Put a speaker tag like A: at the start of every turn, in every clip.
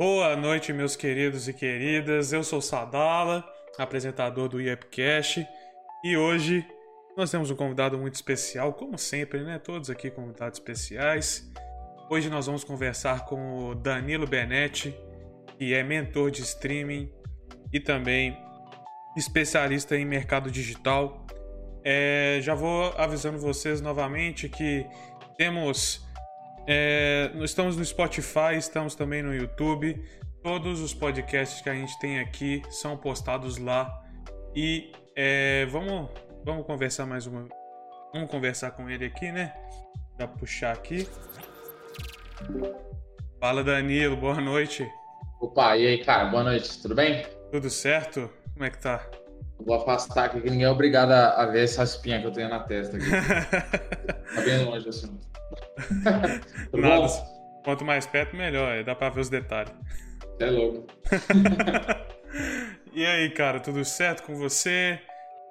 A: Boa noite, meus queridos e queridas. Eu sou Sadala, apresentador do IEPcast, e hoje nós temos um convidado muito especial, como sempre, né? Todos aqui convidados especiais. Hoje nós vamos conversar com o Danilo Benetti, que é mentor de streaming e também especialista em mercado digital. É, já vou avisando vocês novamente que temos é, estamos no Spotify, estamos também no YouTube. Todos os podcasts que a gente tem aqui são postados lá. E é, vamos, vamos conversar mais uma. Vamos conversar com ele aqui, né? Pra puxar aqui. Fala Danilo, boa noite.
B: Opa, e aí, cara, boa noite, tudo bem?
A: Tudo certo? Como é que tá?
B: Vou afastar aqui, que ninguém é obrigado a ver essa espinha que eu tenho na testa aqui. tá bem longe assim.
A: Nada. Quanto mais perto, melhor. Dá pra ver os detalhes.
B: É louco.
A: e aí, cara, tudo certo com você?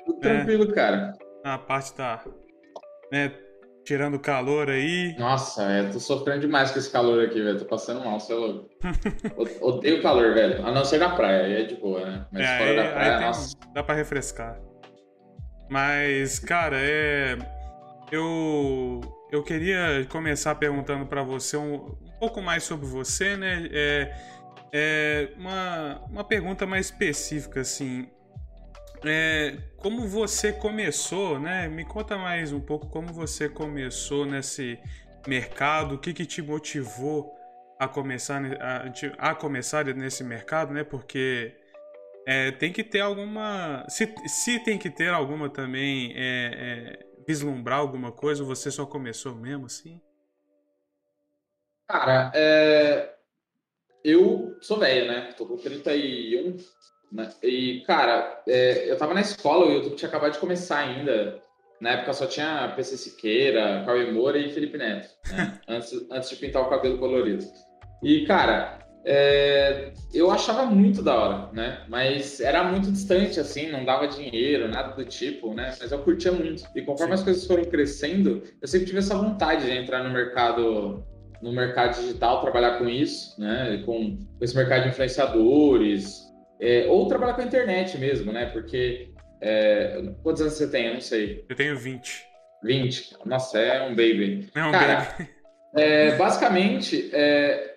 B: Tudo tranquilo, cara.
A: A parte tá. Né, tirando o calor aí.
B: Nossa, é, tô sofrendo demais com esse calor aqui, velho. Tô passando mal, você é louco. Odeio calor, velho. A não ser na praia, aí é de boa, né?
A: Mas é, fora aí, da praia, nossa. Tem, dá pra refrescar. Mas, cara, é. Eu eu queria começar perguntando para você um, um, pouco mais sobre você, né? É, é uma, uma pergunta mais específica, assim. É, como você começou, né? Me conta mais um pouco como você começou nesse mercado, o que, que te motivou a começar, a, a começar nesse mercado, né? Porque é, tem que ter alguma. Se, se tem que ter alguma também é, é vislumbrar alguma coisa você só começou mesmo assim?
B: Cara, é... eu sou velho, né? Tô com 31, né? E, cara, é... eu tava na escola, o YouTube tinha acabado de começar ainda. Na época só tinha PC Siqueira, Cauê Moura e Felipe Neto, né? antes, antes de pintar o cabelo colorido. E, cara, é, eu achava muito da hora, né? Mas era muito distante, assim, não dava dinheiro, nada do tipo, né? Mas eu curtia muito. E conforme Sim. as coisas foram crescendo, eu sempre tive essa vontade de entrar no mercado no mercado digital, trabalhar com isso, né? Com, com esse mercado de influenciadores, é, ou trabalhar com a internet mesmo, né? Porque é, quantos anos você tem? Eu não sei.
A: Eu tenho 20.
B: 20. Nossa, é um baby.
A: É um Cara, baby.
B: É, basicamente, é,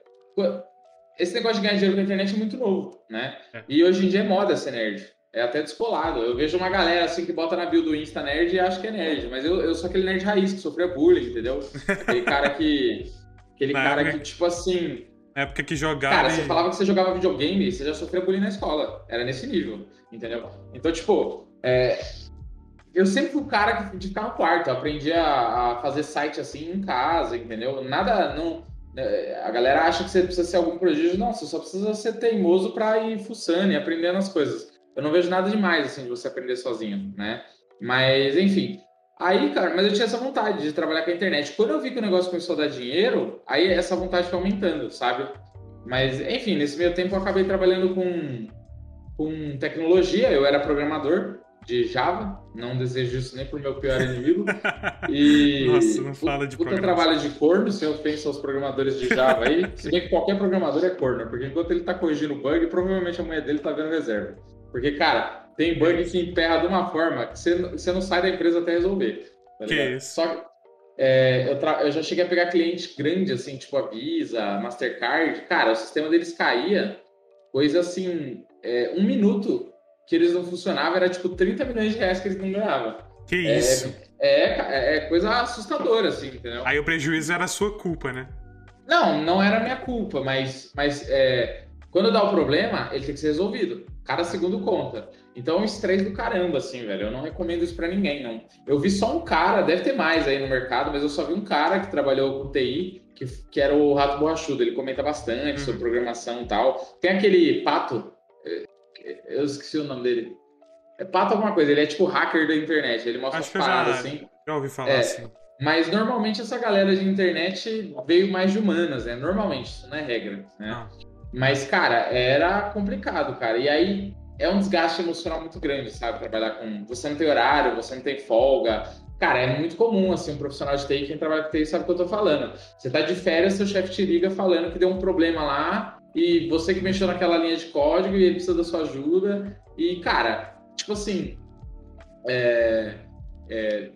B: esse negócio de ganhar dinheiro com a internet é muito novo, né? É. E hoje em dia é moda ser nerd. É até descolado. Eu vejo uma galera assim que bota na bio do Insta nerd e acha que é nerd. Mas eu, eu sou aquele nerd raiz que sofreu bullying, entendeu? Aquele cara que. Aquele cara época... que, tipo assim.
A: Na época que jogava.
B: Cara, você falava que você jogava videogame, você já sofreu bullying na escola. Era nesse nível, entendeu? Então, tipo, é... eu sempre fui o cara de ficar no quarto. Eu aprendi a, a fazer site assim em casa, entendeu? Nada. Não é, a galera acha que você precisa ser algum prodígio. Não, você só precisa ser teimoso para ir fuçando e aprendendo as coisas. Eu não vejo nada demais, assim, de você aprender sozinho, né? Mas, enfim. Aí, cara, mas eu tinha essa vontade de trabalhar com a internet. Quando eu vi que o negócio começou a dar dinheiro, aí essa vontade foi aumentando, sabe? Mas, enfim, nesse meio tempo eu acabei trabalhando com, com tecnologia. Eu era programador, de Java, não desejo isso nem pro meu pior inimigo.
A: E Nossa, não fala de
B: puta trabalho de corno, se eu penso aos programadores de Java aí, se bem que qualquer programador é corno, porque enquanto ele tá corrigindo bug, provavelmente a mulher dele tá vendo reserva. Porque, cara, tem bug que emperra de uma forma que você, você não sai da empresa até resolver.
A: Tá que isso?
B: Só é, eu, tra... eu já cheguei a pegar cliente grande, assim, tipo a Visa, Mastercard. Cara, o sistema deles caía, coisa assim, é, um minuto que eles não funcionavam, era tipo 30 milhões de reais que eles não ganhavam.
A: Que
B: é,
A: isso?
B: É, é, é, coisa assustadora, assim, entendeu?
A: Aí o prejuízo era sua culpa, né?
B: Não, não era minha culpa, mas, mas é, quando dá o problema, ele tem que ser resolvido. Cada segundo conta. Então é um estresse do caramba, assim, velho. Eu não recomendo isso para ninguém, não. Eu vi só um cara, deve ter mais aí no mercado, mas eu só vi um cara que trabalhou com TI, que, que era o Rato Borrachudo. Ele comenta bastante uhum. sobre programação e tal. Tem aquele pato, eu esqueci o nome dele. É Pato alguma coisa, ele é tipo hacker da internet, ele mostra Acho as paradas já, assim.
A: Já ouvi falar é, assim.
B: Mas normalmente essa galera de internet veio mais de humanas, né? Normalmente, isso não é regra, né? Ah. Mas, cara, era complicado, cara. E aí é um desgaste emocional muito grande, sabe? Trabalhar com. Você não tem horário, você não tem folga. cara, é muito comum, assim, um profissional de TI, quem trabalha com TI sabe o que eu tô falando. Você tá de férias, seu chefe te liga falando que deu um problema lá e você que mexeu naquela linha de código e ele precisa da sua ajuda. E, cara, tipo assim, é, é,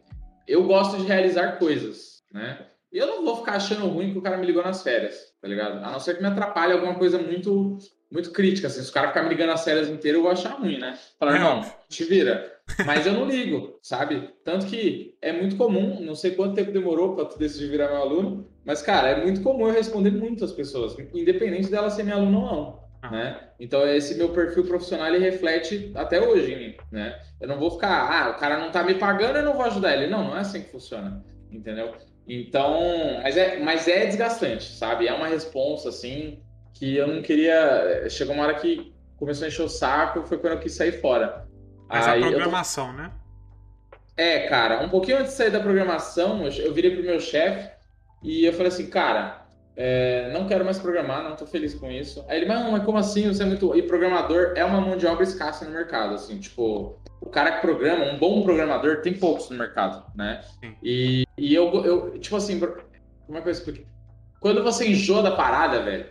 B: eu gosto de realizar coisas, né? E eu não vou ficar achando ruim que o cara me ligou nas férias, tá ligado? A não ser que me atrapalhe alguma coisa muito muito crítica, assim, se o cara ficar me ligando as férias inteiras, eu vou achar ruim, né? Falar, não, te vira. Mas eu não ligo, sabe? Tanto que é muito comum, não sei quanto tempo demorou para tu decidir virar meu aluno, mas, cara, é muito comum eu responder muitas pessoas, independente dela ser minha aluna ou não. Ah. Né? Então, esse meu perfil profissional ele reflete até hoje em mim. Né? Eu não vou ficar, ah, o cara não tá me pagando, eu não vou ajudar ele. Não, não é assim que funciona. Entendeu? Então, mas é, mas é desgastante, sabe? É uma responsa, assim, que eu não queria. Chegou uma hora que começou a encher o saco, foi quando eu quis sair fora.
A: Mas Aí a programação, tô... né?
B: É, cara, um pouquinho antes de sair da programação, eu virei pro meu chefe e eu falei assim, cara, é, não quero mais programar, não estou feliz com isso. Aí ele, mas como assim? Você é muito. E programador é uma mão de obra escassa no mercado, assim, tipo, o cara que programa, um bom programador, tem poucos no mercado, né? E, e eu, eu, tipo assim, como é que eu explico? Quando você enjoa da parada, velho,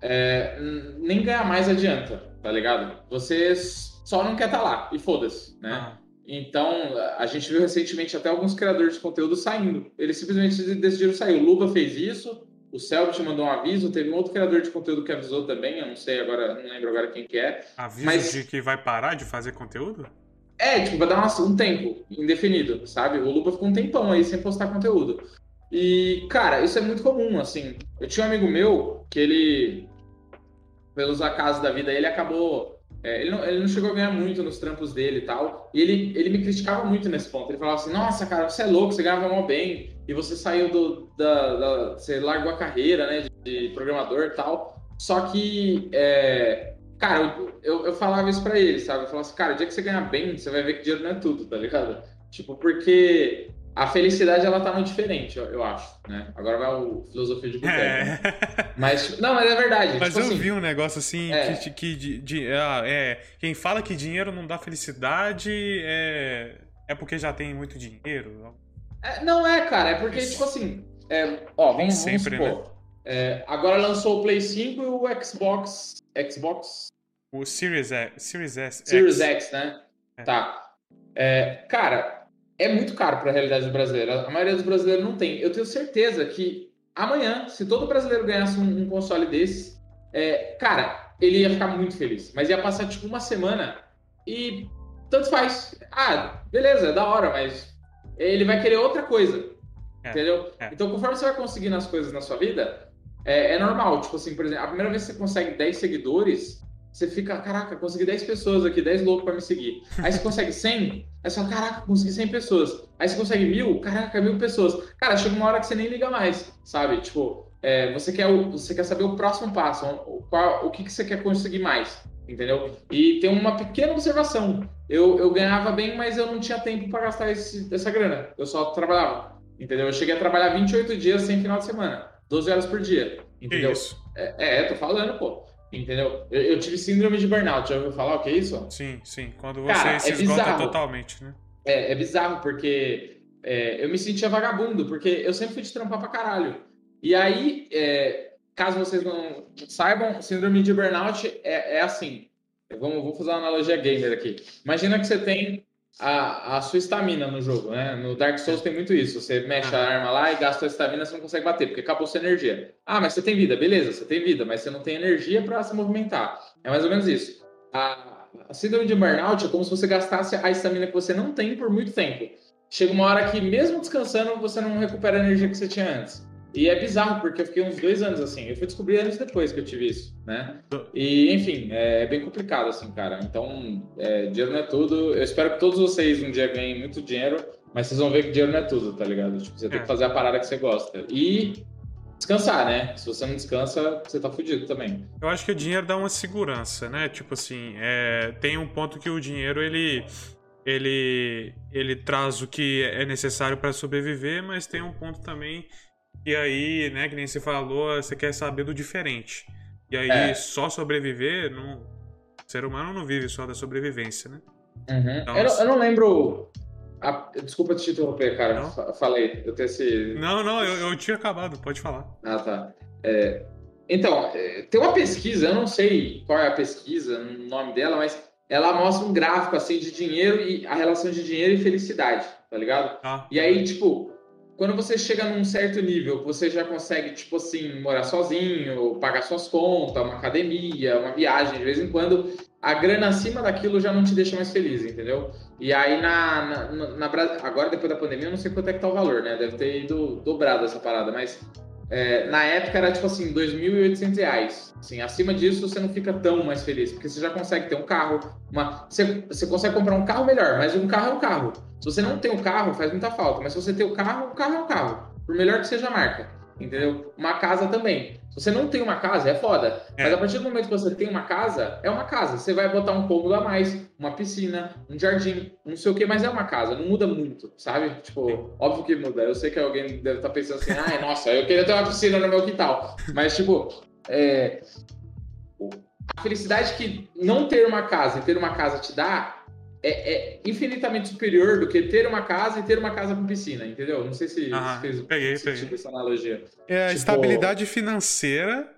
B: é, nem ganhar mais adianta, tá ligado? Você só não quer estar tá lá, e foda-se, né? Ah. Então, a gente viu recentemente até alguns criadores de conteúdo saindo. Eles simplesmente decidiram sair. O Luba fez isso, o Selbit mandou um aviso, teve um outro criador de conteúdo que avisou também, eu não sei agora, não lembro agora quem que é.
A: Aviso mas... de que vai parar de fazer conteúdo?
B: É, tipo, vai dar uma, um tempo indefinido, sabe? O Luba ficou um tempão aí sem postar conteúdo. E, cara, isso é muito comum, assim. Eu tinha um amigo meu que ele, pelos acasos da vida, ele acabou. É, ele, não, ele não chegou a ganhar muito nos trampos dele e tal. E ele, ele me criticava muito nesse ponto. Ele falava assim: Nossa, cara, você é louco, você ganhava mal bem e você saiu do, da, da, você largou a carreira, né, de, de programador e tal. Só que, é, cara, eu, eu falava isso para ele, sabe? Eu falava assim, cara, o dia que você ganhar bem, você vai ver que dinheiro não é tudo, tá ligado? Tipo, porque a felicidade ela tá no diferente, eu, eu acho, né? Agora vai o filosofia de boteco. É. Né? Mas não, mas é verdade.
A: Mas
B: tipo
A: eu
B: assim,
A: vi um negócio assim é. que, que de, de, ah, é, quem fala que dinheiro não dá felicidade é, é porque já tem muito dinheiro.
B: É, não é, cara, é porque, tipo assim, é, ó, vamos, sempre, vamos supor. Né? É, agora lançou o Play 5 e o Xbox. Xbox.
A: O Series X. Series S.
B: Series X, X né? É. Tá. É, cara, é muito caro para a realidade brasileira. A maioria dos brasileiros não tem. Eu tenho certeza que amanhã, se todo brasileiro ganhasse um, um console desse, é, cara, ele ia ficar muito feliz. Mas ia passar tipo uma semana e tanto faz. Ah, beleza, é da hora, mas ele vai querer outra coisa. É, entendeu? É. Então, conforme você vai conseguindo as coisas na sua vida, é, é, normal. Tipo assim, por exemplo, a primeira vez que você consegue 10 seguidores, você fica, caraca, consegui 10 pessoas aqui, 10 loucos para me seguir. Aí você consegue 100, aí você fala, caraca, consegui 100 pessoas. Aí você consegue mil, caraca, mil pessoas. Cara, chega uma hora que você nem liga mais, sabe? Tipo, é, você, quer o, você quer saber o próximo passo, o, qual, o que, que você quer conseguir mais entendeu? E tem uma pequena observação. Eu, eu ganhava bem, mas eu não tinha tempo para gastar esse, essa grana. Eu só trabalhava, entendeu? Eu cheguei a trabalhar 28 dias sem final de semana, 12 horas por dia, entendeu?
A: Que isso?
B: É, é, tô falando, pô. Entendeu? Eu, eu, tive síndrome de burnout, já ouviu falar o que é isso?
A: Sim, sim. Quando você Cara, se é esgota bizarro. totalmente, né?
B: É, é bizarro, porque é, eu me sentia vagabundo, porque eu sempre fui de trampar pra caralho. E aí, é, caso vocês não saibam, síndrome de burnout é, é assim. Vamos, vou fazer uma analogia gamer aqui. Imagina que você tem a, a sua estamina no jogo, né? No Dark Souls tem muito isso. Você mexe a arma lá e gasta a estamina, você não consegue bater, porque acabou sua energia. Ah, mas você tem vida, beleza, você tem vida, mas você não tem energia para se movimentar. É mais ou menos isso. A, a síndrome de burnout é como se você gastasse a estamina que você não tem por muito tempo. Chega uma hora que, mesmo descansando, você não recupera a energia que você tinha antes. E é bizarro, porque eu fiquei uns dois anos assim. Eu fui descobrir anos depois que eu tive isso, né? E, enfim, é bem complicado, assim, cara. Então, é, dinheiro não é tudo. Eu espero que todos vocês um dia ganhem muito dinheiro, mas vocês vão ver que dinheiro não é tudo, tá ligado? Tipo, você é. tem que fazer a parada que você gosta. E descansar, né? Se você não descansa, você tá fudido também.
A: Eu acho que o dinheiro dá uma segurança, né? Tipo assim, é... tem um ponto que o dinheiro, ele ele ele traz o que é necessário para sobreviver, mas tem um ponto também e aí, né, que nem você falou, você quer saber do diferente. E aí, é. só sobreviver, não... o ser humano não vive só da sobrevivência, né?
B: Uhum. Então, eu, não, eu, não lembro. a, desculpa te interromper, cara. Não? Falei, eu tenho esse.
A: Não, não, eu, eu tinha acabado, pode falar.
B: Ah, tá. É, então, é, tem uma pesquisa, eu não sei qual é a pesquisa, o nome dela, mas ela mostra um gráfico assim de dinheiro e a relação de dinheiro e felicidade, tá ligado? Ah. E aí, tipo, quando você chega num certo nível, você já consegue, tipo assim, morar sozinho, pagar suas contas, uma academia, uma viagem de vez em quando, a grana acima daquilo já não te deixa mais feliz, entendeu? E aí, na, na, na agora depois da pandemia, eu não sei quanto é que tá o valor, né? Deve ter ido dobrado essa parada, mas é, na época era tipo assim, R$ 2.800. Assim, acima disso você não fica tão mais feliz, porque você já consegue ter um carro, uma... você, você consegue comprar um carro melhor, mas um carro é um carro. Se você não tem um carro, faz muita falta, mas se você tem o um carro, o um carro é um carro, por melhor que seja a marca, entendeu? Uma casa também. Se você não tem uma casa, é foda. É. Mas a partir do momento que você tem uma casa, é uma casa. Você vai botar um cômodo a mais, uma piscina, um jardim, não sei o que, mas é uma casa. Não muda muito, sabe? Tipo, óbvio que muda. Eu sei que alguém deve estar tá pensando assim, ai, nossa, eu queria ter uma piscina no meu quintal. Mas, tipo, é... a felicidade que não ter uma casa e ter uma casa te dá é, é, infinitamente superior do que ter uma casa e ter uma casa com piscina, entendeu? Não sei se
A: ah, fez peguei, peguei.
B: essa analogia.
A: É a tipo... estabilidade financeira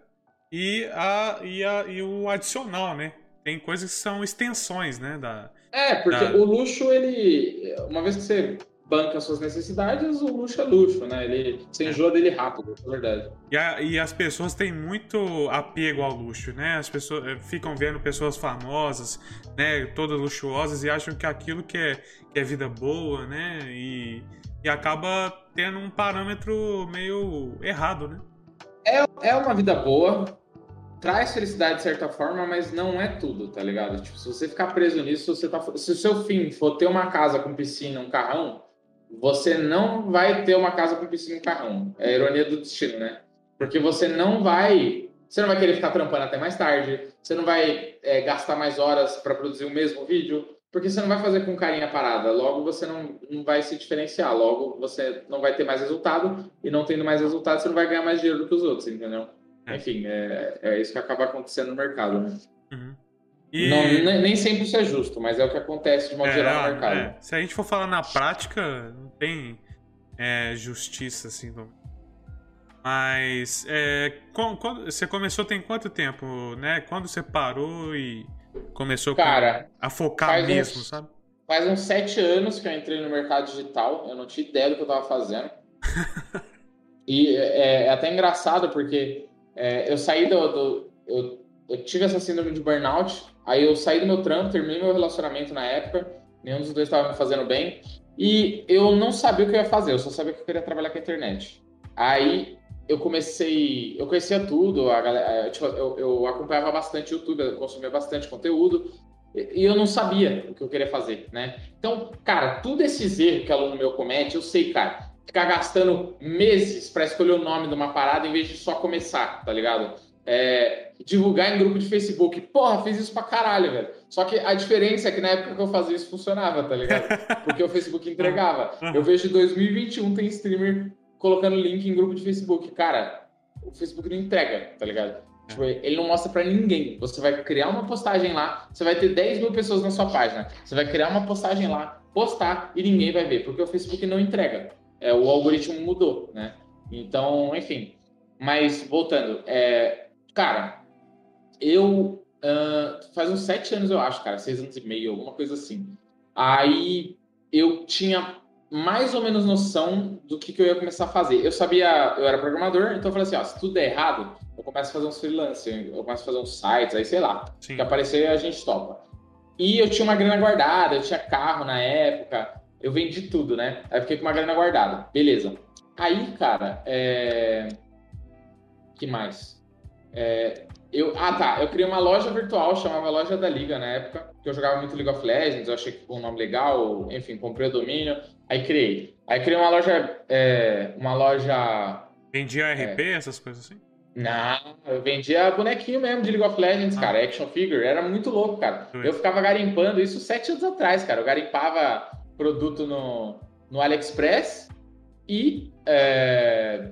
A: e, a, e, a, e o adicional, né? Tem coisas que são extensões, né? Da,
B: é, porque da... o luxo, ele. Uma vez que você banca suas necessidades, o luxo é luxo, né? Ele se enjoa dele rápido, é verdade.
A: E, a, e, as pessoas têm muito apego ao luxo, né? As pessoas eh, ficam vendo pessoas famosas, né? Todas luxuosas e acham que aquilo que é, que é vida boa, né? E, e acaba tendo um parâmetro meio errado, né?
B: É, é uma vida boa, traz felicidade de certa forma, mas não é tudo, tá ligado? Tipo, se você ficar preso nisso, você tá, se o seu fim for ter uma casa com piscina, um carrão, você não vai ter uma casa com piscina e carrão. É a ironia do destino, né? Porque você não vai. Você não vai querer ficar trampando até mais tarde, você não vai é, gastar mais horas para produzir o mesmo vídeo, porque você não vai fazer com carinha parada. Logo você não, não vai se diferenciar, logo você não vai ter mais resultado, e não tendo mais resultado, você não vai ganhar mais dinheiro do que os outros, entendeu? É. Enfim, é, é isso que acaba acontecendo no mercado, né? Uhum. E... Não, nem sempre isso é justo, mas é o que acontece de modo é, geral no mercado. É.
A: Se a gente for falar na prática, tem é, justiça assim. Mas é, quando, você começou tem quanto tempo, né? Quando você parou e começou
B: Cara,
A: a focar mesmo,
B: uns,
A: sabe?
B: Faz uns sete anos que eu entrei no mercado digital. Eu não tinha ideia do que eu estava fazendo. e é, é, até engraçado porque é, eu saí do, do eu, eu tive essa síndrome de burnout Aí eu saí do meu trampo, terminei meu relacionamento na época, nenhum dos dois estava me fazendo bem, e eu não sabia o que eu ia fazer, eu só sabia que eu queria trabalhar com a internet. Aí eu comecei, eu conhecia tudo, a galera, tipo, eu, eu acompanhava bastante YouTube, eu consumia bastante conteúdo, e eu não sabia o que eu queria fazer, né? Então, cara, tudo esses erros que aluno meu comete, eu sei, cara, ficar gastando meses para escolher o nome de uma parada em vez de só começar, tá ligado? É, divulgar em grupo de Facebook. Porra, fiz isso pra caralho, velho. Só que a diferença é que na época que eu fazia isso funcionava, tá ligado? Porque o Facebook entregava. Eu vejo 2021 tem streamer colocando link em grupo de Facebook. Cara, o Facebook não entrega, tá ligado? Tipo, ele não mostra para ninguém. Você vai criar uma postagem lá, você vai ter 10 mil pessoas na sua página. Você vai criar uma postagem lá, postar e ninguém vai ver, porque o Facebook não entrega. É, o algoritmo mudou, né? Então, enfim. Mas, voltando, é, Cara, eu. Uh, faz uns sete anos, eu acho, cara, seis anos e meio, alguma coisa assim. Aí eu tinha mais ou menos noção do que, que eu ia começar a fazer. Eu sabia, eu era programador, então eu falei assim: ó, se tudo der errado, eu começo a fazer uns freelancers, eu começo a fazer uns sites, aí sei lá. Sim. Que aparecer a gente topa. E eu tinha uma grana guardada, eu tinha carro na época, eu vendi tudo, né? Aí fiquei com uma grana guardada. Beleza. Aí, cara, é. que mais? É, eu, ah, tá. Eu criei uma loja virtual, chamava Loja da Liga na época, que eu jogava muito League of Legends, eu achei que ficou um nome legal, enfim, comprei o domínio, aí criei. Aí criei uma loja. É, uma loja.
A: Vendia RP, é, essas coisas assim?
B: Não, eu vendia bonequinho mesmo de League of Legends, ah. cara, action figure, era muito louco, cara. Eu ficava garimpando isso sete anos atrás, cara. Eu garimpava produto no, no AliExpress e é,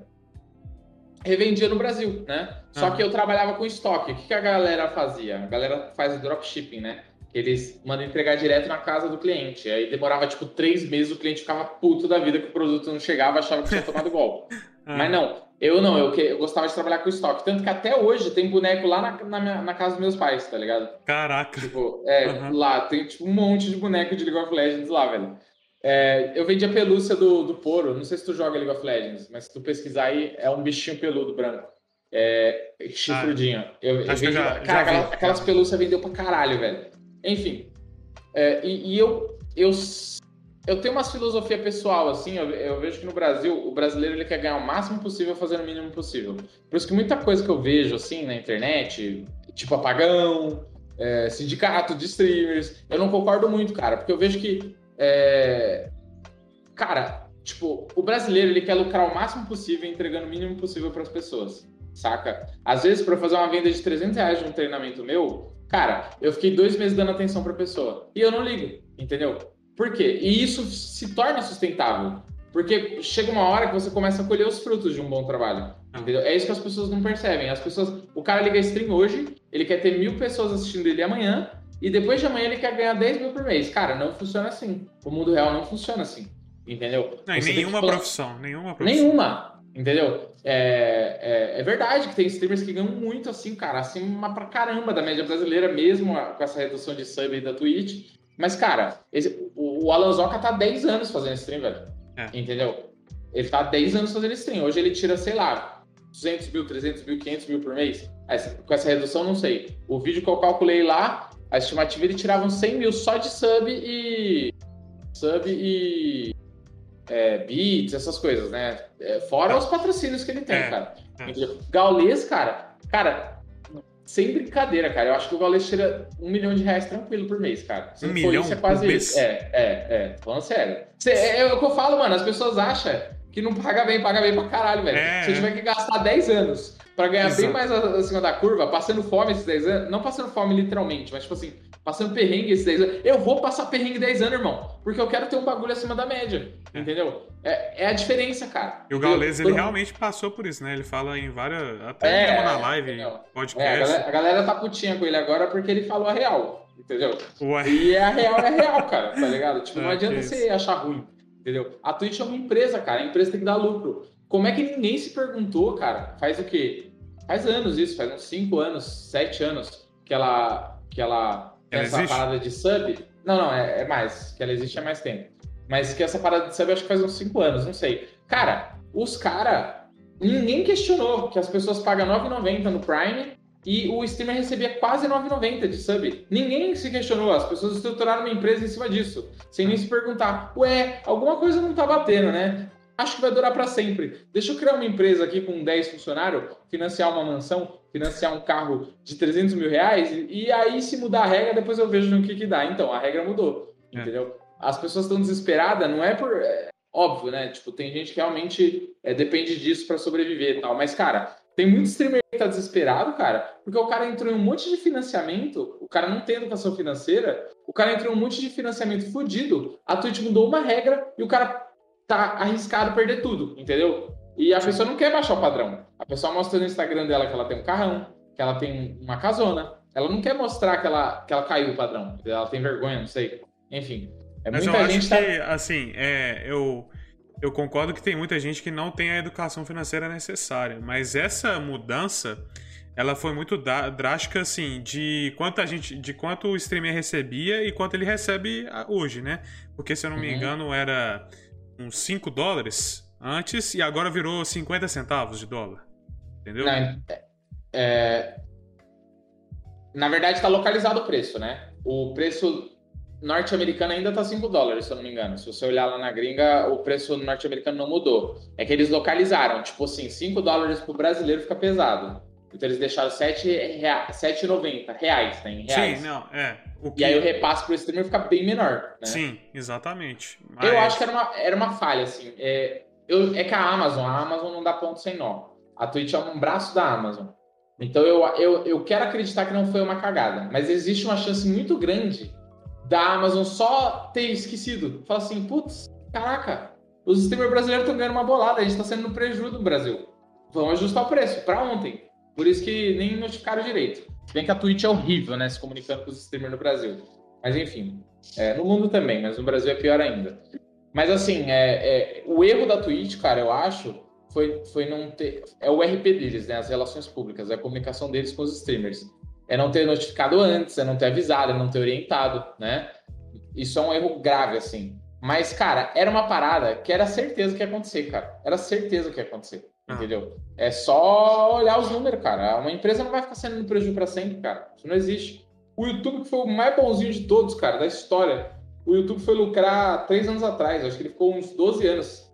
B: revendia no Brasil, né? Só que eu trabalhava com estoque. O que, que a galera fazia? A galera faz dropshipping, né? eles mandam entregar direto na casa do cliente. Aí demorava tipo três meses, o cliente ficava puto da vida que o produto não chegava, achava que tinha tomado golpe. ah. Mas não, eu não, eu, eu gostava de trabalhar com estoque. Tanto que até hoje tem boneco lá na, na, minha, na casa dos meus pais, tá ligado?
A: Caraca.
B: Tipo, é, uhum. lá tem tipo um monte de boneco de League of Legends lá, velho. É, eu vendi a pelúcia do, do Poro, não sei se tu joga League of Legends, mas se tu pesquisar aí, é um bichinho peludo branco. É, chifrudinho. Ah, eu, eu vendi, já, cara, já aquelas, aquelas pelúcias vendeu pra caralho, velho. Enfim. É, e, e, eu, eu, eu tenho uma filosofia pessoal, assim, eu, eu, vejo que no Brasil, o brasileiro ele quer ganhar o máximo possível fazendo o mínimo possível. Por isso que muita coisa que eu vejo, assim, na internet, tipo apagão, é, sindicato de streamers, eu não concordo muito, cara, porque eu vejo que, é, cara, tipo, o brasileiro ele quer lucrar o máximo possível entregando o mínimo possível para as pessoas, saca? Às vezes, para fazer uma venda de 300 reais de um treinamento meu, Cara, eu fiquei dois meses dando atenção pra pessoa. E eu não ligo, entendeu? Por quê? E isso se torna sustentável. Porque chega uma hora que você começa a colher os frutos de um bom trabalho. Entendeu? É isso que as pessoas não percebem. As pessoas. O cara liga stream hoje, ele quer ter mil pessoas assistindo ele amanhã, e depois de amanhã ele quer ganhar 10 mil por mês. Cara, não funciona assim. O mundo real não funciona assim. Entendeu?
A: Não, nenhuma profissão. Nenhuma profissão.
B: Nenhuma. Entendeu? É, é, é, verdade que tem streamers que ganham muito assim, cara, acima pra caramba da média brasileira, mesmo com essa redução de sub aí da Twitch. Mas, cara, esse, o, o Alan Zoca tá há 10 anos fazendo stream, velho. É. Entendeu? Ele tá há 10 anos fazendo stream. Hoje ele tira, sei lá, 200 mil, 300 mil, 500 mil por mês. com essa redução, não sei. O vídeo que eu calculei lá, a estimativa ele tirava uns 100 mil só de sub e. Sub e é, beats, essas coisas, né? É, fora os patrocínios que ele tem, é, cara. É. Gaules, cara, cara, sem brincadeira, cara, eu acho que o Gaules tira um milhão de reais tranquilo por mês, cara.
A: Se um milhão isso, é quase por mês?
B: É, é, é, falando sério. É, é, o que eu falo, mano, as pessoas acham que não paga bem, paga bem pra caralho, velho. É. Se eu tiver que gastar 10 anos pra ganhar Exato. bem mais acima da curva, passando fome esses 10 anos, não passando fome literalmente, mas tipo assim, passando perrengue esses 10 anos. Eu vou passar perrengue 10 anos, irmão. Porque eu quero ter um bagulho acima da média. É. Entendeu? É, é, a diferença, cara.
A: E o Gaules, ele realmente passou por isso, né? Ele fala em várias. Até é, na live, é, podcast. É, a,
B: galera, a, galera, tá putinha com ele agora porque ele falou a real. Entendeu? Ué. E a real é real, cara, tá ligado? Tipo, não ah, adianta você achar ruim. Entendeu? A Twitch é uma empresa, cara. A empresa tem que dar lucro. Como é que ninguém se perguntou, cara? Faz o quê? Faz anos isso, faz uns 5 anos, 7 anos que ela, que ela ela essa existe? parada de sub. Não, não, é, é, mais. Que ela existe há mais tempo. Mas que essa parada de sub acho que faz uns 5 anos, não sei. Cara, os caras. Ninguém questionou que as pessoas pagam 9,90 no Prime e o streamer recebia quase 9,90 de sub. Ninguém se questionou, as pessoas estruturaram uma empresa em cima disso, sem nem se perguntar, ué, alguma coisa não tá batendo, né? Acho que vai durar para sempre. Deixa eu criar uma empresa aqui com 10 funcionários, financiar uma mansão, financiar um carro de 300 mil reais, e aí se mudar a regra, depois eu vejo no que que dá. Então, a regra mudou, é. entendeu? As pessoas estão desesperadas, não é por... É, óbvio, né? Tipo, tem gente que realmente é, depende disso para sobreviver e tal. Mas, cara, tem muito streamer que tá desesperado, cara, porque o cara entrou em um monte de financiamento, o cara não tem educação financeira, o cara entrou em um monte de financiamento fodido, a Twitch mudou uma regra e o cara tá arriscado perder tudo, entendeu? E a pessoa não quer baixar o padrão. A pessoa mostra no Instagram dela que ela tem um carrão, que ela tem uma casona. Ela não quer mostrar que ela, que ela caiu o padrão. Ela tem vergonha, não sei. Enfim.
A: É Mas muita eu gente acho tá... que, assim, é, eu, eu concordo que tem muita gente que não tem a educação financeira necessária. Mas essa mudança ela foi muito drástica, assim, de quanto a gente, de quanto o streamer recebia e quanto ele recebe hoje, né? Porque se eu não me uhum. engano era uns 5 dólares antes e agora virou 50 centavos de dólar. Entendeu? É,
B: é... Na verdade, está localizado o preço, né? O preço norte-americano ainda está 5 dólares, se eu não me engano. Se você olhar lá na gringa, o preço norte-americano não mudou. É que eles localizaram. Tipo assim, 5 dólares para o brasileiro fica pesado. Então eles deixaram 7,90 reais, né? Em reais. Sim, não, é. Que... E aí o repasse pro streamer fica bem menor. Né?
A: Sim, exatamente.
B: Mas... Eu acho que era uma, era uma falha, assim. É, eu, é que a Amazon, a Amazon não dá ponto sem nó. A Twitch é um braço da Amazon. Então eu, eu, eu quero acreditar que não foi uma cagada. Mas existe uma chance muito grande da Amazon só ter esquecido. Fala assim, putz, caraca, os streamers brasileiros estão ganhando uma bolada, a gente está sendo no prejuízo do Brasil. Vamos ajustar o preço para ontem. Por isso que nem notificaram direito. Bem que a Twitch é horrível, né? Se comunicando com os streamers no Brasil. Mas enfim, é, no mundo também, mas no Brasil é pior ainda. Mas assim, é, é, o erro da Twitch, cara, eu acho, foi, foi não ter. É o RP deles, né? As relações públicas, é a comunicação deles com os streamers. É não ter notificado antes, é não ter avisado, é não ter orientado, né? Isso é um erro grave, assim. Mas, cara, era uma parada que era certeza que ia acontecer, cara. Era certeza que ia acontecer. Ah. Entendeu? É só olhar os números, cara. Uma empresa não vai ficar sendo no prejuízo para sempre, cara. Isso não existe. O YouTube foi o mais bonzinho de todos, cara, da história. O YouTube foi lucrar três anos atrás. Acho que ele ficou uns 12 anos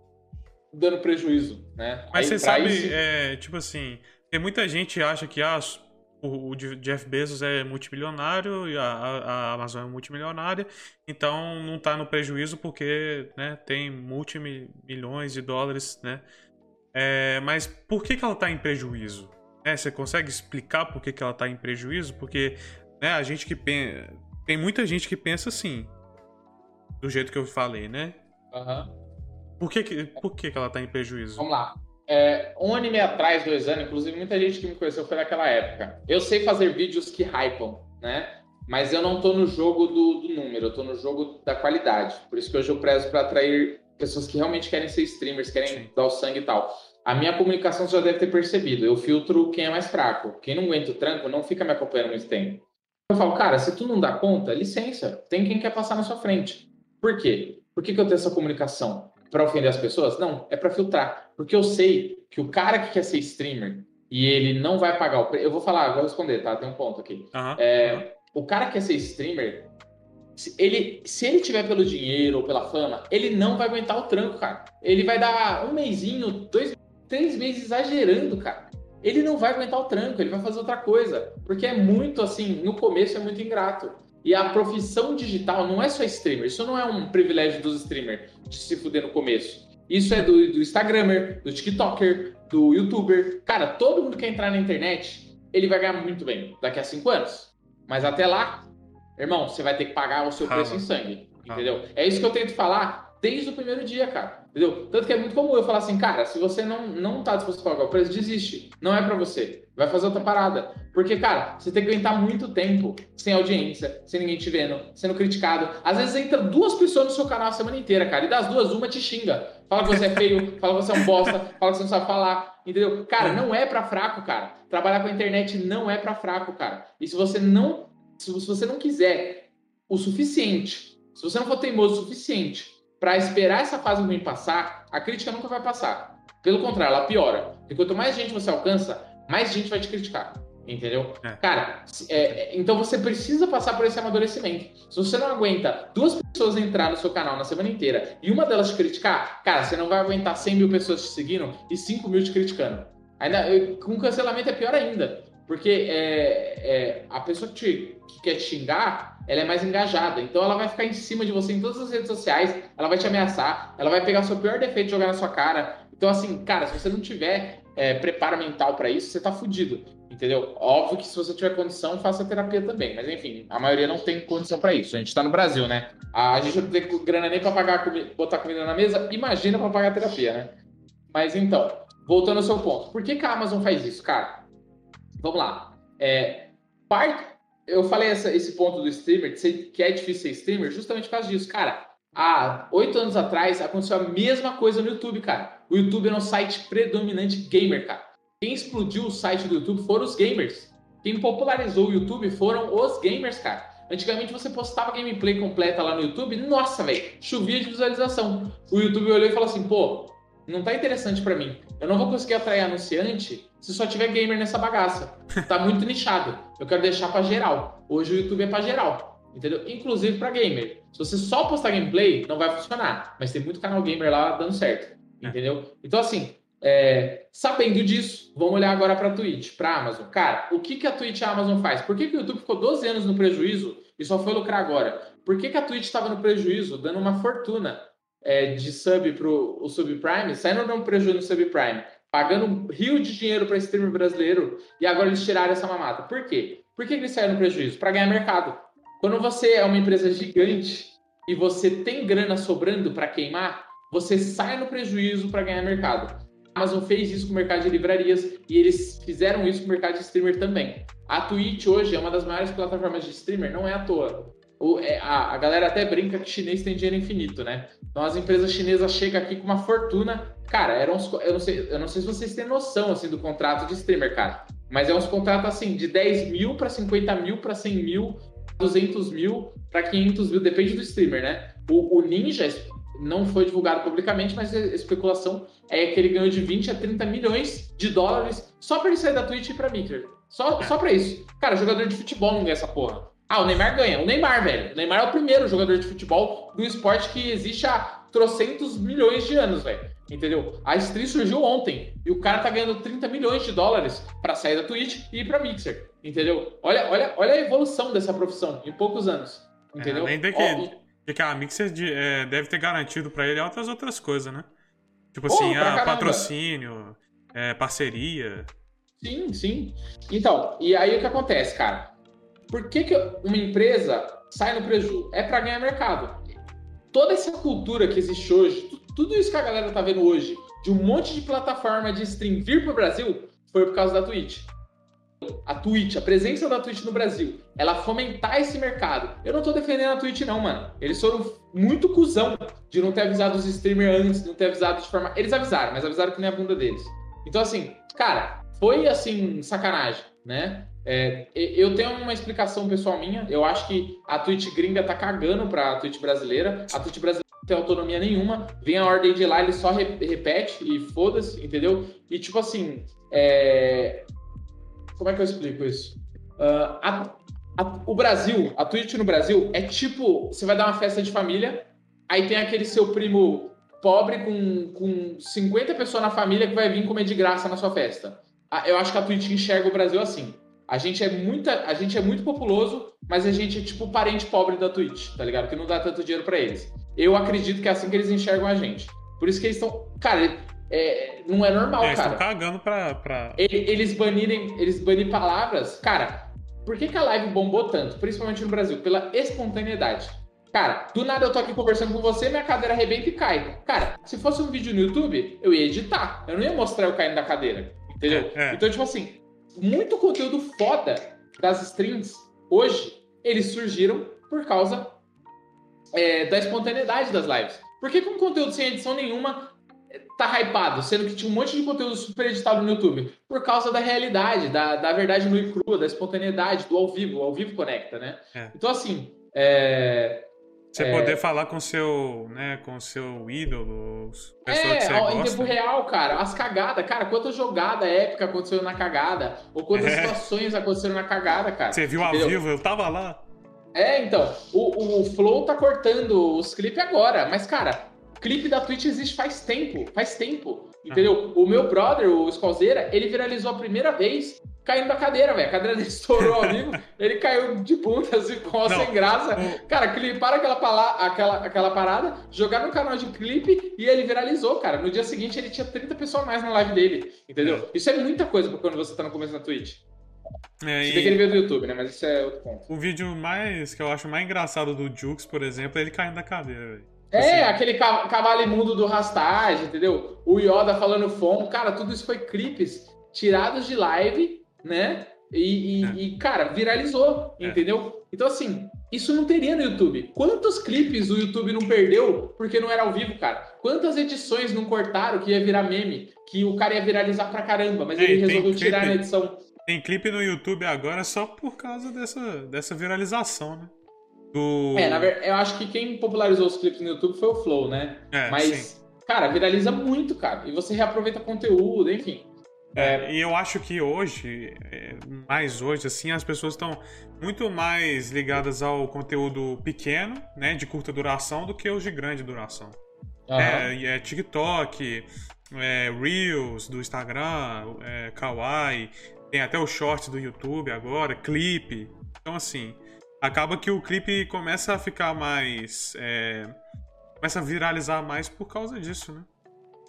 B: dando prejuízo, né?
A: Mas Aí, você sabe, isso... é, tipo assim, tem muita gente acha que ah, o, Jeff Bezos é multimilionário e a, a, Amazon é multimilionária, então não está no prejuízo porque né, tem multimilhões de dólares, né? É, mas por que, que ela está em prejuízo? É, você consegue explicar por que, que ela está em prejuízo? Porque né, a gente que pensa, tem muita gente que pensa assim, do jeito que eu falei, né?
B: Uhum.
A: Por que, que, por que, que ela está em prejuízo?
B: Vamos lá. É, um ano e meio atrás, dois anos, inclusive muita gente que me conheceu foi naquela época. Eu sei fazer vídeos que hypam, né? Mas eu não tô no jogo do, do número, eu tô no jogo da qualidade. Por isso que hoje eu prezo para atrair pessoas que realmente querem ser streamers, querem Sim. dar o sangue e tal. A minha comunicação você já deve ter percebido. Eu filtro quem é mais fraco. Quem não aguenta o tranco não fica me acompanhando muito tempo. Eu falo, cara, se tu não dá conta, licença, tem quem quer passar na sua frente. Por quê? Por que, que eu tenho essa comunicação? para ofender as pessoas? Não, é para filtrar. Porque eu sei que o cara que quer ser streamer e ele não vai pagar o preço. Eu vou falar, vou responder, tá? Tem um ponto aqui.
A: Uhum,
B: é, uhum. O cara que quer ser streamer, se ele, se ele tiver pelo dinheiro ou pela fama, ele não vai aguentar o tranco, cara. Ele vai dar um mêsinho, dois, três meses exagerando, cara. Ele não vai aguentar o tranco, ele vai fazer outra coisa. Porque é muito assim, no começo é muito ingrato. E a profissão digital não é só streamer. Isso não é um privilégio dos streamers de se fuder no começo. Isso é do, do Instagrammer, do TikToker, do YouTuber. Cara, todo mundo que entrar na internet, ele vai ganhar muito bem daqui a cinco anos. Mas até lá, irmão, você vai ter que pagar o seu preço em sangue. Entendeu? É isso que eu tento falar desde o primeiro dia, cara. Entendeu? Tanto que é muito comum eu falar assim, cara, se você não, não tá disposto a pagar o preço, desiste. Não é para você. Vai fazer outra parada. Porque, cara, você tem que aguentar muito tempo sem audiência, sem ninguém te vendo, sendo criticado. Às vezes entra duas pessoas no seu canal a semana inteira, cara, e das duas, uma te xinga. Fala que você é feio, fala que você é um bosta, fala que você não sabe falar, entendeu? Cara, não é pra fraco, cara. Trabalhar com a internet não é pra fraco, cara. E se você não, se você não quiser o suficiente, se você não for teimoso o suficiente para esperar essa fase ruim passar, a crítica nunca vai passar. Pelo contrário, ela piora. Porque quanto mais gente você alcança, mais gente vai te criticar. Entendeu? É. Cara, é, é, então você precisa passar por esse amadurecimento. Se você não aguenta duas pessoas entrar no seu canal na semana inteira e uma delas te criticar, cara, você não vai aguentar 100 mil pessoas te seguindo e 5 mil te criticando. Ainda, com cancelamento é pior ainda. Porque é, é, a pessoa que, te, que quer te xingar, ela é mais engajada. Então ela vai ficar em cima de você em todas as redes sociais, ela vai te ameaçar, ela vai pegar o seu pior defeito e jogar na sua cara. Então, assim, cara, se você não tiver é, preparo mental para isso, você tá fudido. Entendeu? Óbvio que se você tiver condição, faça terapia também. Mas enfim, a maioria não tem condição para isso. A gente tá no Brasil, né? A gente não tem grana nem para pagar botar comida na mesa. Imagina para pagar terapia, né? Mas então, voltando ao seu ponto. Por que, que a Amazon faz isso, cara? Vamos lá. É, parte, eu falei essa, esse ponto do streamer, que é difícil ser streamer, justamente por causa disso. Cara, há oito anos atrás aconteceu a mesma coisa no YouTube, cara. O YouTube era um site predominante gamer, cara. Quem explodiu o site do YouTube foram os gamers. Quem popularizou o YouTube foram os gamers, cara. Antigamente você postava gameplay completa lá no YouTube, nossa, velho, chovia de visualização. O YouTube olhou e falou assim: pô, não tá interessante para mim. Eu não vou conseguir atrair anunciante se só tiver gamer nessa bagaça. Tá muito nichado. Eu quero deixar para geral. Hoje o YouTube é para geral, entendeu? Inclusive para gamer. Se você só postar gameplay, não vai funcionar. Mas tem muito canal gamer lá dando certo. É. Entendeu? Então, assim, é, sabendo disso, vamos olhar agora para a Twitch, para a Amazon. Cara, o que, que a Twitch e a Amazon faz? Por que, que o YouTube ficou 12 anos no prejuízo e só foi lucrar agora? Por que, que a Twitch estava no prejuízo, dando uma fortuna é, de sub para o subprime, saindo no prejuízo no subprime, pagando um rio de dinheiro para streamer brasileiro e agora eles tiraram essa mamata? Por quê? Por que eles saíram no prejuízo? Para ganhar mercado. Quando você é uma empresa gigante e você tem grana sobrando para queimar, você sai no prejuízo para ganhar mercado. A Amazon fez isso com o mercado de livrarias e eles fizeram isso com o mercado de streamer também. A Twitch hoje é uma das maiores plataformas de streamer, não é à toa. O, é, a, a galera até brinca que chinês tem dinheiro infinito, né? Então as empresas chinesas chegam aqui com uma fortuna. Cara, eram uns, eu, não sei, eu não sei se vocês têm noção assim, do contrato de streamer, cara. Mas é uns contratos assim, de 10 mil para 50 mil para 100 mil, 200 mil para 500 mil, depende do streamer, né? O, o Ninja não foi divulgado publicamente, mas a especulação é que ele ganhou de 20 a 30 milhões de dólares só para ele sair da Twitch e ir pra Mixer. Só, só pra isso. Cara, jogador de futebol não ganha essa porra. Ah, o Neymar ganha. O Neymar, velho. O Neymar é o primeiro jogador de futebol do esporte que existe há trocentos milhões de anos, velho. Entendeu? A stream surgiu ontem e o cara tá ganhando 30 milhões de dólares para sair da Twitch e ir pra Mixer. Entendeu? Olha, olha, olha a evolução dessa profissão em poucos anos. Entendeu? É,
A: além de que, que a Mixer é, deve ter garantido para ele outras outras coisas, né? Tipo assim, oh, patrocínio, é, parceria.
B: Sim, sim. Então, e aí o que acontece, cara? Por que, que uma empresa sai no prejuízo? É para ganhar mercado. Toda essa cultura que existe hoje, tudo isso que a galera tá vendo hoje, de um monte de plataforma de stream vir pro Brasil, foi por causa da Twitch. A Twitch, a presença da Twitch no Brasil, ela fomentar esse mercado. Eu não tô defendendo a Twitch, não, mano. Eles foram muito cuzão de não ter avisado os streamers antes, de não ter avisado de forma. Eles avisaram, mas avisaram que nem a bunda deles. Então, assim, cara, foi assim, sacanagem, né? É, eu tenho uma explicação pessoal minha. Eu acho que a Twitch gringa tá cagando pra Twitch brasileira. A Twitch brasileira não tem autonomia nenhuma. Vem a ordem de lá, ele só re repete e foda-se, entendeu? E tipo assim, é... como é que eu explico isso? Uh, a, a, o Brasil, a Twitch no Brasil é tipo: você vai dar uma festa de família, aí tem aquele seu primo pobre com, com 50 pessoas na família que vai vir comer de graça na sua festa eu acho que a Twitch enxerga o Brasil assim. A gente é muita, a gente é muito populoso, mas a gente é tipo o parente pobre da Twitch, tá ligado? Que não dá tanto dinheiro para eles. Eu acredito que é assim que eles enxergam a gente. Por isso que eles estão, cara, é, não é normal, é, cara.
A: Estão cagando pra, pra...
B: Eles banirem, eles banirem palavras, cara. Por que, que a live bombou tanto, principalmente no Brasil? Pela espontaneidade. Cara, do nada eu tô aqui conversando com você, minha cadeira arrebenta e cai. Cara, se fosse um vídeo no YouTube, eu ia editar. Eu não ia mostrar eu caindo da cadeira. Entendeu? É, é. Então, tipo assim, muito conteúdo foda das streams hoje, eles surgiram por causa é, da espontaneidade das lives. Por que, com conteúdo sem edição nenhuma tá hypado, sendo que tinha um monte de conteúdo super editado no YouTube? Por causa da realidade, da, da verdade no e crua, da espontaneidade, do ao vivo. O ao vivo conecta, né? É. Então, assim, é,
A: você é... poder falar com seu, né, com seu ídolo, pessoa
B: é,
A: que você
B: ó,
A: gosta.
B: em tempo real, cara, as cagadas, cara, quanta jogada épica aconteceu na cagada, ou quantas é. situações aconteceram na cagada, cara.
A: Você viu Entendeu? ao vivo, eu tava lá.
B: É, então, o, o Flow tá cortando os clipes agora, mas, cara, clipe da Twitch existe faz tempo, faz tempo, entendeu? Ah. O meu brother, o Scolzeira, ele viralizou a primeira vez caindo da cadeira, velho. A cadeira dele estourou ao vivo, ele caiu de bunda, assim, com a sem graça. Cara, clipar aquela, pala aquela, aquela parada, jogar no canal de clipe e ele viralizou, cara. No dia seguinte ele tinha 30 pessoas mais na live dele, entendeu? É. Isso é muita coisa quando você tá no começo na Twitch. É, Se e... que ele veio do YouTube, né? Mas isso é outro ponto.
A: O vídeo mais, que eu acho mais engraçado do Jukes, por exemplo, é ele caindo da cadeira, velho.
B: É, assim. aquele cavalo imundo do Rastagem, entendeu? O Yoda falando fome. Cara, tudo isso foi clipes tirados de live né? E, e, é. e cara, viralizou, é. entendeu? Então, assim, isso não teria no YouTube. Quantos clipes o YouTube não perdeu porque não era ao vivo, cara? Quantas edições não cortaram que ia virar meme, que o cara ia viralizar pra caramba, mas ele resolveu tirar na edição.
A: Tem clipe no YouTube agora só por causa dessa, dessa viralização, né? Do...
B: É, na verdade, eu acho que quem popularizou os clipes no YouTube foi o Flow, né? É, mas, sim. cara, viraliza muito, cara. E você reaproveita conteúdo, enfim.
A: É, e eu acho que hoje, é, mais hoje, assim, as pessoas estão muito mais ligadas ao conteúdo pequeno, né, de curta duração, do que os de grande duração. Uhum. É, é, TikTok, é, Reels do Instagram, é, Kawaii, tem até o short do YouTube agora, clipe. Então, assim, acaba que o clipe começa a ficar mais. É, começa a viralizar mais por causa disso, né?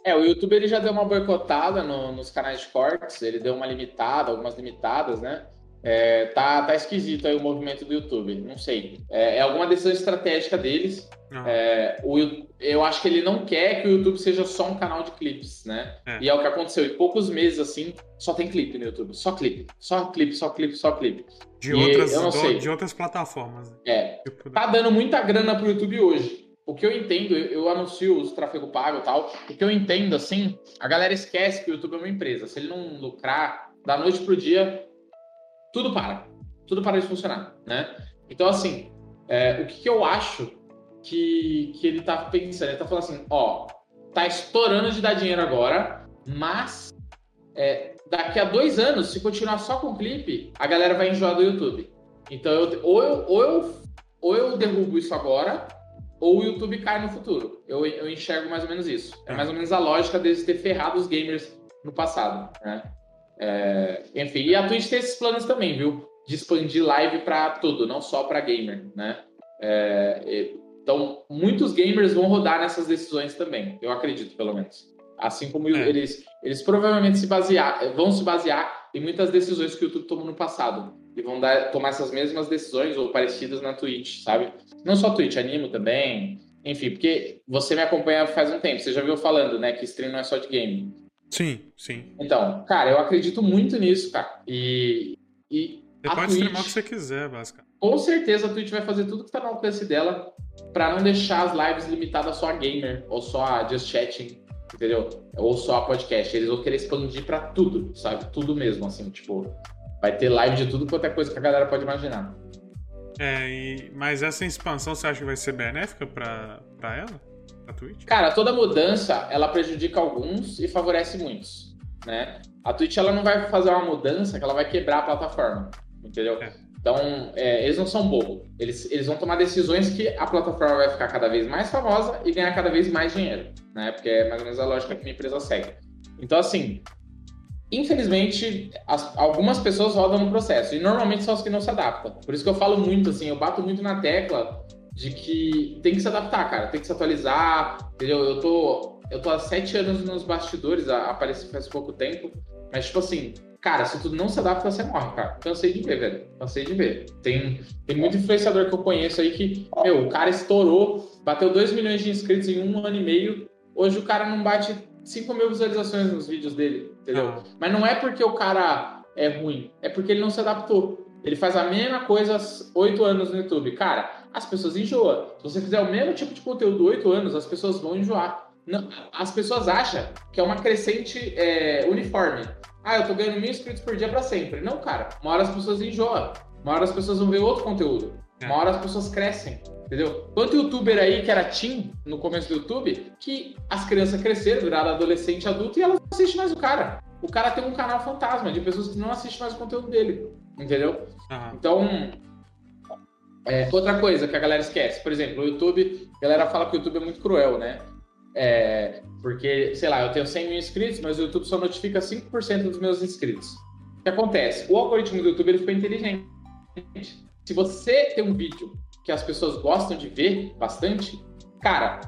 B: É, o YouTube ele já deu uma boicotada no, nos canais de cortes, ele deu uma limitada, algumas limitadas, né? É, tá, tá esquisito aí o movimento do YouTube. Não sei. É, é alguma decisão estratégica deles. É, o, eu acho que ele não quer que o YouTube seja só um canal de clipes, né? É. E é o que aconteceu. Em poucos meses, assim, só tem clipe no YouTube. Só clipe. Só clipe, só clipe, só clipe.
A: De, outras, do, de outras plataformas.
B: É. Tipo, tá dando muita grana pro YouTube hoje. O que eu entendo, eu, eu anuncio os tráfego pago e tal. O que eu entendo, assim, a galera esquece que o YouTube é uma empresa. Se ele não lucrar, da noite pro dia, tudo para. Tudo para de funcionar, né? Então, assim, é, o que, que, eu acho que, que ele tá pensando? Ele tá falando assim, ó, tá estourando de dar dinheiro agora, mas é, daqui a dois anos, se continuar só com clipe, a galera vai enjoar do YouTube. Então, eu, ou, eu, ou, eu, ou eu derrubo isso agora, ou o YouTube cai no futuro. Eu, eu enxergo mais ou menos isso. É mais ou menos a lógica deles ter ferrado os gamers no passado, né? É, enfim, e a Twitch tem esses planos também, viu? De expandir live para tudo, não só para gamer, né? É, então, muitos gamers vão rodar nessas decisões também, eu acredito, pelo menos. Assim como é. eles, eles provavelmente se basear, vão se basear em muitas decisões que o YouTube tomou no passado. E vão dar, tomar essas mesmas decisões ou parecidas na Twitch, sabe? Não só Twitch, animo também. Enfim, porque você me acompanha faz um tempo, você já viu falando, né, que stream não é só de game.
A: Sim, sim.
B: Então, cara, eu acredito muito nisso, cara. E. e
A: você pode Twitch, streamar o que você quiser, basicamente.
B: Com certeza a Twitch vai fazer tudo que tá no alcance dela para não deixar as lives limitadas só a gamer ou só a just chatting, entendeu? Ou só a podcast. Eles vão querer expandir para tudo, sabe? Tudo mesmo, assim, tipo, vai ter live de tudo quanto é coisa que a galera pode imaginar.
A: É, e... mas essa expansão você acha que vai ser benéfica para ela?
B: Twitch? Cara, toda mudança, ela prejudica alguns e favorece muitos, né? A Twitch, ela não vai fazer uma mudança que ela vai quebrar a plataforma, entendeu? É. Então, é, eles não são bobos. Eles, eles vão tomar decisões que a plataforma vai ficar cada vez mais famosa e ganhar cada vez mais dinheiro, né? Porque é mais ou menos a lógica que a minha empresa segue. Então, assim, infelizmente, as, algumas pessoas rodam no processo e normalmente são as que não se adaptam. Por isso que eu falo muito, assim, eu bato muito na tecla de que tem que se adaptar, cara, tem que se atualizar, entendeu? Eu tô, eu tô há sete anos nos bastidores, apareci faz pouco tempo, mas tipo assim, cara, se tu não se adapta, você morre, cara. Cansei de ver, velho. Cansei de ver. Tem, tem muito influenciador que eu conheço aí que, meu, o cara estourou, bateu 2 milhões de inscritos em um ano e meio. Hoje o cara não bate 5 mil visualizações nos vídeos dele, entendeu? Ah. Mas não é porque o cara é ruim, é porque ele não se adaptou. Ele faz a mesma coisa há 8 anos no YouTube. Cara, as pessoas enjoam. Se você fizer o mesmo tipo de conteúdo oito anos, as pessoas vão enjoar. Não, as pessoas acham que é uma crescente é, uniforme. Ah, eu tô ganhando mil inscritos por dia para sempre. Não, cara. Uma hora as pessoas enjoam. Uma hora as pessoas vão ver outro conteúdo. É. Uma hora as pessoas crescem. Entendeu? Quanto youtuber aí que era teen no começo do YouTube, que as crianças cresceram, viraram adolescente, adulto e elas não assistem mais o cara. O cara tem um canal fantasma de pessoas que não assistem mais o conteúdo dele. Entendeu? Uhum. Então, é, outra coisa que a galera esquece, por exemplo, o YouTube, a galera fala que o YouTube é muito cruel, né? É, porque, sei lá, eu tenho 100 mil inscritos, mas o YouTube só notifica 5% dos meus inscritos. O que acontece? O algoritmo do YouTube ele ficou inteligente. Se você tem um vídeo que as pessoas gostam de ver bastante, cara,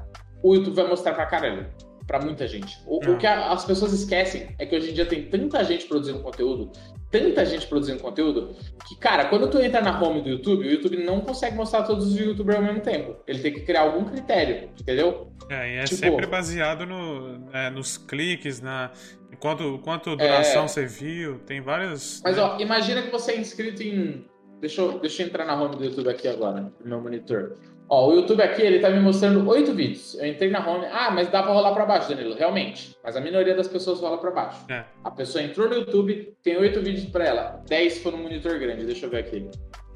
B: o YouTube vai mostrar pra caramba para muita gente. O, o, que a, as pessoas esquecem é que hoje em dia tem tanta gente produzindo conteúdo, tanta gente produzindo conteúdo, que, cara, quando tu entra na home do YouTube, o YouTube não consegue mostrar todos os youtubers ao mesmo tempo. Ele tem que criar algum critério, entendeu?
A: É, e é tipo, sempre baseado no, é, nos cliques, na quanto, quanto duração é... você viu, tem várias.
B: Mas, né? ó, imagina que você é inscrito em. Deixa eu, deixa eu entrar na home do YouTube aqui agora, no meu monitor. Ó, o YouTube aqui, ele tá me mostrando oito vídeos. Eu entrei na home. Ah, mas dá pra rolar pra baixo, Danilo. Realmente. Mas a minoria das pessoas rola pra baixo. É. A pessoa entrou no YouTube, tem oito vídeos pra ela. Dez foram no monitor grande. Deixa eu ver aqui.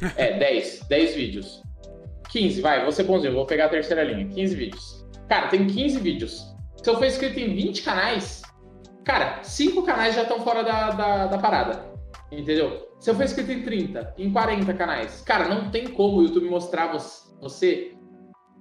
B: É, dez. Dez vídeos. 15, vai, vou ser bonzinho, vou pegar a terceira linha. 15 vídeos. Cara, tem 15 vídeos. Se eu for inscrito em 20 canais, cara, 5 canais já estão fora da, da, da, parada. Entendeu? Se eu for inscrito em 30, em 40 canais, cara, não tem como o YouTube mostrar você você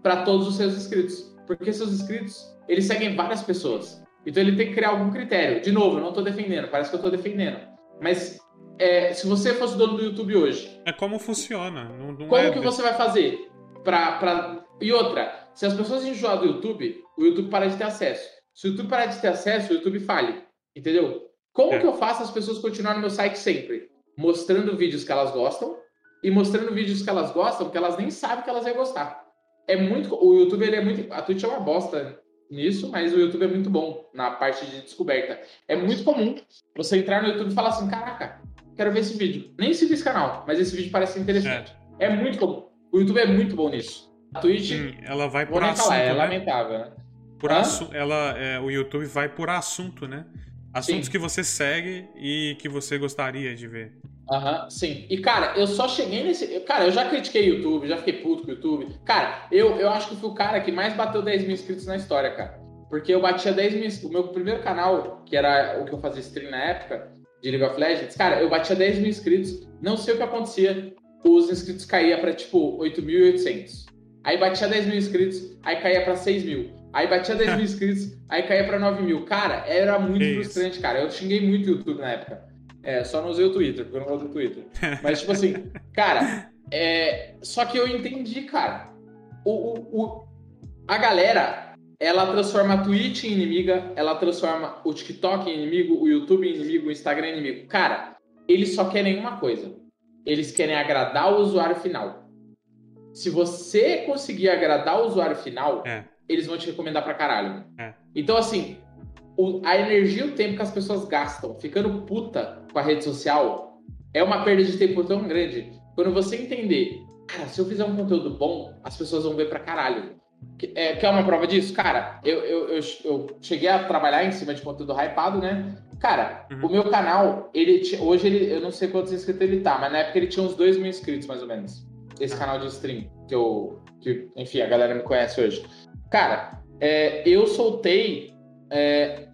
B: para todos os seus inscritos. Porque seus inscritos, eles seguem várias pessoas. Então ele tem que criar algum critério. De novo, eu não estou defendendo, parece que eu estou defendendo. Mas é, se você fosse dono do YouTube hoje.
A: É como funciona. Não, não
B: como
A: é...
B: que você vai fazer? Pra, pra... E outra, se as pessoas enjoarem do YouTube, o YouTube para de ter acesso. Se o YouTube parar de ter acesso, o YouTube fale. Entendeu? Como é. que eu faço as pessoas continuarem no meu site sempre? mostrando vídeos que elas gostam e mostrando vídeos que elas gostam que elas nem sabem que elas iam gostar. É muito. O YouTube ele é muito. A Twitch é uma bosta nisso, mas o YouTube é muito bom na parte de descoberta. É muito comum você entrar no YouTube e falar assim: caraca, quero ver esse vídeo. Nem sigo esse canal, mas esse vídeo parece interessante. É, é muito comum. O YouTube é muito bom nisso. A Twitch. Sim,
A: ela vai por assunto. Falar,
B: é né? lamentável, né?
A: Por assu... ela, é, o YouTube vai por assunto, né? Assuntos sim. que você segue e que você gostaria de ver.
B: Aham, sim. E, cara, eu só cheguei nesse. Cara, eu já critiquei o YouTube, já fiquei puto com o YouTube. Cara, eu, eu acho que fui o cara que mais bateu 10 mil inscritos na história, cara. Porque eu batia 10 mil. O meu primeiro canal, que era o que eu fazia stream na época, de League of Legends, cara, eu batia 10 mil inscritos. Não sei o que acontecia. Os inscritos caíam pra, tipo, 8.800. Aí batia 10 mil inscritos, aí caía pra 6 mil. Aí batia 10 mil inscritos, aí caía pra 9 mil. Cara, era muito que frustrante, isso? cara. Eu xinguei muito o YouTube na época. É, só não usei o Twitter, porque eu não gosto do Twitter. Mas, tipo assim, cara, é... só que eu entendi, cara. O, o, o, a galera, ela transforma a Twitch em inimiga, ela transforma o TikTok em inimigo, o YouTube em inimigo, o Instagram em inimigo. Cara, eles só querem uma coisa. Eles querem agradar o usuário final. Se você conseguir agradar o usuário final, é. eles vão te recomendar pra caralho. É. Então, assim, o, a energia e o tempo que as pessoas gastam ficando puta com a rede social é uma perda de tempo tão grande. Quando você entender, cara, se eu fizer um conteúdo bom, as pessoas vão ver pra caralho. É, quer uma prova disso? Cara, eu, eu, eu, eu, cheguei a trabalhar em cima de conteúdo hypado, né? Cara, uhum. o meu canal, ele hoje ele, eu não sei quantos inscritos ele tá, mas na época ele tinha uns 2 mil inscritos, mais ou menos. Esse ah. canal de stream, que eu. Que, enfim, a galera me conhece hoje. Cara, é, eu soltei é,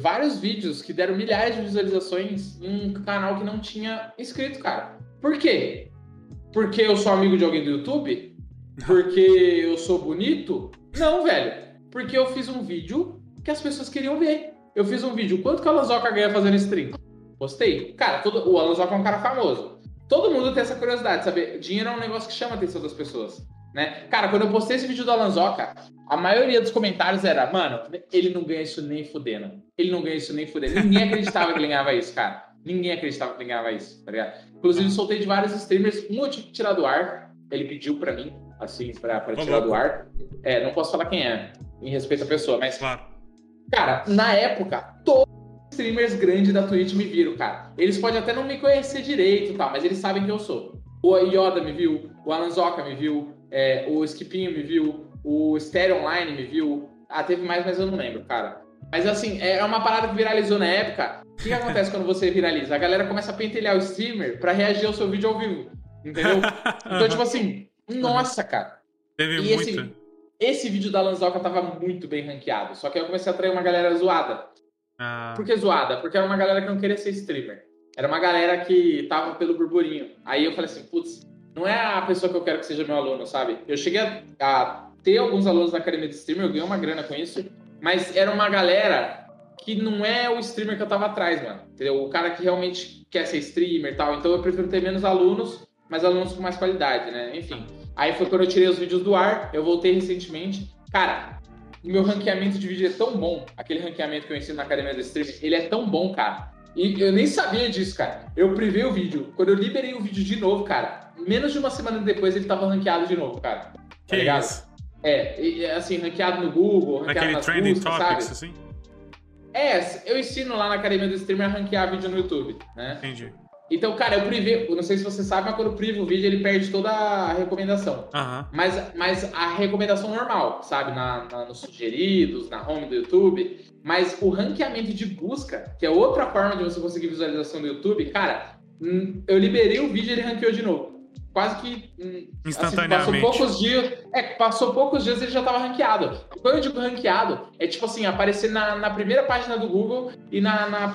B: vários vídeos que deram milhares de visualizações em um canal que não tinha inscrito, cara. Por quê? Porque eu sou amigo de alguém do YouTube? Porque eu sou bonito? Não, velho. Porque eu fiz um vídeo que as pessoas queriam ver. Eu fiz um vídeo. Quanto que o Alanzoca ganha fazendo stream? Postei. Cara, todo, o Alanzoca é um cara famoso. Todo mundo tem essa curiosidade, sabe? Dinheiro é um negócio que chama a atenção das pessoas. Né? Cara, quando eu postei esse vídeo do Alanzoca, a maioria dos comentários era, mano, ele não ganha isso nem fudendo. Ele não ganha isso nem fudendo. Ninguém acreditava que ele ganhava isso, cara. Ninguém acreditava que ele ganhava isso, tá ligado? Inclusive, soltei de vários streamers, um eu tive que tirar do ar. Ele pediu pra mim, assim, pra, pra tirar do ar. É, não posso falar quem é, em respeito à pessoa, mas. Claro. Cara, na época, todos os streamers grandes da Twitch me viram, cara. Eles podem até não me conhecer direito e tal, mas eles sabem quem eu sou. O Yoda me viu, o Alanzoca me viu, é, o Skipinho me viu, o Stereo Online me viu. Ah, teve mais, mas eu não lembro, cara. Mas assim, é uma parada que viralizou na época. O que, que acontece quando você viraliza? A galera começa a pentelhar o streamer pra reagir ao seu vídeo ao vivo. Entendeu? Então, tipo assim, nossa, cara.
A: Teve e muito.
B: Esse, esse vídeo da Lanzoca tava muito bem ranqueado. Só que aí eu comecei a atrair uma galera zoada. Ah. Por que zoada? Porque era uma galera que não queria ser streamer. Era uma galera que tava pelo burburinho. Aí eu falei assim, putz, não é a pessoa que eu quero que seja meu aluno, sabe? Eu cheguei a, a ter alguns alunos na academia de streamer, eu ganhei uma grana com isso, mas era uma galera que não é o streamer que eu tava atrás, mano. Entendeu? O cara que realmente quer ser streamer e tal. Então eu prefiro ter menos alunos, mas alunos com mais qualidade, né? Enfim. Aí foi quando eu tirei os vídeos do ar, eu voltei recentemente. Cara, meu ranqueamento de vídeo é tão bom, aquele ranqueamento que eu ensino na academia do streamer, ele é tão bom, cara. E eu nem sabia disso, cara. Eu privei o vídeo. Quando eu liberei o vídeo de novo, cara, menos de uma semana depois ele tava ranqueado de novo, cara. Tá
A: que ligado? Isso?
B: É, assim, ranqueado no Google, ranqueado
A: Aquele
B: nas
A: trending buscas, topics, sabe? assim?
B: É, eu ensino lá na academia do streamer a ranquear vídeo no YouTube, né?
A: Entendi.
B: Então, cara, eu privei, não sei se você sabe, mas quando eu privo o vídeo, ele perde toda a recomendação.
A: Uhum.
B: Mas, mas a recomendação normal, sabe? Na, na, nos sugeridos, na home do YouTube. Mas o ranqueamento de busca, que é outra forma de você conseguir visualização do YouTube, cara, hum, eu liberei o vídeo e ele ranqueou de novo quase que
A: hum, instantaneamente. Assim,
B: passou poucos dias, é, passou poucos dias ele já estava ranqueado. Quando eu digo ranqueado, é tipo assim, aparecer na, na primeira página do Google e na, na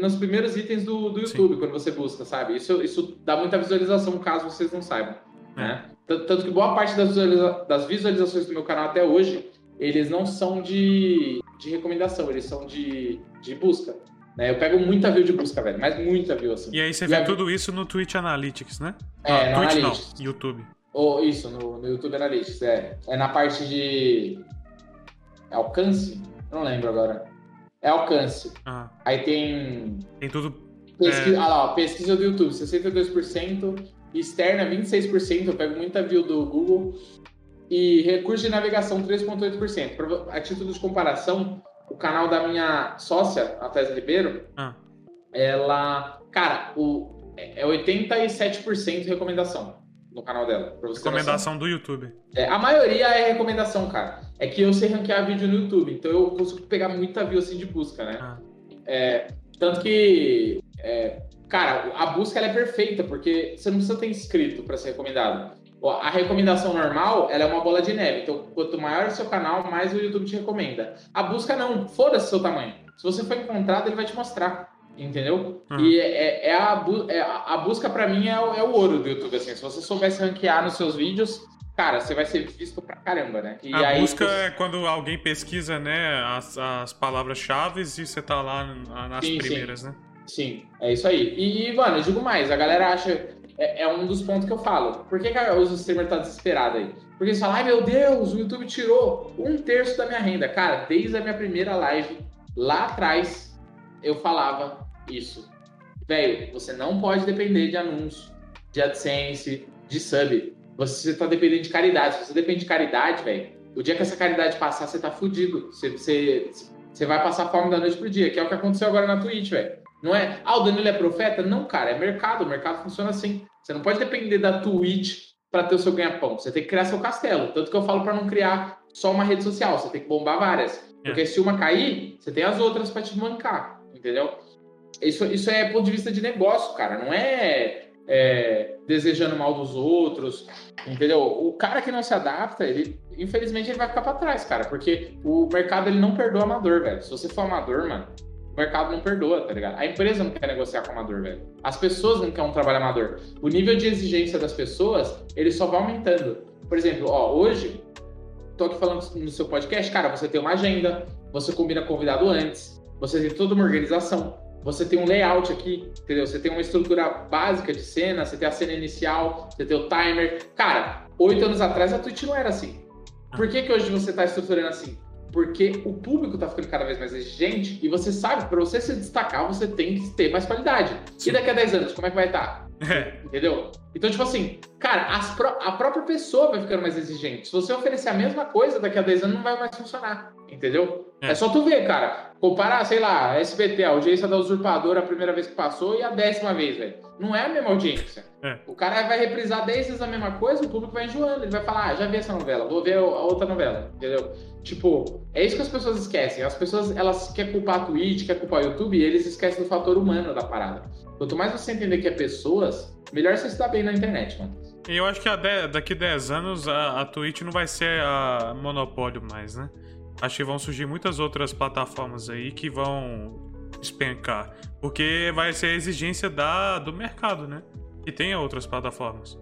B: nos primeiros itens do, do YouTube, Sim. quando você busca, sabe? Isso, isso dá muita visualização, caso vocês não saibam. É. Né? Tanto, tanto, que boa parte das, visualiza das visualizações do meu canal até hoje, eles não são de, de recomendação, eles são de, de busca. Né? Eu pego muita view de busca, velho, mas muita view, assim.
A: E aí você e vê a... tudo isso no Twitch Analytics, né?
B: É, ah, no Twitch Analytics.
A: não, YouTube.
B: Oh, isso, no, no YouTube Analytics, é. É na parte de alcance? Eu não lembro agora. É alcance. Ah. Aí tem...
A: Tem tudo
B: pesquisa, é. ah lá, pesquisa do YouTube, 62%, externa 26%, eu pego muita view do Google, e recurso de navegação 3,8%. A título de comparação, o canal da minha sócia, a Tess Ribeiro, ah. ela, cara, o, é 87% recomendação no canal dela.
A: recomendação do YouTube.
B: É, a maioria é recomendação, cara. É que eu sei ranquear vídeo no YouTube, então eu consigo pegar muita view assim de busca, né? Ah. É, tanto que, é, cara, a busca é perfeita, porque você não precisa ter inscrito para ser recomendado. A recomendação normal, ela é uma bola de neve. Então, quanto maior o seu canal, mais o YouTube te recomenda. A busca não, foda-se seu tamanho. Se você for encontrado, ele vai te mostrar. Entendeu? Uhum. E é, é, a, é, a busca para mim é o, é o, ouro do YouTube. Assim. Se você soubesse ranquear nos seus vídeos, cara, você vai ser visto pra caramba, né?
A: E a busca você... é quando alguém pesquisa, né, as, as palavras-chave e você tá lá nas sim, primeiras,
B: sim.
A: né?
B: Sim, é isso aí. E, mano, eu digo mais, a galera acha. É, é um dos pontos que eu falo. Por que, que os streamer tá desesperado aí? Porque eles falam, ai meu Deus, o YouTube tirou um terço da minha renda. Cara, desde a minha primeira live, lá atrás, eu falava isso. Velho, você não pode depender de anúncio, de AdSense, de sub. Você está dependendo de caridade. Se você depende de caridade, velho, o dia que essa caridade passar, você tá fudido. Você, você, você vai passar fome da noite pro dia, que é o que aconteceu agora na Twitch, velho. Não é, ah, o Danilo é profeta? Não, cara, é mercado. O mercado funciona assim. Você não pode depender da Twitch para ter o seu ganha-pão. Você tem que criar seu castelo. Tanto que eu falo para não criar só uma rede social. Você tem que bombar várias. Porque é. se uma cair, você tem as outras para te mancar. Entendeu? Isso, isso é ponto de vista de negócio, cara. Não é, é, desejando mal dos outros, entendeu? O cara que não se adapta, ele, infelizmente, ele vai ficar para trás, cara. Porque o mercado ele não perdoa amador, velho. Se você for amador, mano, o mercado não perdoa, tá ligado? A empresa não quer negociar com amador, velho. As pessoas não querem um trabalho amador. O nível de exigência das pessoas, ele só vai aumentando. Por exemplo, ó, hoje, tô aqui falando no seu podcast, cara, você tem uma agenda, você combina convidado antes, você tem toda uma organização você tem um layout aqui, entendeu? Você tem uma estrutura básica de cena, você tem a cena inicial, você tem o timer. Cara, oito anos atrás a Twitch não era assim. Por que, que hoje você está estruturando assim? Porque o público está ficando cada vez mais exigente e você sabe, para você se destacar, você tem que ter mais qualidade. E daqui a 10 anos, como é que vai estar? Tá? É. Entendeu? Então, tipo assim, cara, a própria pessoa vai ficando mais exigente. Se você oferecer a mesma coisa, daqui a 10 anos não vai mais funcionar. Entendeu? É, é só tu ver, cara. Comparar, sei lá, SBT, a audiência da usurpadora a primeira vez que passou e a décima vez, velho. Não é a mesma audiência. É. O cara vai reprisar 10 vezes a mesma coisa, o público vai enjoando. Ele vai falar, ah, já vi essa novela, vou ver a outra novela. Entendeu? Tipo, é isso que as pessoas esquecem. As pessoas, elas querem culpar a Twitch, querem culpar o YouTube, e eles esquecem do fator humano da parada. Quanto mais você entender que é pessoas, melhor você está bem na internet, mano.
A: Eu acho que daqui 10 anos a, a Twitch não vai ser a monopólio mais, né? Acho que vão surgir muitas outras plataformas aí que vão despencar. Porque vai ser a exigência da, do mercado, né? E tem outras plataformas.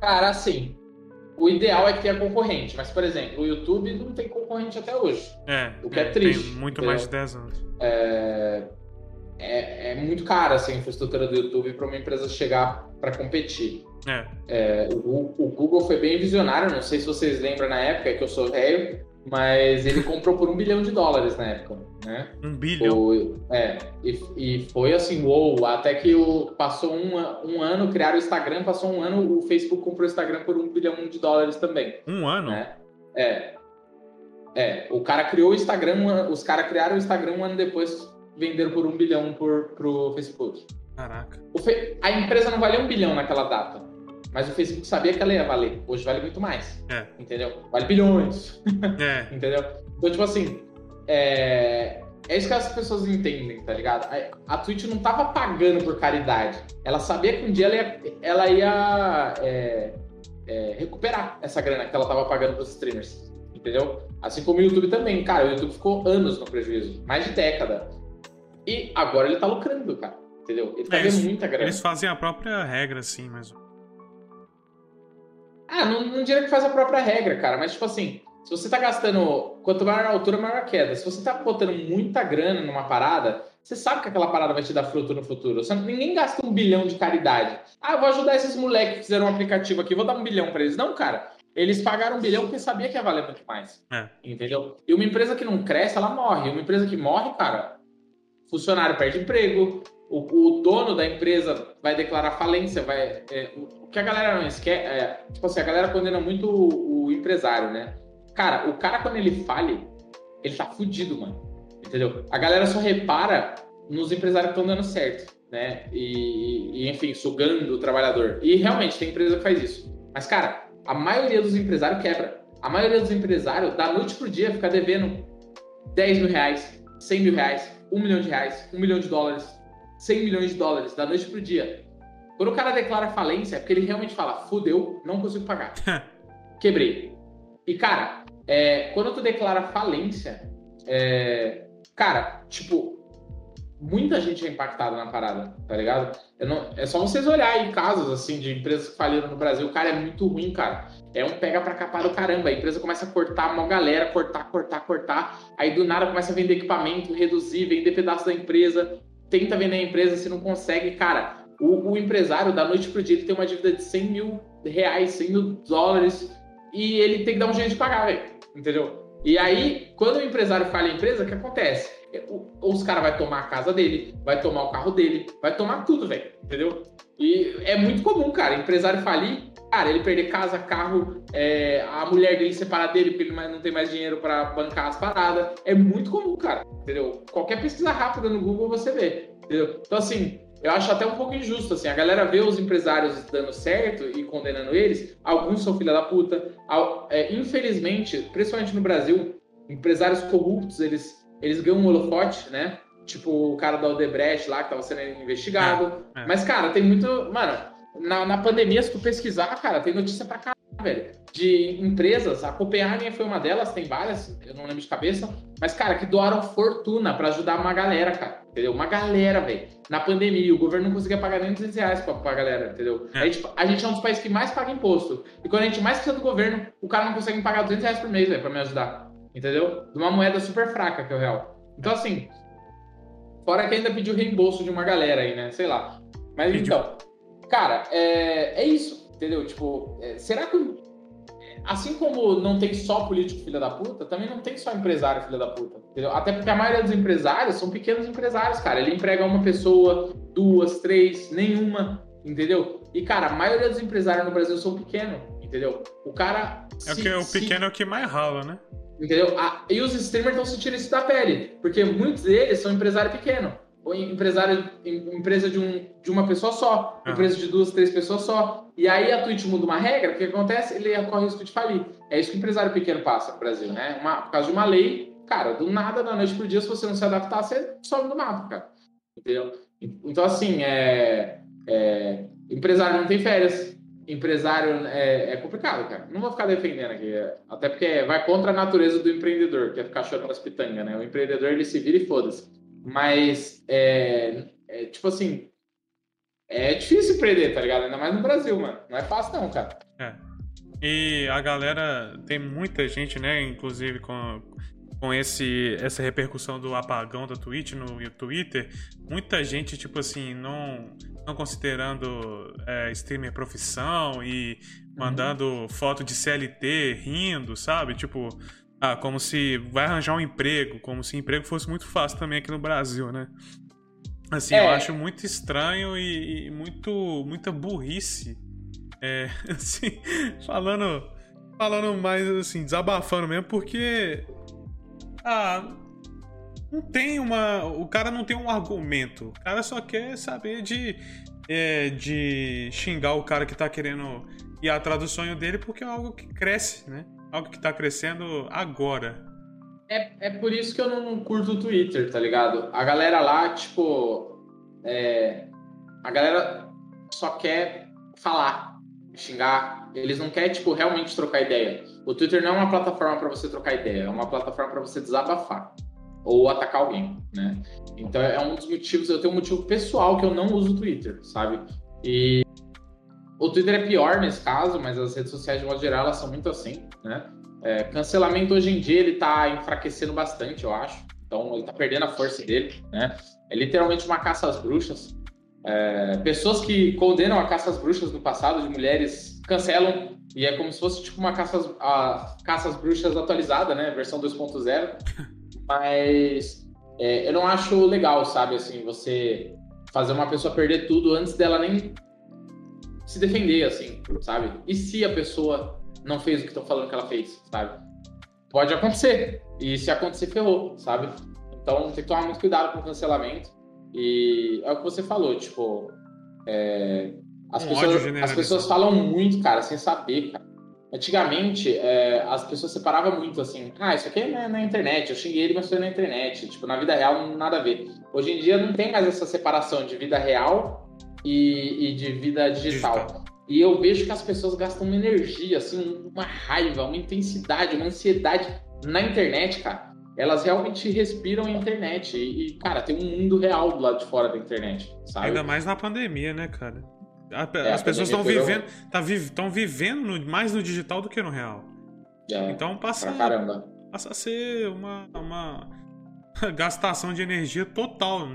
B: Cara, assim, o ideal é que tenha concorrente, mas, por exemplo, o YouTube não tem concorrente até hoje.
A: É. O que é, é triste. Tem muito mais de 10 anos.
B: É, é, é muito caro assim, a infraestrutura do YouTube para uma empresa chegar para competir. É. é o, o, Google foi bem visionário, não sei se vocês lembram na época, que eu sou velho, mas ele comprou por um bilhão de dólares na época, né?
A: Um bilhão?
B: Foi, é, e, e, foi assim, uou, até que o, passou um, um ano, criaram o Instagram, passou um ano, o Facebook comprou o Instagram por um bilhão de dólares também.
A: Um ano?
B: Né? É. É, o cara criou o Instagram, os caras criaram o Instagram um ano depois, venderam por um bilhão por, pro Facebook.
A: Caraca.
B: Fe... A empresa não valia um bilhão naquela data. Mas o Facebook sabia que ela ia valer. Hoje vale muito mais. É. Entendeu? Vale bilhões. É. entendeu? Então, tipo assim, é... é isso que as pessoas entendem, tá ligado? A Twitch não tava pagando por caridade. Ela sabia que um dia ela ia, ela ia é... É... recuperar essa grana que ela tava pagando pros streamers. Entendeu? Assim como o YouTube também. Cara, o YouTube ficou anos no prejuízo. Mais de década. E agora ele tá lucrando, cara. Entendeu? Ele tá é, ganhando muita grana.
A: Eles fazem a própria regra, assim, mas.
B: Ah, não, não diria que faz a própria regra, cara, mas tipo assim, se você tá gastando. Quanto maior a altura, maior a queda. Se você tá botando muita grana numa parada, você sabe que aquela parada vai te dar fruto no futuro. Você, ninguém gasta um bilhão de caridade. Ah, eu vou ajudar esses moleques que fizeram um aplicativo aqui, vou dar um bilhão para eles. Não, cara. Eles pagaram um bilhão porque sabia que ia valer muito mais. É. Entendeu? E uma empresa que não cresce, ela morre. Uma empresa que morre, cara, funcionário perde emprego, o, o, dono da empresa vai declarar falência, vai. É, o que a galera não esquece. É, tipo assim, a galera condena muito o, o, empresário, né? Cara, o cara, quando ele fale, ele tá fudido, mano. Entendeu? A galera só repara nos empresários que estão dando certo, né? E, e, enfim, sugando o trabalhador. E realmente, tem empresa que faz isso. Mas, cara, a maioria dos empresários quebra. A maioria dos empresários, da noite pro dia, fica devendo 10 mil reais, 100 mil reais, 1 milhão de reais, 1 milhão de dólares, 100 milhões de dólares da noite pro dia. Quando o cara declara falência, é porque ele realmente fala, fudeu, não consigo pagar. Quebrei. E, cara, é, quando tu declara falência, é, cara, tipo, muita gente é impactada na parada, tá ligado? Não, é só vocês olharem casos, assim, de empresas que faliram no Brasil. Cara, é muito ruim, cara. É um pega pra capar do caramba. A empresa começa a cortar uma galera, cortar, cortar, cortar. Aí do nada começa a vender equipamento, reduzir, vender pedaço da empresa tenta vender a empresa, se não consegue, cara, o, o, empresário da noite pro dia ele tem uma dívida de 100 mil reais, 100 mil dólares, e ele tem que dar um jeito de pagar, velho, entendeu? E aí, quando o empresário falha a empresa, o que acontece? É, os caras vai tomar a casa dele, vai tomar o carro dele, vai tomar tudo, velho, entendeu? E é muito comum, cara, empresário falir, cara, ele perder casa, carro, é, a mulher dele separar dele porque ele não tem mais dinheiro para bancar as paradas. É muito comum, cara, entendeu? Qualquer pesquisa rápida no Google você vê, entendeu? Então, assim, eu acho até um pouco injusto, assim, a galera vê os empresários dando certo e condenando eles, alguns são filha da puta, é, infelizmente, principalmente no Brasil, empresários corruptos, eles, eles ganham um holofote, né? Tipo o cara da Odebrecht lá, que tava sendo investigado. É, é. Mas, cara, tem muito. Mano, na, na pandemia, se tu pesquisar, cara, tem notícia pra caralho, velho. De empresas, a Copenhagen foi uma delas, tem várias, eu não lembro de cabeça, mas, cara, que doaram fortuna para ajudar uma galera, cara. Entendeu? Uma galera, velho. Na pandemia, o governo não conseguia pagar nem 200 reais pra, pra galera, entendeu? É. A, gente, a gente é um dos países que mais paga imposto. E quando a gente mais precisa do governo, o cara não consegue pagar 200 reais por mês, velho, pra me ajudar. Entendeu? De uma moeda super fraca, que é o real. Então, assim, fora que ainda pediu reembolso de uma galera aí, né? Sei lá. Mas Pediu. então, Cara, é, é isso, entendeu? Tipo, é, será que. Assim como não tem só político filha da puta, também não tem só empresário filha da puta, entendeu? Até porque a maioria dos empresários são pequenos empresários, cara. Ele emprega uma pessoa, duas, três, nenhuma, entendeu? E, cara, a maioria dos empresários no Brasil são pequenos, entendeu? O cara.
A: É se, que, o pequeno se... é o que mais rala, né?
B: Entendeu? Ah, e os streamers estão sentindo isso da pele, porque muitos deles são empresário pequeno ou empresário, empresa de, um, de uma pessoa só, uhum. empresa de duas, três pessoas só. E aí a Twitch muda uma regra, o que acontece? Ele corre o risco de falir. É isso que o empresário pequeno passa no Brasil, né? Uma, por causa de uma lei, cara, do nada, da noite pro dia, se você não se adaptar, você sobe do mapa, cara. Entendeu? Então, assim, é, é empresário não tem férias. Empresário é, é, complicado, cara. Não vou ficar defendendo aqui. É, até porque vai contra a natureza do empreendedor, que é ficar chorando as pitangas, né? O empreendedor, ele se vira e foda-se. Mas, é, é, tipo assim, é difícil empreender, tá ligado? Ainda mais no Brasil, mano. Não é fácil, não, cara.
A: É. E a galera, tem muita gente, né, inclusive com, com esse, essa repercussão do apagão da Twitch no Twitter, muita gente, tipo assim, não, não considerando é, streamer profissão e mandando uhum. foto de CLT rindo, sabe? Tipo, ah, como se vai arranjar um emprego, como se emprego fosse muito fácil também aqui no Brasil, né? Assim, é. eu acho muito estranho e, e, muito muita burrice. É, assim, falando falando mais assim, desabafando mesmo, porque ah, não tem uma, o cara não tem um argumento. O cara só quer saber de é, de xingar o cara que tá querendo ir atrás do sonho dele porque é algo que cresce, né? algo que tá crescendo agora.
B: É, é por isso que eu não curto o Twitter, tá ligado? A galera lá, tipo. É, a galera só quer falar, xingar. Eles não querem, tipo, realmente trocar ideia. O Twitter não é uma plataforma para você trocar ideia, é uma plataforma para você desabafar ou atacar alguém, né? Então é um dos motivos, eu tenho um motivo pessoal que eu não uso o Twitter, sabe? E o Twitter é pior nesse caso, mas as redes sociais, de modo geral, elas são muito assim, né? É, cancelamento hoje em dia, ele tá enfraquecendo bastante, eu acho. Então, ele tá perdendo a força dele, né? É literalmente uma caça às bruxas. É, pessoas que condenam a caça às bruxas no passado, de mulheres, cancelam. E é como se fosse tipo uma caça às, a, caça às bruxas atualizada, né? Versão 2.0. Mas é, eu não acho legal, sabe? Assim, você fazer uma pessoa perder tudo antes dela nem se defender, assim, sabe? E se a pessoa não fez o que estão falando que ela fez, sabe? Pode acontecer. E se acontecer, ferrou, sabe? Então tem que tomar muito cuidado com o cancelamento. E é o que você falou, tipo. É, as, um pessoas, as pessoas falam muito, cara, sem saber, cara. Antigamente, é, as pessoas separavam muito assim. Ah, isso aqui é na, internet, eu xinguei ele, mas foi na internet. Tipo, na vida real, nada a ver. Hoje em dia não tem mais essa separação de vida real e, e de vida digital. digital. E eu vejo que as pessoas gastam uma energia, assim, uma raiva, uma intensidade, uma ansiedade na internet, cara. Elas realmente respiram a internet. E, cara, tem um mundo real do lado de fora da internet, sabe?
A: Ainda mais na pandemia, né, cara? É, as pessoas estão vivendo, tá, estão vivendo no, mais no digital do que no real. É, então passa, passa a ser uma, uma gastação de energia total.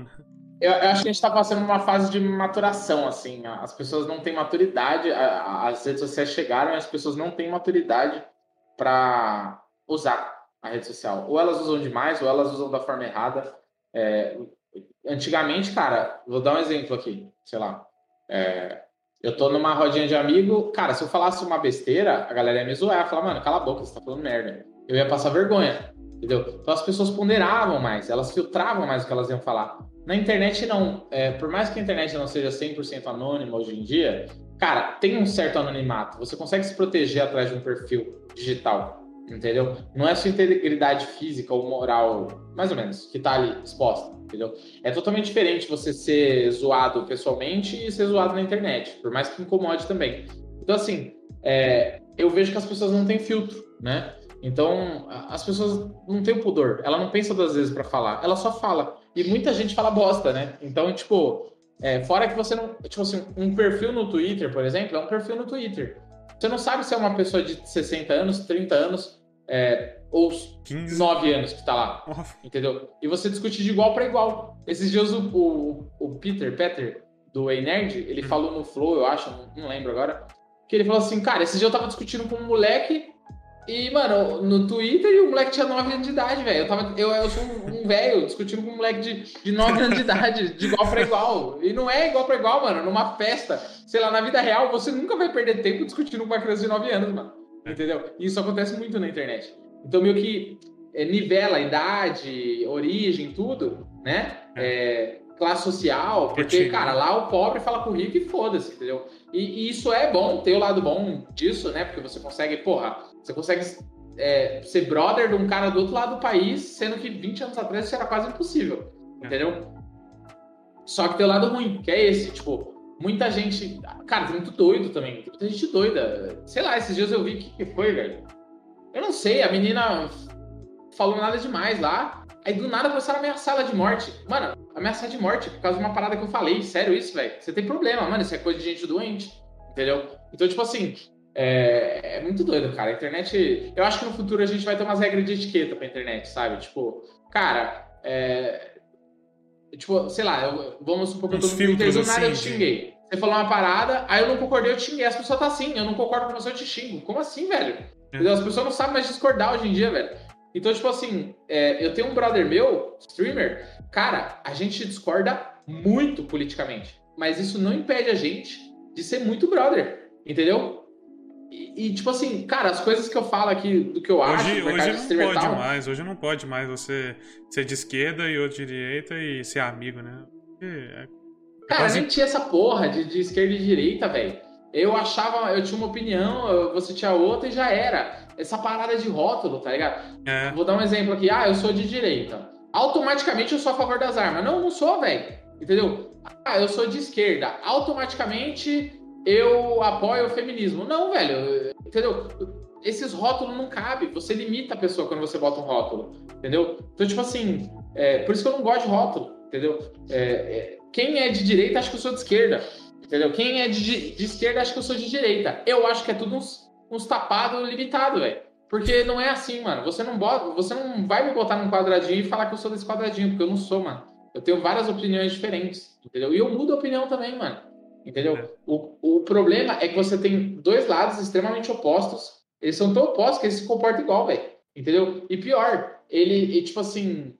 B: Eu, eu, acho que a gente está passando uma fase de maturação, assim. As pessoas não têm maturidade, as redes sociais chegaram e as pessoas não têm maturidade para usar a rede social. Ou elas usam demais, ou elas usam da forma errada. É, antigamente, cara, vou dar um exemplo aqui, sei lá. É, eu tô numa rodinha de amigo, cara, se eu falasse uma besteira, a galera ia me zoar, ia falar, mano, cala a boca, você tá falando merda. Eu ia passar vergonha, entendeu? Então as pessoas ponderavam mais, elas filtravam mais o que elas iam falar. Na internet, não. É, por mais que a internet não seja 100% anônima hoje em dia, cara, tem um certo anonimato. Você consegue se proteger atrás de um perfil digital entendeu? Não é sua integridade física ou moral, mais ou menos, que tá ali exposta, entendeu? É totalmente diferente você ser zoado pessoalmente e ser zoado na internet, por mais que incomode também. Então, assim, é, eu vejo que as pessoas não têm filtro, né? Então, as pessoas não têm pudor, ela não pensa duas vezes para falar, ela só fala. E muita gente fala bosta, né? Então, tipo, é, fora que você não. Tipo assim, um perfil no Twitter, por exemplo, é um perfil no Twitter. Você não sabe se é uma pessoa de 60 anos, 30 anos, é, ou 15. 9 anos que tá lá. Entendeu? E você discute de igual para igual. Esses dias o, o, o, Peter, Peter, do Ei Nerd, ele hum. falou no Flow, eu acho, não, não, lembro agora, que ele falou assim, cara, esse dia eu tava discutindo com um moleque e, mano, no Twitter e o moleque tinha 9 anos de idade, velho. Eu, tava, eu, eu sou um, um velho discutindo com um moleque de, de 9 anos de idade, de igual para igual. E não é igual para igual, mano. Numa festa, sei lá, na vida real, você nunca vai perder tempo discutindo com uma criança de 9 anos, mano. Entendeu? E isso acontece muito na internet. Então, meio que é, nivela idade, origem, tudo, né? É, é classe social, porque, cara, lá o pobre fala com o rico e foda-se, entendeu? E, e, isso é bom, ter o lado bom disso, né? Porque você consegue, porra, você consegue é, ser brother de um cara do outro lado do país, sendo que 20 anos atrás isso era quase impossível, é. entendeu? Só que tem o lado ruim, que é esse, tipo, muita gente. Cara, tem muito doido também. Muita gente doida. Sei lá, esses dias eu vi que, que foi, velho. Eu não sei, a menina falou nada demais lá. Aí do nada começaram a ameaçar ela de morte. Mano, ameaçar de morte por causa de uma parada que eu falei. Sério isso, velho? Você tem problema, mano. Isso é coisa de gente doente. Entendeu? Então, tipo assim, é, é, muito doido, cara. A internet. Eu acho que no futuro a gente vai ter umas regras de etiqueta pra internet, sabe? Tipo, cara, é, Tipo, sei lá, eu, vamos supor que eu tô no Twitter do nada assim, eu te xinguei. Você falou uma parada, aí eu não concordei, eu xinguei. As pessoas tá assim, eu não concordo com você, eu te xingo. Como assim, velho? É. As pessoas não sabem mais discordar hoje em dia, velho. Então, tipo assim, é, eu tenho um brother meu, streamer, cara, a gente discorda muito politicamente. Mas isso não impede a gente de ser muito brother, entendeu? E, tipo assim, cara, as coisas que eu falo aqui do que eu acho.
A: Hoje, hoje não pode mais, hoje não pode mais você ser de esquerda e outro de direita e ser amigo, né? É,
B: é cara, quase... nem tinha essa porra de, de esquerda e direita, velho. Eu achava, eu tinha uma opinião, você tinha outra e já era. Essa parada de rótulo, tá ligado? É. Vou dar um exemplo aqui. Ah, eu sou de direita. Automaticamente eu sou a favor das armas. Não, não sou, velho. Entendeu? Ah, eu sou de esquerda. Automaticamente eu apoio o feminismo. Não, velho, entendeu? Esses rótulos não cabem. Você limita a pessoa quando você bota um rótulo, entendeu? Então, tipo assim, é, por isso que eu não gosto de rótulo, entendeu? É, é, quem é de direita acha que eu sou de esquerda, entendeu? Quem é de, de esquerda acha que eu sou de direita. Eu acho que é tudo uns, uns tapados limitados, velho. Porque não é assim, mano. Você não bota, você não vai me botar num quadradinho e falar que eu sou desse quadradinho, porque eu não sou, mano. Eu tenho várias opiniões diferentes, entendeu? E eu mudo a opinião também, mano. Entendeu? É. O, o problema é que você tem dois lados extremamente opostos. Eles são tão opostos que eles se comportam igual, velho. Entendeu? E pior, ele, e, tipo assim,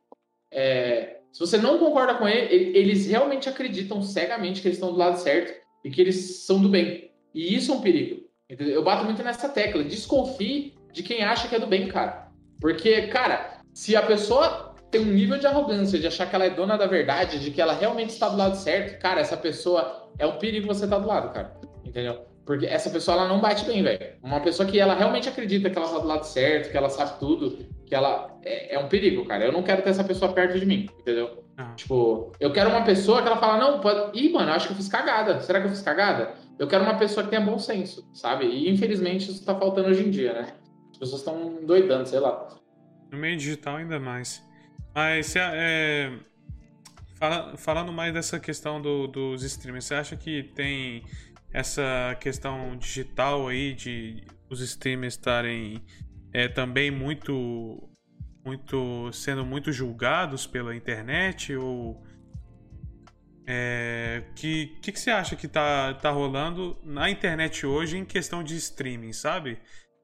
B: é, Se você não concorda com ele, eles realmente acreditam cegamente que eles estão do lado certo e que eles são do bem. E isso é um perigo. Entendeu? Eu bato muito nessa tecla. Desconfie de quem acha que é do bem, cara. Porque, cara, se a pessoa tem um nível de arrogância, de achar que ela é dona da verdade, de que ela realmente está do lado certo, cara, essa pessoa é um perigo você estar tá do lado, cara. Entendeu? Porque essa pessoa ela não bate bem, velho. Uma pessoa que ela realmente acredita que ela tá do lado certo, que ela sabe tudo, que ela é, é um perigo, cara. Eu não quero ter essa pessoa perto de mim, entendeu? Ah. Tipo, eu quero uma pessoa que ela fala, não, pode. Ih, mano, acho que eu fiz cagada. Será que eu fiz cagada? Eu quero uma pessoa que tenha bom senso, sabe? E infelizmente isso tá faltando hoje em dia, né? As pessoas estão doidando, sei lá.
A: No meio digital ainda mais. Mas é, fala, falando mais dessa questão do, dos streamers, você acha que tem essa questão digital aí de os streamers estarem é, também muito muito sendo muito julgados pela internet ou é, que que, que você acha que tá, tá rolando na internet hoje em questão de streaming, sabe?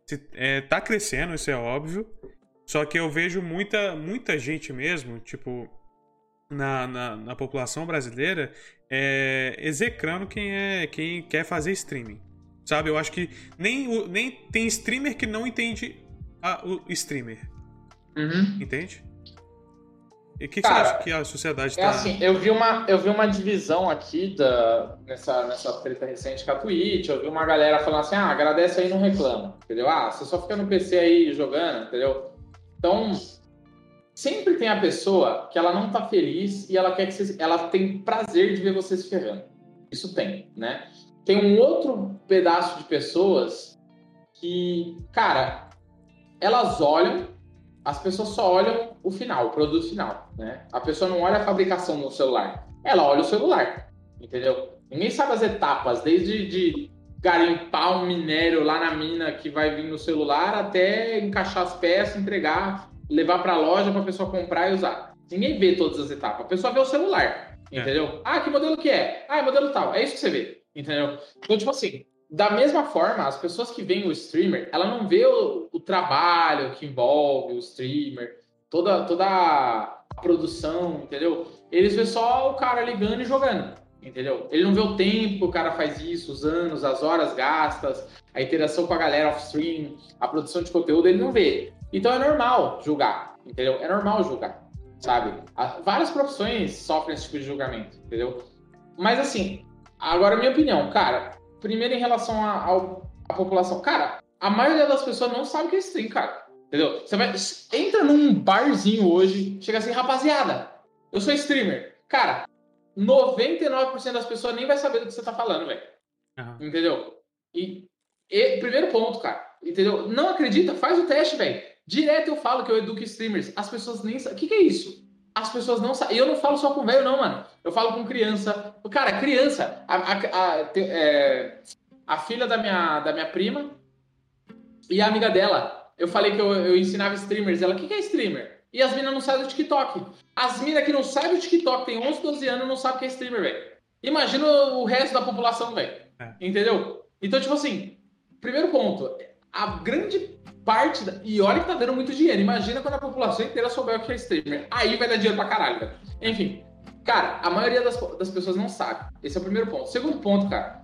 A: Se, é, tá crescendo, isso é óbvio. Só que eu vejo muita, muita gente mesmo, tipo, na, na, na população brasileira, é, execrando quem, é, quem quer fazer streaming. Sabe? Eu acho que nem, nem tem streamer que não entende a, o streamer.
B: Uhum.
A: Entende? E o que, que, você acha que a sociedade
B: está... É assim, eu vi, uma, eu vi uma divisão aqui da, nessa, nessa treta recente com a Twitch, eu vi uma galera falando assim, ah, agradece aí não reclama, entendeu? Ah, você só fica no PC aí jogando, entendeu? Então, sempre tem a pessoa que ela não tá feliz e ela quer que você, ela tem prazer de ver você se ferrando. Isso tem, né? Tem um outro pedaço de pessoas que, cara, elas olham, as pessoas só olham o final, o produto final, né? A pessoa não olha a fabricação no celular, ela olha o celular, entendeu? Ninguém sabe as etapas, desde de garimpar um minério lá na mina que vai vir no celular até encaixar as peças, entregar levar para a loja para a pessoa comprar e usar. Ninguém vê todas as etapas. A pessoa vê o celular, é. entendeu? Ah, que modelo que é? Ah, é modelo tal. É isso que você vê, entendeu? Então, tipo assim, da mesma forma, as pessoas que veem o streamer, ela não vê o, o trabalho que envolve o streamer, toda, toda a produção, entendeu? Eles vê só o cara ligando e jogando, entendeu? Ele não vê o tempo que o cara faz isso, os anos, as horas gastas, a interação com a galera off-stream, a produção de conteúdo, ele não vê. Então é normal julgar, entendeu? É normal julgar, sabe? Várias profissões sofrem esse tipo de julgamento, entendeu? Mas assim, agora minha opinião, cara, primeiro em relação à população, cara, a maioria das pessoas não sabe o que é stream, cara. Entendeu? Você vai, entra num barzinho hoje, chega assim, rapaziada, eu sou streamer. Cara, 99% das pessoas nem vai saber do que você tá falando, velho. Uhum. Entendeu? E, e, primeiro ponto, cara, entendeu? Não acredita? Faz o teste, velho. Direto eu falo que eu educo streamers. As pessoas nem sabem. O que, que é isso? As pessoas não sabem. E eu não falo só com velho, não, mano. Eu falo com criança. Cara, criança. A, a, a, é, a, filha da minha, da minha prima e a amiga dela. Eu falei que eu, eu ensinava streamers. Ela, o que, que é streamer? E as minas não sabem do TikTok. As minas que não sabem do TikTok, tem 11, 12 anos, não sabem o que é streamer, velho. Imagina o resto da população, velho. É. Entendeu? Então, tipo assim, primeiro ponto. A grande parte. Da... E olha que tá dando muito dinheiro. Imagina quando a população inteira souber o que é streamer. Aí vai dar dinheiro pra caralho, velho. Enfim. Cara, a maioria das, das pessoas não sabe. Esse é o primeiro ponto. Segundo ponto, cara.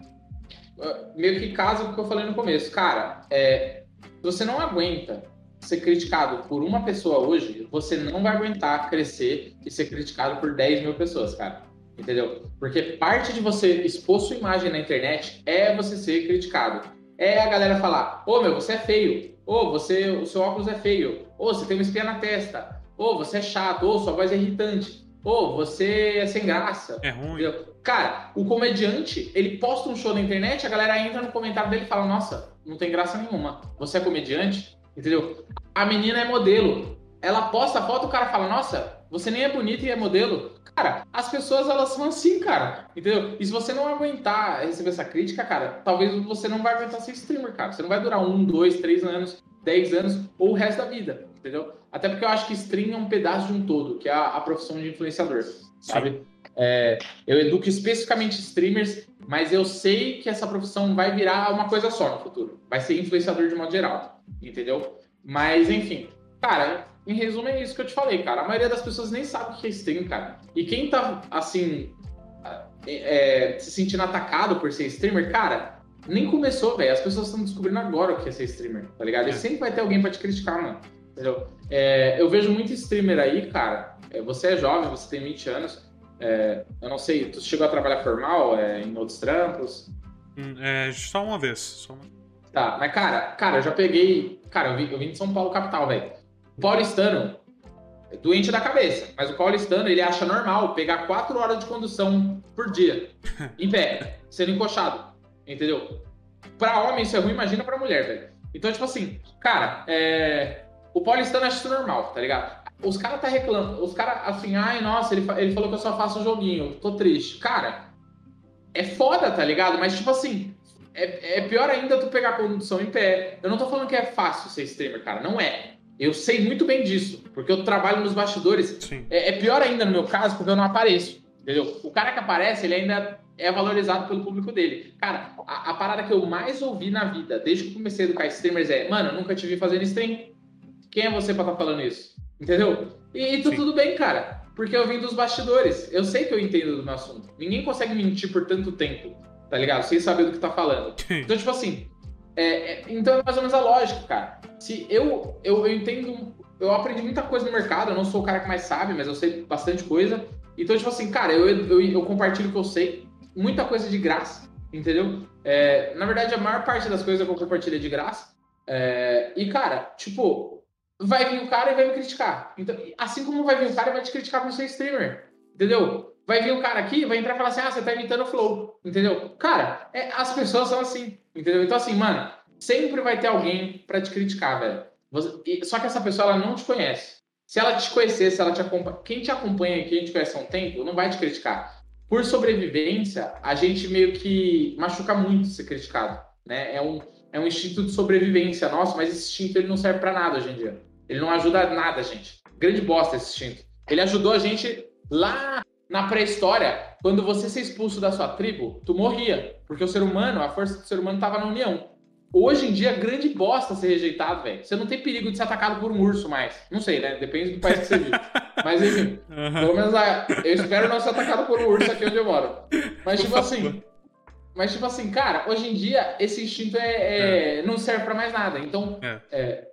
B: Ah, meio que casa com o que eu falei no começo. Cara, é, você não aguenta ser criticado por uma pessoa hoje, você não vai aguentar crescer e ser criticado por 10 mil pessoas, cara. Entendeu? Porque parte de você expor sua imagem na internet é você ser criticado. É a galera falar: Ô meu, você é feio. Ô, você, o seu óculos é feio. Ô, você tem uma espinha na testa. Ô, você é chato. Ô, sua voz é irritante. Ô, você é sem graça.
A: É ruim.
B: Entendeu? Cara, o comediante, ele posta um show na internet, a galera entra no comentário dele e fala: Nossa, não tem graça nenhuma. Você é comediante? Entendeu? A menina é modelo. Ela posta a foto, o cara fala: Nossa, você nem é bonita e é modelo. Cara, as pessoas elas são assim, cara. Entendeu? E se você não aguentar receber essa crítica, cara, talvez você não vai aguentar ser streamer, cara. Você não vai durar um, dois, três anos, dez anos ou o resto da vida, entendeu? Até porque eu acho que stream é um pedaço de um todo, que é a, a profissão de influenciador, sabe? É, eu educo especificamente streamers, mas eu sei que essa profissão vai virar uma coisa só no futuro. Vai ser influenciador de modo geral, entendeu? Mas, enfim, cara, em resumo, é isso que eu te falei, cara. A maioria das pessoas nem sabe o que é stream, cara. E quem tá, assim, é, se sentindo atacado por ser streamer, cara, nem começou, velho. As pessoas estão descobrindo agora o que é ser streamer, tá ligado? E é. sempre vai ter alguém pra te criticar, mano. Entendeu? É, eu vejo muito streamer aí, cara. É, você é jovem, você tem 20 anos. É, eu não sei, tu chegou a trabalhar formal é, em outros trampos?
A: Hum, é, só uma vez. Só uma...
B: Tá, mas cara, cara, eu já peguei. Cara, eu vim, eu vim de São Paulo, capital, velho. O paulistano é doente da cabeça, mas o paulistano ele acha normal pegar 4 horas de condução por dia, em pé, sendo encoxado. Entendeu? Pra homem isso é ruim, imagina pra mulher, velho. Então, tipo assim, cara, é... o paulistano acha isso normal, tá ligado? Os caras tá reclamando, os caras assim, ai, nossa, ele, ele falou que eu só faço joguinho, tô triste. Cara, é foda, tá ligado? Mas, tipo assim, é, é pior ainda tu pegar a condução em pé. Eu não tô falando que é fácil ser streamer, cara, não é. Eu sei muito bem disso, porque eu trabalho nos bastidores. É, é, pior ainda no meu caso, porque eu não apareço, entendeu? O cara que aparece, ele ainda é valorizado pelo público dele. Cara, a, a, parada que eu mais ouvi na vida, desde que eu comecei a educar streamers, é: mano, eu nunca te vi fazendo stream. Quem é você pra estar tá falando isso? Entendeu? E, e tu, tudo bem, cara, porque eu vim dos bastidores. Eu sei que eu entendo do meu assunto. Ninguém consegue mentir por tanto tempo, tá ligado? Sem saber do que tá falando. Então, tipo assim, é, é, então é mais ou menos a lógica, cara. Se eu, eu, eu entendo, eu aprendi muita coisa no mercado, eu não sou o cara que mais sabe, mas eu sei bastante coisa. Então, tipo assim, cara, eu, eu, eu compartilho o que eu sei muita coisa de graça, entendeu? É, na verdade, a maior parte das coisas que eu compartilho é de graça. É, e, cara, tipo, vai vir o cara e vai me criticar. Então, assim como vai vir o cara e vai te criticar por ser streamer, entendeu? Vai vir o cara aqui vai entrar e falar assim: ah, você tá imitando o Flow, entendeu? Cara, é, as pessoas são assim, entendeu? Então, assim, mano, sempre vai ter alguém para te criticar, velho. Só que essa pessoa, ela não te conhece. Se ela te conhecesse, ela te acompanha. Quem te acompanha e quem te conhece há um tempo, não vai te criticar por sobrevivência, a gente meio que machuca muito ser criticado, né? É um, é um instinto de sobrevivência nosso, mas esse instinto ele não serve para nada hoje em dia. Ele não ajuda nada, gente. Grande bosta esse instinto. Ele ajudou a gente lá na pré-história, quando você ser expulso da sua tribo, tu morria, porque o ser humano, a força do ser humano estava na união. Hoje em dia, grande bosta ser rejeitado, velho. Você não tem perigo de ser atacado por um urso mais. Não sei, né? Depende do país que você vive. Mas enfim, uhum. pelo menos lá, eu espero não ser atacado por um urso aqui onde eu moro. Mas tipo assim. Mas tipo assim, cara, hoje em dia esse instinto é, é, é. não serve para mais nada. Então, é. é.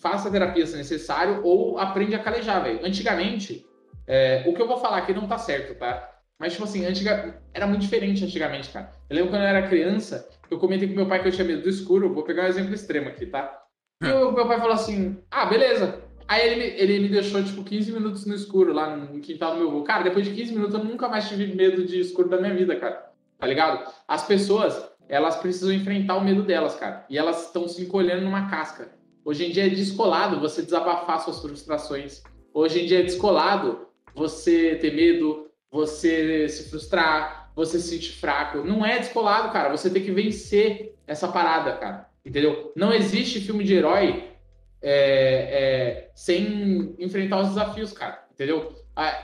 B: faça a terapia se necessário ou aprende a calejar, velho. Antigamente, é, o que eu vou falar aqui não tá certo, tá? Mas, tipo assim, antiga... era muito diferente antigamente, cara. Eu lembro quando eu era criança, eu comentei com meu pai que eu tinha medo do escuro. Vou pegar um exemplo extremo aqui, tá? E o meu pai falou assim: ah, beleza. Aí ele, ele me deixou, tipo, 15 minutos no escuro lá no quintal do meu avô. Cara, depois de 15 minutos eu nunca mais tive medo de escuro da minha vida, cara. Tá ligado? As pessoas, elas precisam enfrentar o medo delas, cara. E elas estão se encolhendo numa casca. Hoje em dia é descolado você desabafar suas frustrações. Hoje em dia é descolado você ter medo, você se frustrar, você se sentir fraco. Não é descolado, cara. Você tem que vencer essa parada, cara. Entendeu? Não existe filme de herói é, é, sem enfrentar os desafios, cara. Entendeu?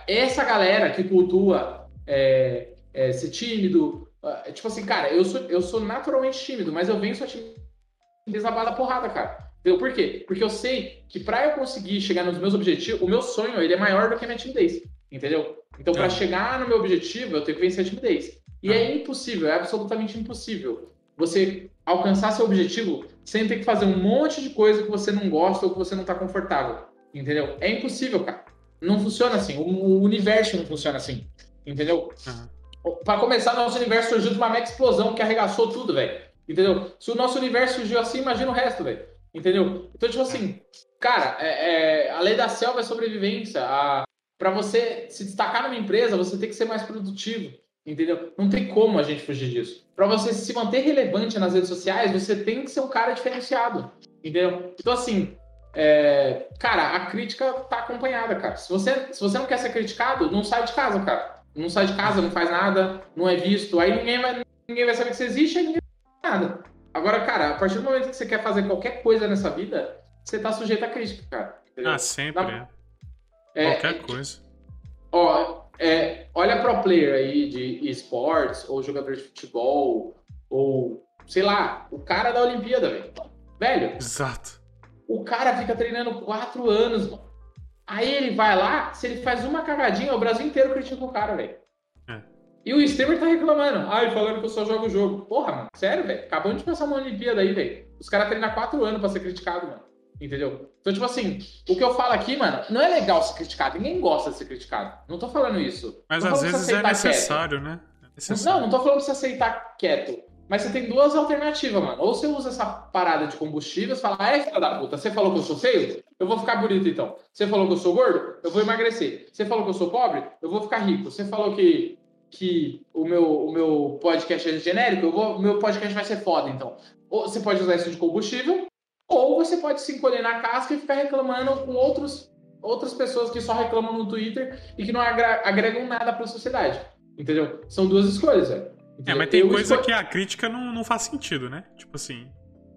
B: Essa galera que cultua é, é ser tímido, tipo assim, cara, eu sou, eu sou naturalmente tímido, mas eu venço a timidez na da porrada, cara. Entendeu? Por quê? Porque eu sei que para eu conseguir chegar nos meus objetivos, o meu sonho ele é maior do que a minha timidez. Entendeu? Então, para é. chegar no meu objetivo, eu tenho que vencer a timidez. E é. é impossível, é absolutamente impossível você alcançar seu objetivo sem ter que fazer um monte de coisa que você não gosta ou que você não está confortável. Entendeu? É impossível, cara. Não funciona assim. O universo não funciona assim. Entendeu? Uhum. Para começar, nosso universo surgiu de uma mega explosão que arregaçou tudo, velho. Entendeu? Se o nosso universo surgiu assim, imagina o resto, velho. Entendeu? Então, tipo assim, cara, é, é, a lei da selva é sobrevivência. Para você se destacar numa empresa, você tem que ser mais produtivo, entendeu? Não tem como a gente fugir disso. Para você se manter relevante nas redes sociais, você tem que ser um cara diferenciado, entendeu? Então, assim, é... cara, a crítica tá acompanhada, cara. Se você, se você não quer ser criticado, não sai de casa, cara. Não sai de casa, não faz nada, não é visto. Aí ninguém vai, ninguém vai saber que você existe e ninguém vai nada. Agora, cara, a partir do momento que você quer fazer qualquer coisa nessa vida, você tá sujeito à crítica, cara.
A: Entendeu? Ah, sempre, é. É, Qualquer coisa.
B: Ó, é, olha pro player aí de esportes, ou jogador de futebol, ou sei lá, o cara da Olimpíada, velho. Velho.
A: Exato.
B: O cara fica treinando quatro anos, mano. Aí ele vai lá, se ele faz uma cagadinha, o Brasil inteiro critica o cara, velho. E o streamer tá reclamando. Ai, falando que eu só jogo o jogo. Porra, mano, sério, velho. Acabamos de passar uma Olimpíada aí, velho. Os caras treinam quatro anos pra ser criticado, mano. Entendeu? Então, tipo assim, o que eu falo aqui, mano, não é legal ser criticado. Ninguém gosta de ser criticado. Não tô falando isso.
A: Mas às vezes é necessário,
B: quieto.
A: né?
B: É necessário. Não, não tô falando pra você aceitar quieto. Mas você tem duas alternativas, mano. Ou você usa essa parada de combustíveis e fala, ah, é, filha da puta, você falou que eu sou feio? Eu vou ficar bonito então. Você falou que eu sou gordo? Eu vou emagrecer. Você falou que eu sou pobre? Eu vou ficar rico. Você falou que, que o, meu, o meu podcast é genérico? Eu vou, o meu podcast vai ser foda, então. Ou você pode usar isso de combustível, ou você pode se encolher na casca e ficar reclamando com outros, outras pessoas que só reclamam no Twitter e que não agregam nada para a sociedade. Entendeu? São duas escolhas, velho.
A: É, mas tem eu coisa escolho... que a crítica não, não faz sentido, né? Tipo assim.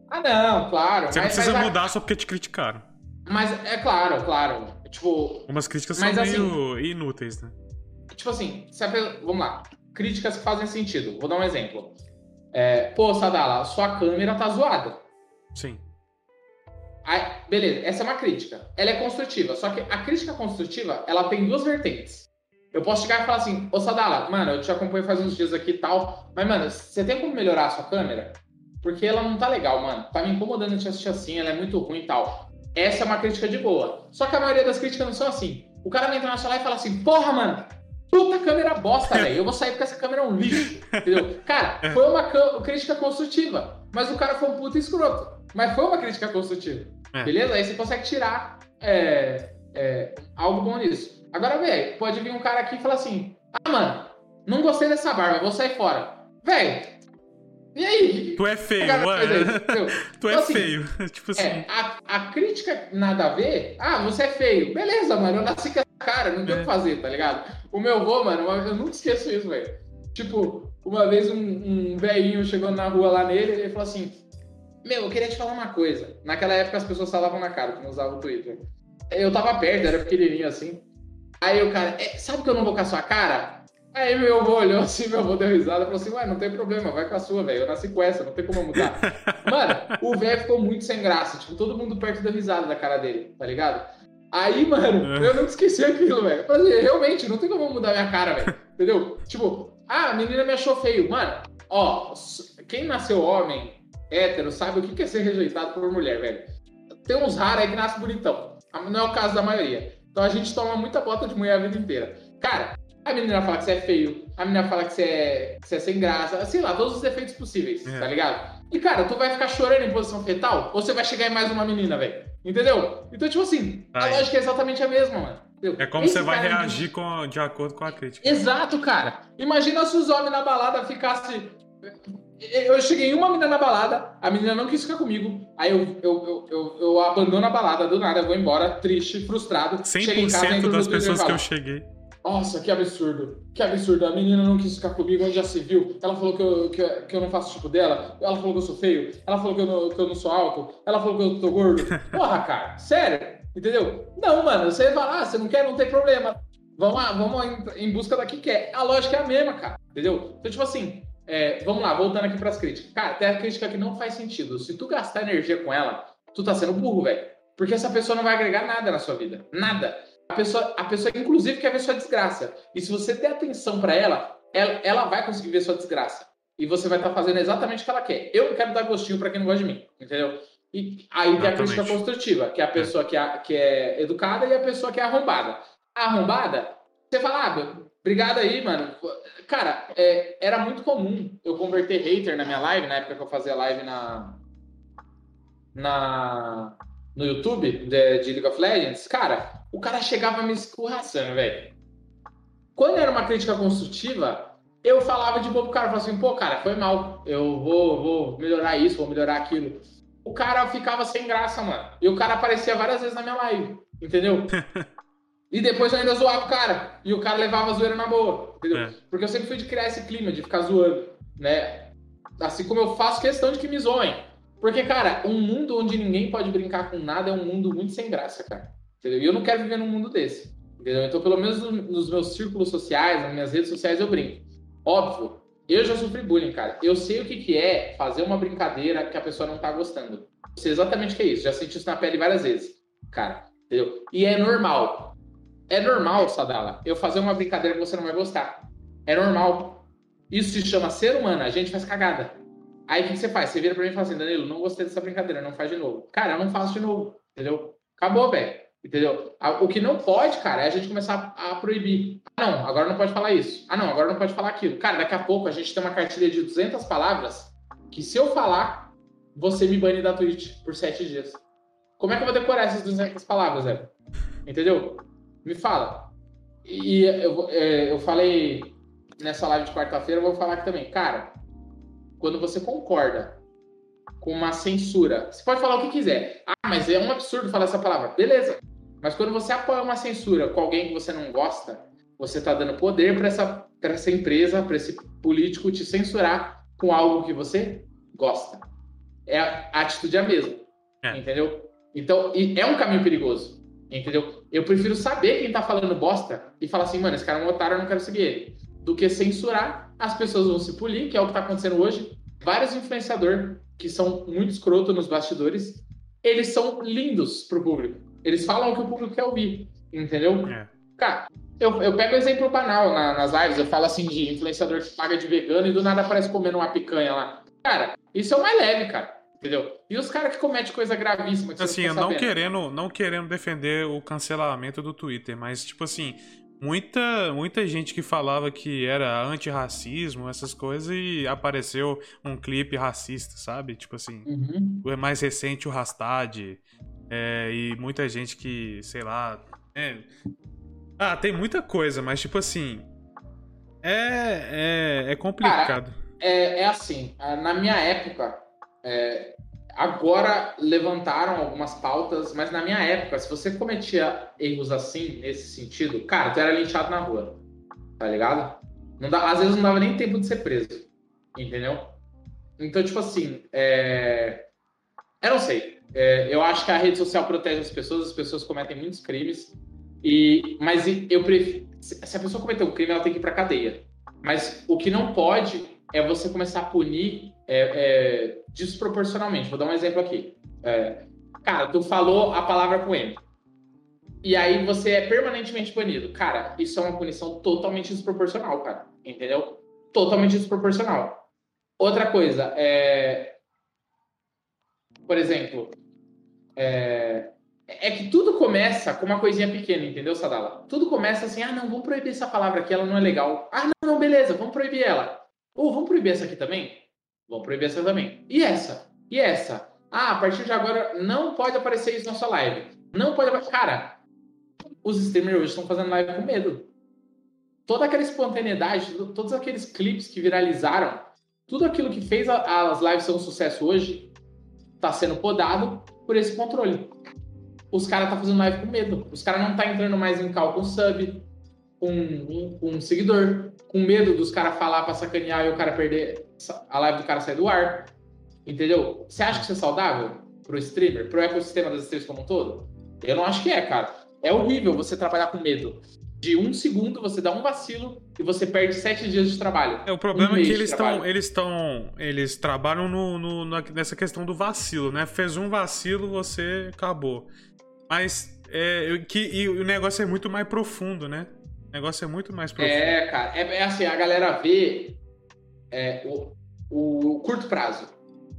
B: Ah, não, claro.
A: Você
B: mas,
A: não precisa
B: mas
A: mudar a... só porque te criticaram.
B: Mas é claro, claro. Tipo.
A: Umas críticas são meio assim, inúteis, né?
B: Tipo assim, vamos lá. Críticas que fazem sentido. Vou dar um exemplo. É, Pô, Sadala, sua câmera tá zoada.
A: Sim.
B: Aí, beleza, essa é uma crítica. Ela é construtiva. Só que a crítica construtiva, ela tem duas vertentes. Eu posso chegar e falar assim, ô Sadala, mano, eu te acompanho faz uns dias aqui e tal, mas, mano, você tem como melhorar a sua câmera? Porque ela não tá legal, mano. Tá me incomodando te assistir assim, ela é muito ruim e tal. Essa é uma crítica de boa. Só que a maioria das críticas não são assim. O cara vai entrar na sua live e fala assim, porra, mano, puta câmera bosta, velho. Eu vou sair porque essa câmera é um lixo. Entendeu? Cara, foi uma crítica construtiva. Mas o cara foi um puta escroto. Mas foi uma crítica construtiva. É. Beleza? Aí você consegue tirar é, é, algo bom nisso. Agora, velho, pode vir um cara aqui e falar assim: ah, mano, não gostei dessa barba, vou sair fora. Velho, e aí?
A: Tu é feio, mano. tu é então, assim, feio. tipo assim.
B: É, a, a, crítica nada a ver. Ah, você é feio. Beleza, mano. Eu nasci com cara, não tem o é. que fazer, tá ligado? O meu avô, mano, eu nunca esqueço isso, velho. Tipo, uma vez um, um velhinho chegou na rua lá nele ele falou assim: Meu, eu queria te falar uma coisa. Naquela época as pessoas falavam na cara, que não usavam o Twitter. Eu tava perto, era pequenininho assim. Aí o cara, é, sabe que eu não vou com a sua cara? Aí meu avô olhou assim, meu avô deu risada e falou assim, ué, não tem problema, vai com a sua, velho. Eu nasci com essa, não tem como mudar. mano, o velho ficou muito sem graça. Tipo, todo mundo perto deu risada da cara dele, tá ligado? Aí, mano, é. eu não esqueci aquilo, velho. Falei, realmente, não tem como mudar minha cara, velho. Entendeu? Tipo, ah, a menina me achou feio. Mano, ó, quem nasceu homem, hétero, sabe o que é ser rejeitado por mulher, velho. Tem uns raros aí que nascem bonitão. Não é o caso da maioria. Então a gente toma muita bota de mulher a vida inteira. Cara, a menina fala que você é feio, a menina fala que você é, que você é sem graça, sei lá, todos os defeitos possíveis, é. tá ligado? E, cara, tu vai ficar chorando em posição fetal ou você vai chegar em mais uma menina, velho? Entendeu? Então, tipo assim, a lógica é exatamente a mesma, mano.
A: Entendeu? É como Esse você vai reagir com, de acordo com a crítica.
B: Exato, cara. Imagina se os homens na balada ficassem eu cheguei em uma menina na balada, a menina não quis ficar comigo. Aí eu, eu, eu, eu, eu abandono a balada do nada, eu vou embora, triste, frustrado.
A: 100% em casa, das pessoas que eu cheguei.
B: Nossa, que absurdo. Que absurdo. A menina não quis ficar comigo, onde já se viu. Ela falou que eu, que, que eu não faço tipo dela. Ela falou que eu sou feio. Ela falou que eu não, que eu não sou alto. Ela falou que eu tô gordo. Porra, cara. Sério? Entendeu? Não, mano. Você vai lá, você não quer, não tem problema. Vamos lá, vamos em, busca da que quer. A lógica é a mesma, cara. Entendeu? Então, tipo assim, é, vamos lá, voltando aqui para as críticas. Cara, tem a crítica que não faz sentido. Se tu gastar energia com ela, tu tá sendo burro, velho. Porque essa pessoa não vai agregar nada na sua vida. Nada. A pessoa, a pessoa inclusive, quer ver sua desgraça. E se você der atenção para ela, ela, ela vai conseguir ver sua desgraça. E você vai estar tá fazendo exatamente o que ela quer. Eu não quero dar gostinho para quem não gosta de mim, entendeu? E aí tem a crítica construtiva, que é a pessoa que é, que é educada e a pessoa que é arrombada. A arrombada, você fala, ah, obrigado aí, mano. Cara, é, era muito comum eu converter hater na minha live, na época que eu fazia live na, na no YouTube de, de League of Legends. Cara, o cara chegava me escorraçando, velho. Quando era uma crítica construtiva, eu falava de boa pro cara, falava assim, pô, cara, foi mal. Eu vou, vou melhorar isso, vou melhorar aquilo. O cara ficava sem graça, mano. E o cara aparecia várias vezes na minha live, entendeu? E depois eu ainda zoava o cara. E o cara levava a zoeira na boa. Entendeu? É. Porque eu sempre fui de criar esse clima, de ficar zoando. Né? Assim como eu faço questão de que me zoem. Porque, cara, um mundo onde ninguém pode brincar com nada é um mundo muito sem graça, cara. Entendeu? E eu não quero viver num mundo desse. Entendeu? Então, pelo menos nos meus círculos sociais, nas minhas redes sociais, eu brinco. Óbvio, eu já sofri bullying, cara. Eu sei o que, que é fazer uma brincadeira que a pessoa não tá gostando. Eu sei exatamente o que é isso. Já senti isso na pele várias vezes. Cara, Entendeu? E é normal. É normal, Sadala, eu fazer uma brincadeira que você não vai gostar. É normal. Isso se chama ser humano. A gente faz cagada. Aí o que você faz? Você vira pra mim e fala assim, Danilo, não gostei dessa brincadeira, não faz de novo. Cara, eu não faço de novo. Entendeu? Acabou, velho. Entendeu? O que não pode, cara, é a gente começar a proibir. Ah, não, agora não pode falar isso. Ah, não, agora não pode falar aquilo. Cara, daqui a pouco a gente tem uma cartilha de 200 palavras que se eu falar, você me bane da Twitch por 7 dias. Como é que eu vou decorar essas 200 palavras, Zé? Entendeu? Me fala. E eu, é, eu falei nessa live de quarta-feira, eu vou falar aqui também. Cara, quando você concorda com uma censura, você pode falar o que quiser. Ah, mas é um absurdo falar essa palavra. Beleza. Mas quando você apoia uma censura com alguém que você não gosta, você está dando poder para essa, essa empresa, para esse político te censurar com algo que você gosta. É a, atitude é a mesma. É. Entendeu? Então, é um caminho perigoso. Entendeu? Eu prefiro saber quem tá falando bosta e falar assim, mano, esse cara é um otário, eu não quero seguir ele. Do que censurar, as pessoas vão se polir, que é o que tá acontecendo hoje. Vários influenciadores que são muito escroto nos bastidores, eles são lindos pro público. Eles falam o que o público quer ouvir, entendeu? É. Cara, eu, eu pego exemplo banal na, nas lives, eu falo assim de influenciador que paga de vegano e do nada aparece comendo uma picanha lá. Cara, isso é o mais leve, cara. Entendeu? E os caras que cometem coisa gravíssima.
A: assim, eu não querendo, não querendo defender o cancelamento do Twitter, mas, tipo assim, muita, muita gente que falava que era antirracismo, essas coisas, e apareceu um clipe racista, sabe? Tipo assim, uhum. o mais recente, o Rastad, é, e muita gente que, sei lá. É... Ah, tem muita coisa, mas tipo assim. É, é, é complicado. Cara,
B: é, é assim, na minha época, é, agora levantaram algumas pautas, mas na minha época, se você cometia erros assim, nesse sentido, cara, tu era linchado na rua. Tá ligado? Não dá, às vezes não dava nem tempo de ser preso. Entendeu? Então, tipo assim, é... eu não sei. É, eu acho que a rede social protege as pessoas, as pessoas cometem muitos crimes. E, mas eu prefiro, se a pessoa cometer um crime, ela tem que ir para cadeia. Mas o que não pode é você começar a punir é, é, desproporcionalmente. Vou dar um exemplo aqui. É, cara, tu falou a palavra com ele. E aí você é permanentemente banido. Cara, isso é uma punição totalmente desproporcional, cara. Entendeu? Totalmente desproporcional. Outra coisa, é... por exemplo, é, é que tudo começa com uma coisinha pequena, entendeu, Sadala? Tudo começa assim, ah, não, vamos proibir essa palavra aqui, ela não é legal. Ah, não, não, beleza, vamos proibir ela. Ou oh, vamos proibir essa aqui também? Vamos proibir essa também. E essa? E essa? Ah, a partir de agora não pode aparecer isso na sua live. Não pode aparecer. Cara, os streamers hoje estão fazendo live com medo. Toda aquela espontaneidade, todos aqueles clipes que viralizaram, tudo aquilo que fez as lives ser um sucesso hoje, está sendo podado por esse controle. Os caras tá fazendo live com medo. Os caras não tá entrando mais em cal com sub, com um, um, seguidor, com medo dos caras falar para sacanear e o cara perder a live do cara sair do ar. Entendeu? Você acha que isso é saudável pro streamer, pro ecossistema das streams como um todo? Eu não acho que é, cara. É horrível você trabalhar com medo de um segundo você dá um vacilo e você perde sete dias de trabalho.
A: É, o problema um é que eles estão. Eles estão. Eles trabalham no, no, nessa questão do vacilo, né? Fez um vacilo, você acabou. Mas é, que, e o negócio é muito mais profundo, né? O negócio é muito mais profundo.
B: É, cara. É, é assim, a galera vê é, o, o curto prazo,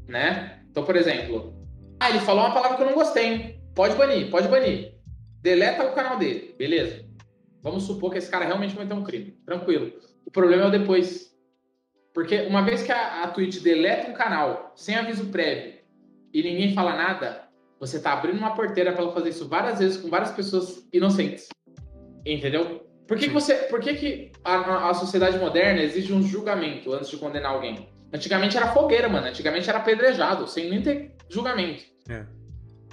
B: né? Então, por exemplo, ah, ele falou uma palavra que eu não gostei? Pode banir, pode banir. Deleta o canal dele, beleza. Vamos supor que esse cara realmente cometeu um crime. Tranquilo. O problema é o depois. Porque uma vez que a, a Twitch deleta um canal sem aviso prévio e ninguém fala nada, você tá abrindo uma porteira para ela fazer isso várias vezes com várias pessoas inocentes. Entendeu? Por que, que você. Por que, que a, a sociedade moderna exige um julgamento antes de condenar alguém? Antigamente era fogueira, mano. Antigamente era apedrejado, sem nem ter julgamento. É.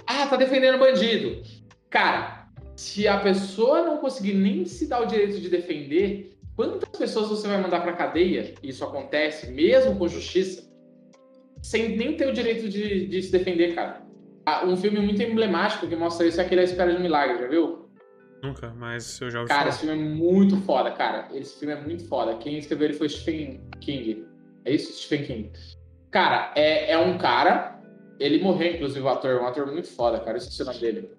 B: Ah, tá defendendo bandido. Cara, se a pessoa não conseguir nem se dar o direito de defender, quantas pessoas você vai mandar para cadeia? Isso acontece mesmo com justiça, sem nem ter o direito de, de se defender, cara. Ah, um filme muito emblemático que mostra isso é aquele A Espera de um Milagre, já viu?
A: Nunca, mas eu já ouvi
B: Cara, falar. esse filme é muito foda, cara. Esse filme é muito foda. Quem escreveu ele foi Stephen King. É isso? Stephen King. Cara, é, é um cara. Ele morreu, inclusive, o ator. Um ator muito foda, cara. Eu esqueci o nome dele.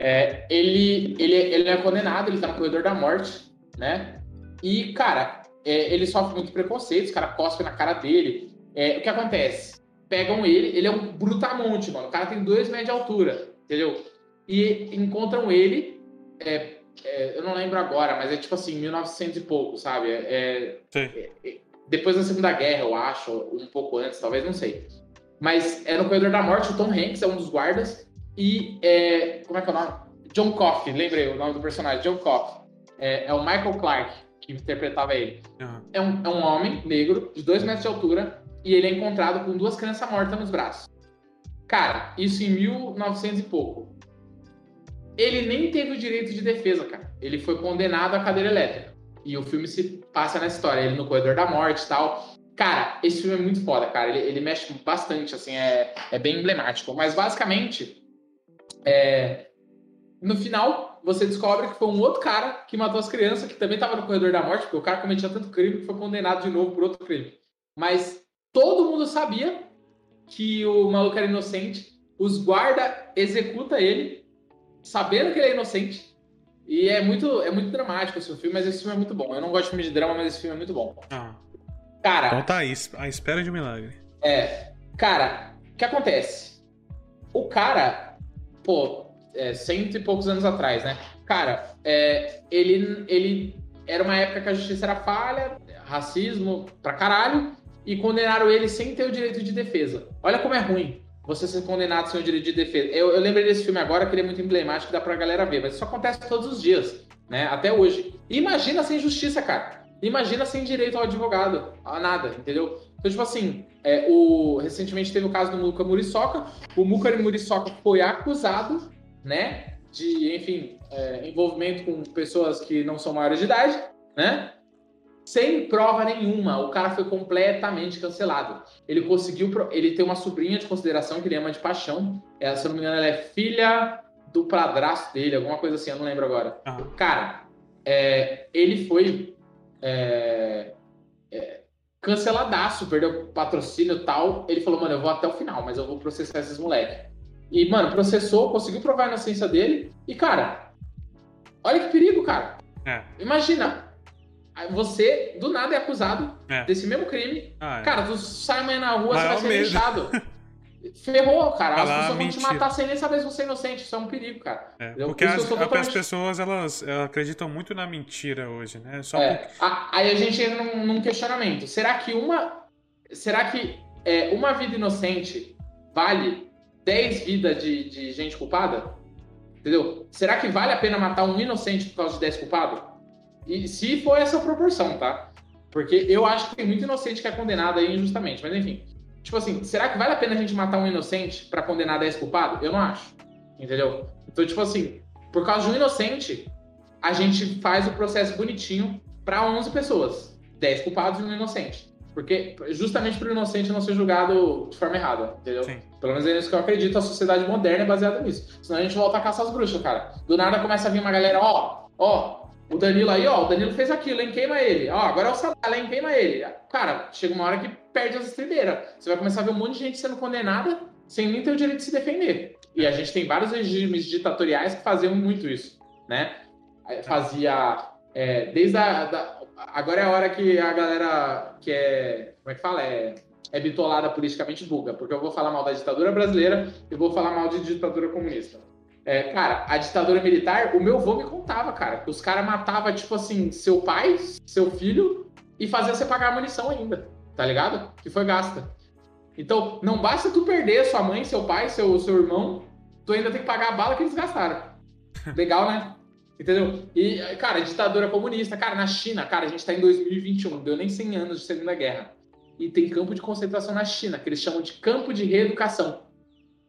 B: É, ele, ele, ele é condenado, ele tá no corredor da morte, né? E, cara, é, ele sofre muito preconceito, os caras cospem na cara dele. É, o que acontece? Pegam ele, ele é um brutamonte, mano. O cara tem dois metros de altura, entendeu? E encontram ele, é, é eu não lembro agora, mas é tipo assim, 1900 e pouco, sabe? É, é, é, depois da Segunda Guerra, eu acho, um pouco antes, talvez, não sei. Mas é no Corredor da Morte, o Tom Hanks é um dos guardas, e é, como é que é o nome? John Coffey, lembrei o nome do personagem, John Coffey. É, é o Michael Clark que interpretava ele. Uhum. É, um, é um homem negro, de dois metros de altura, e ele é encontrado com duas crianças mortas nos braços. Cara, isso em 1900 e pouco. Ele nem teve o direito de defesa, cara. Ele foi condenado à cadeira elétrica. E o filme se passa nessa história, ele no corredor da morte e tal. Cara, esse filme é muito foda, cara. Ele, ele mexe bastante, assim, é, é bem emblemático. Mas basicamente, é, no final, você descobre que foi um outro cara que matou as crianças, que também estava no corredor da morte, porque o cara cometia tanto crime que foi condenado de novo por outro crime. Mas todo mundo sabia que o maluco era inocente. Os guarda executa ele, sabendo que ele é inocente. E é muito, é muito dramático esse filme, mas esse filme é muito bom. Eu não gosto de filme de drama, mas esse filme é muito bom. Ah.
A: Cara. Então tá aí, a espera de um milagre.
B: É. Cara, o que acontece? O cara, pô, é, cento e poucos anos atrás, né? Cara, é, ele, ele era uma época que a justiça era falha, racismo pra caralho, e condenaram ele sem ter o direito de defesa. Olha como é ruim você ser condenado sem o direito de defesa. Eu, eu lembrei desse filme agora, que ele é muito emblemático, dá pra galera ver, mas isso acontece todos os dias, né? Até hoje. Imagina sem justiça, cara. Imagina sem direito ao advogado, a nada, entendeu? Então, tipo assim, é, o, recentemente teve o caso do Muka Muriçoca. O Muka Muriçoca foi acusado né? De, enfim, é, envolvimento com pessoas que não são maiores de idade, né? Sem prova nenhuma, o cara foi completamente cancelado. Ele conseguiu, ele tem uma sobrinha de consideração que ele ama de paixão. Ela, se eu não me engano, ela é filha do padrasto dele, alguma coisa assim, eu não lembro agora. Uhum. Cara, é, ele foi é, é, canceladaço, perdeu patrocínio e tal. Ele falou, mano, eu vou até o final, mas eu vou processar esses moleques. E, mano, processou, conseguiu provar a inocência dele. E, cara, olha que perigo, cara. É. Imagina, você do nada é acusado é. desse mesmo crime. Ah, é. Cara, tu sai amanhã na rua, Maior você vai ser lixado. Ferrou, cara. As pessoas vão te matar sem nem saber se você é inocente. Isso é um perigo, cara.
A: É, porque as, totalmente... as, pessoas elas, elas, acreditam muito na mentira hoje, né? Só
B: é. porque... Aí a gente entra num, num, questionamento. Será que uma. Será que é, uma vida inocente vale 10 vidas de, de gente culpada? Entendeu? Será que vale a pena matar um inocente por causa de 10 culpados? E se for essa proporção, tá? Porque eu acho que tem muito inocente que é condenado aí injustamente, mas enfim. Tipo assim, será que vale a pena a gente matar um inocente para condenar 10 culpados? Eu não acho. Entendeu? Então, tipo assim, por causa de um inocente, a gente faz o processo bonitinho para 11 pessoas. 10 culpados e um inocente. Porque justamente para o inocente não ser julgado de forma errada, entendeu? Sim. Pelo menos é isso que eu acredito, a sociedade moderna é baseada nisso. Senão a gente volta a caçar as bruxas, cara. Do nada começa a vir uma galera, ó, ó, o Danilo aí, ó, o Danilo fez aquilo, hein, queima ele. Ó, agora é o Sadala, hein, queima ele. Cara, chega uma hora que perde as estribeiras. Você vai começar a ver um monte de gente sendo condenada sem nem ter o direito de se defender. E a gente tem vários regimes ditatoriais que faziam muito isso, né? Fazia, é, desde a... Da, agora é a hora que a galera que é. Como é que fala? É, é bitolada politicamente buga, porque eu vou falar mal da ditadura brasileira e vou falar mal de ditadura comunista. É, cara, a ditadura militar, o meu avô me contava, cara, que os caras matavam, tipo assim, seu pai, seu filho e fazia você pagar a munição ainda, tá ligado? Que foi gasta. Então, não basta tu perder sua mãe, seu pai, seu, seu irmão, tu ainda tem que pagar a bala que eles gastaram. Legal, né? Entendeu? E, cara, ditadura comunista, cara, na China, cara, a gente tá em 2021, deu nem 100 anos de Segunda Guerra. E tem campo de concentração na China, que eles chamam de campo de reeducação.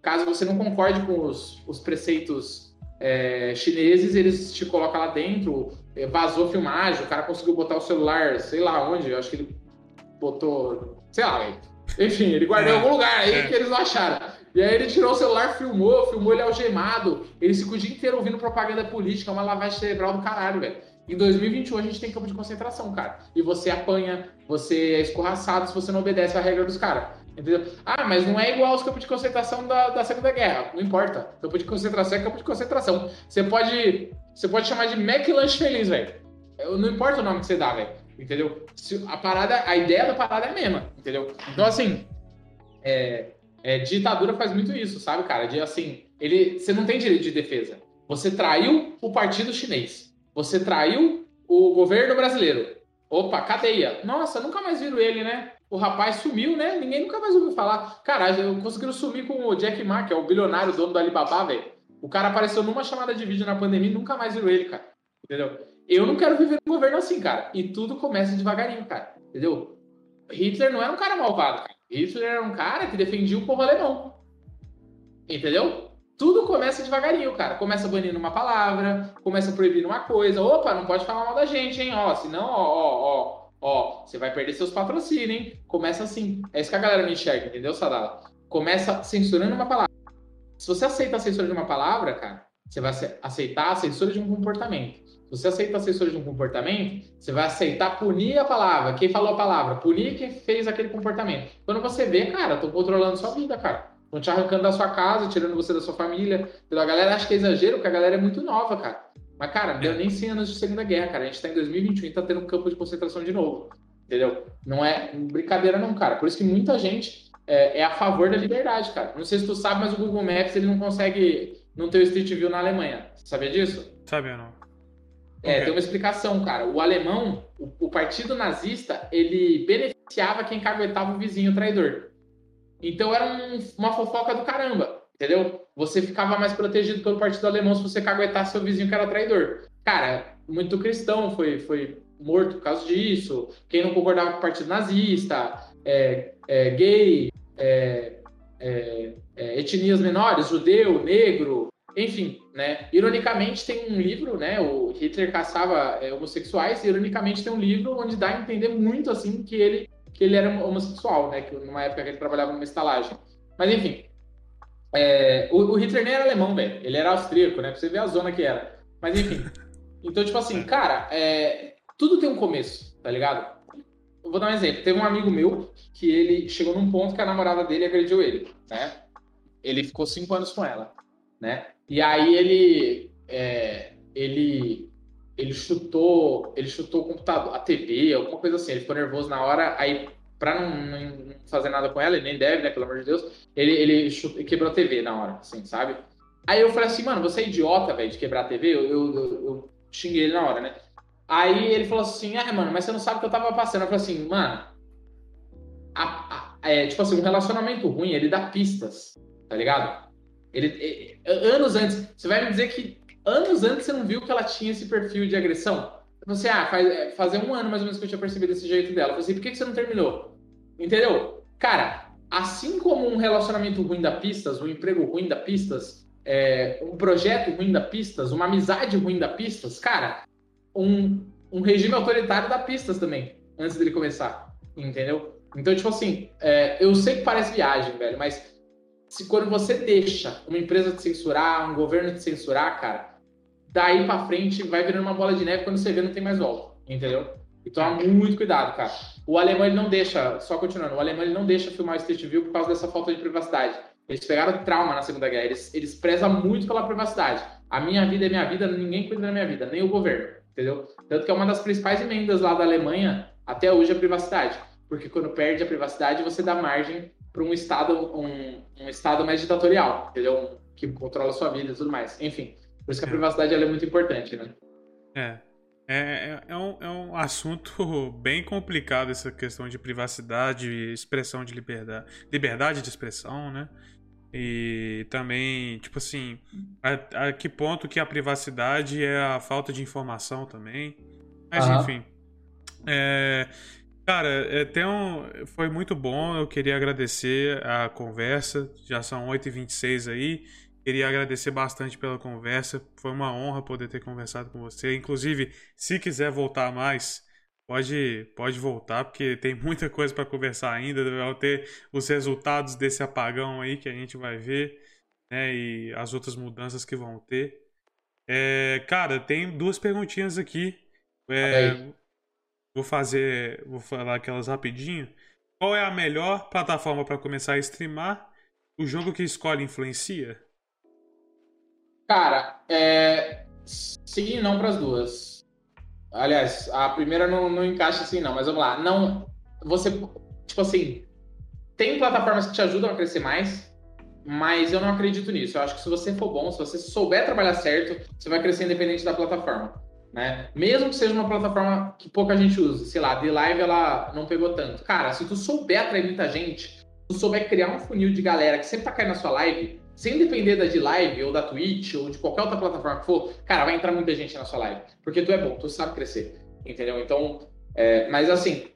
B: Caso você não concorde com os, os preceitos é, chineses, eles te colocam lá dentro, é, vazou filmagem, o cara conseguiu botar o celular, sei lá onde, eu acho que ele botou, sei lá, enfim, ele guardou em algum lugar aí é. que eles não acharam. E aí ele tirou o celular, filmou, filmou ele algemado. Ele ficou o dia inteiro ouvindo propaganda política, uma lavagem cerebral do caralho, velho. Em 2021 a gente tem campo de concentração, cara. E você apanha, você é escorraçado se você não obedece à regra dos caras. Entendeu? Ah, mas não é igual aos campos de concentração da, da Segunda Guerra. Não importa. Campo de concentração é campo de concentração. Você pode, você pode chamar de McLanche Feliz, velho. Não importa o nome que você dá, velho. Entendeu? Se a parada, a ideia da parada é a mesma, entendeu? Então, assim, é, é, ditadura faz muito isso, sabe, cara? De assim, ele, você não tem direito de defesa. Você traiu o partido chinês. Você traiu o governo brasileiro. Opa, cadeia. Nossa, nunca mais viram ele, né? O rapaz sumiu, né? Ninguém nunca mais ouviu falar. Cara, conseguiram sumir com o Jack Ma, que é o bilionário dono do Alibaba, velho. O cara apareceu numa chamada de vídeo na pandemia e nunca mais viram ele, cara. Entendeu? Eu não quero viver num governo assim, cara. E tudo começa devagarinho, cara. Entendeu? Hitler não era um cara malvado, cara. Hitler era um cara que defendia o povo alemão. Entendeu? Tudo começa devagarinho, cara. Começa banindo uma palavra, começa proibindo uma coisa. Opa, não pode falar mal da gente, hein? Ó, senão, ó, ó, ó, ó, você vai perder seus patrocínios, hein? Começa assim. É isso que a galera me enxerga, entendeu, Sadala? Começa censurando uma palavra. Se você aceita a censura de uma palavra, cara, você vai aceitar a censura de um comportamento. Se você aceita a censura de um comportamento, você vai aceitar punir a palavra. Quem falou a palavra? Punir quem fez aquele comportamento. Quando você vê, cara, tô controlando sua vida, cara. Estão te arrancando da sua casa, tirando você da sua família. A galera acha que é exagero, porque a galera é muito nova, cara. Mas, cara, deu nem 100 anos de Segunda Guerra, cara. A gente tá em 2021 e tá tendo um campo de concentração de novo. Entendeu? Não é brincadeira, não, cara. Por isso que muita gente é, é, a favor da liberdade, cara. Não sei se tu sabe, mas o Google Maps ele não consegue não ter o Street View na Alemanha. Sabia disso?
A: Sabia, não.
B: É, okay. tem uma explicação, cara. O alemão, o, o partido nazista, ele beneficiava quem caguetava o vizinho traidor. Então era um, uma fofoca do caramba, entendeu? Você ficava mais protegido pelo partido alemão se você caguetasse seu vizinho que era traidor. Cara, muito cristão foi, foi morto por causa disso. Quem não concordava com o partido nazista, é, é, gay, é, é, é etnias menores, judeu, negro, enfim, né? Ironicamente tem um livro, né? O Hitler caçava é, homossexuais. E, ironicamente tem um livro onde dá a entender muito assim que ele que ele era homossexual, né? Que numa época que ele trabalhava numa estalagem. Mas enfim, é, o, o, Hitler nem era alemão, velho. Ele era austríaco, né? Pra você ver a zona que era. Mas enfim. Então, tipo assim, cara, é, tudo tem um começo, tá ligado? Eu vou dar um exemplo. Teve um amigo meu que ele chegou num ponto que a namorada dele agrediu ele, né? Ele ficou cinco anos com ela, né? E aí ele, é, ele ele chutou, ele chutou o computador, a TV, alguma coisa assim. Ele ficou nervoso na hora, aí para não, não, fazer nada com ela, ele nem deve, né, pelo amor de Deus, ele, ele quebrou a TV na hora, assim, sabe? Aí eu falei assim, mano, você é idiota, velho, de quebrar a TV? Eu, eu, eu, eu, xinguei ele na hora, né? Aí ele falou assim, ah, mano, mas você não sabe o que eu tava passando. Eu falei assim, mano, a, a, é, tipo assim, um relacionamento ruim, ele dá pistas, tá ligado? Ele, anos antes, você vai me dizer que anos antes você não viu que ela tinha esse perfil de agressão? Você, ah, faz, é, fazer um ano mais ou menos que eu tinha percebido esse jeito dela. Eu falei assim, por que, que você não terminou? Entendeu? Cara, assim como um relacionamento ruim da Pistas, um emprego ruim da Pistas, é, um projeto ruim da Pistas, uma amizade ruim da Pistas, cara, um, um regime autoritário da Pistas também, antes dele começar, entendeu? Então, tipo assim, é, eu sei que parece viagem, velho, mas se quando você deixa uma empresa te censurar, um governo te censurar, cara, daí para frente vai virando uma bola de neve, quando você vê não tem mais volta, entendeu? Então, muito cuidado, cara. O alemão ele não deixa, só continuando, o alemão ele não deixa filmar o Street View por causa dessa falta de privacidade. Eles pegaram trauma na Segunda Guerra, eles, eles prezam muito pela privacidade. A minha vida é minha vida, ninguém cuida da minha vida, nem o governo, entendeu? Tanto que é uma das principais emendas lá da Alemanha até hoje é a privacidade. Porque quando perde a privacidade, você dá margem para um estado um, um estado mais ditatorial, entendeu? Que controla a sua vida e tudo mais. Enfim, por isso que a é. privacidade é muito importante, né?
A: É. É, é, é, um, é um assunto bem complicado essa questão de privacidade, expressão de liberdade, liberdade de expressão, né? E também, tipo assim, a, a que ponto que a privacidade é a falta de informação também. Mas uhum. enfim. É, cara, é, tem um, foi muito bom. Eu queria agradecer a conversa. Já são 8h26 aí. Queria agradecer bastante pela conversa. Foi uma honra poder ter conversado com você. Inclusive, se quiser voltar mais, pode, pode voltar, porque tem muita coisa para conversar ainda. Vai ter os resultados desse apagão aí que a gente vai ver, né? E as outras mudanças que vão ter. É, cara, tem duas perguntinhas aqui. É, vou fazer, vou falar aquelas rapidinho. Qual é a melhor plataforma para começar a streamar? O jogo que escolhe influencia?
B: Cara, é... sim e não para as duas. Aliás, a primeira não, não encaixa assim, não, mas vamos lá. Não, você, tipo assim, tem plataformas que te ajudam a crescer mais, mas eu não acredito nisso. Eu acho que se você for bom, se você souber trabalhar certo, você vai crescer independente da plataforma. Né? Mesmo que seja uma plataforma que pouca gente usa, sei lá, The Live ela não pegou tanto. Cara, se tu souber atrair muita gente, tu souber criar um funil de galera que sempre tá caindo na sua live, sem depender da de live ou da Twitch ou de qualquer outra plataforma que for, cara, vai entrar muita gente na sua live. Porque tu é bom, tu sabe crescer. Entendeu? Então, é, mas assim,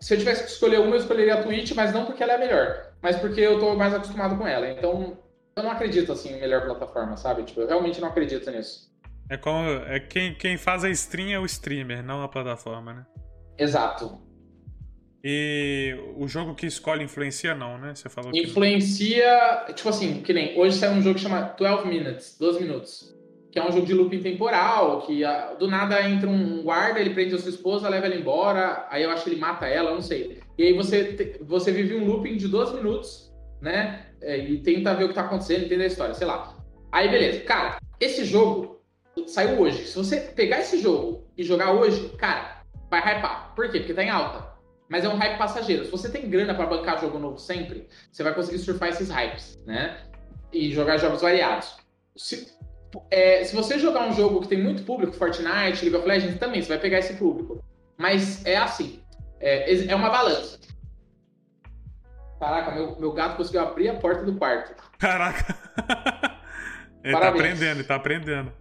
B: se eu tivesse que escolher uma, eu escolheria a Twitch, mas não porque ela é melhor, mas porque eu tô mais acostumado com ela. Então, eu não acredito assim em melhor plataforma, sabe? Tipo, eu realmente não acredito nisso.
A: É como. É quem, quem faz a stream é o streamer, não a plataforma, né?
B: Exato.
A: E o jogo que escolhe influencia, não, né? Você falou
B: Influencia. Tipo assim, que nem. Hoje saiu um jogo que chama 12 Minutes 12 minutos. Que é um jogo de looping temporal, que do nada entra um guarda, ele prende a sua esposa, leva ela embora, aí eu acho que ele mata ela, não sei. E aí você, você vive um looping de 12 minutos, né? É, e tenta ver o que tá acontecendo, entender a história, sei lá. Aí beleza. Cara, esse jogo saiu hoje. Se você pegar esse jogo e jogar hoje, cara, vai hypar. Por quê? Porque tá em alta. Mas é um hype passageiro. Se você tem grana para bancar jogo novo sempre, você vai conseguir surfar esses hypes, né? E jogar jogos variados. Se, é, se você jogar um jogo que tem muito público, Fortnite, League of Legends, também você vai pegar esse público. Mas é assim, é, é uma balança. Caraca, meu, meu gato conseguiu abrir a porta do quarto.
A: Caraca! ele tá Parabéns. tá aprendendo, ele tá aprendendo.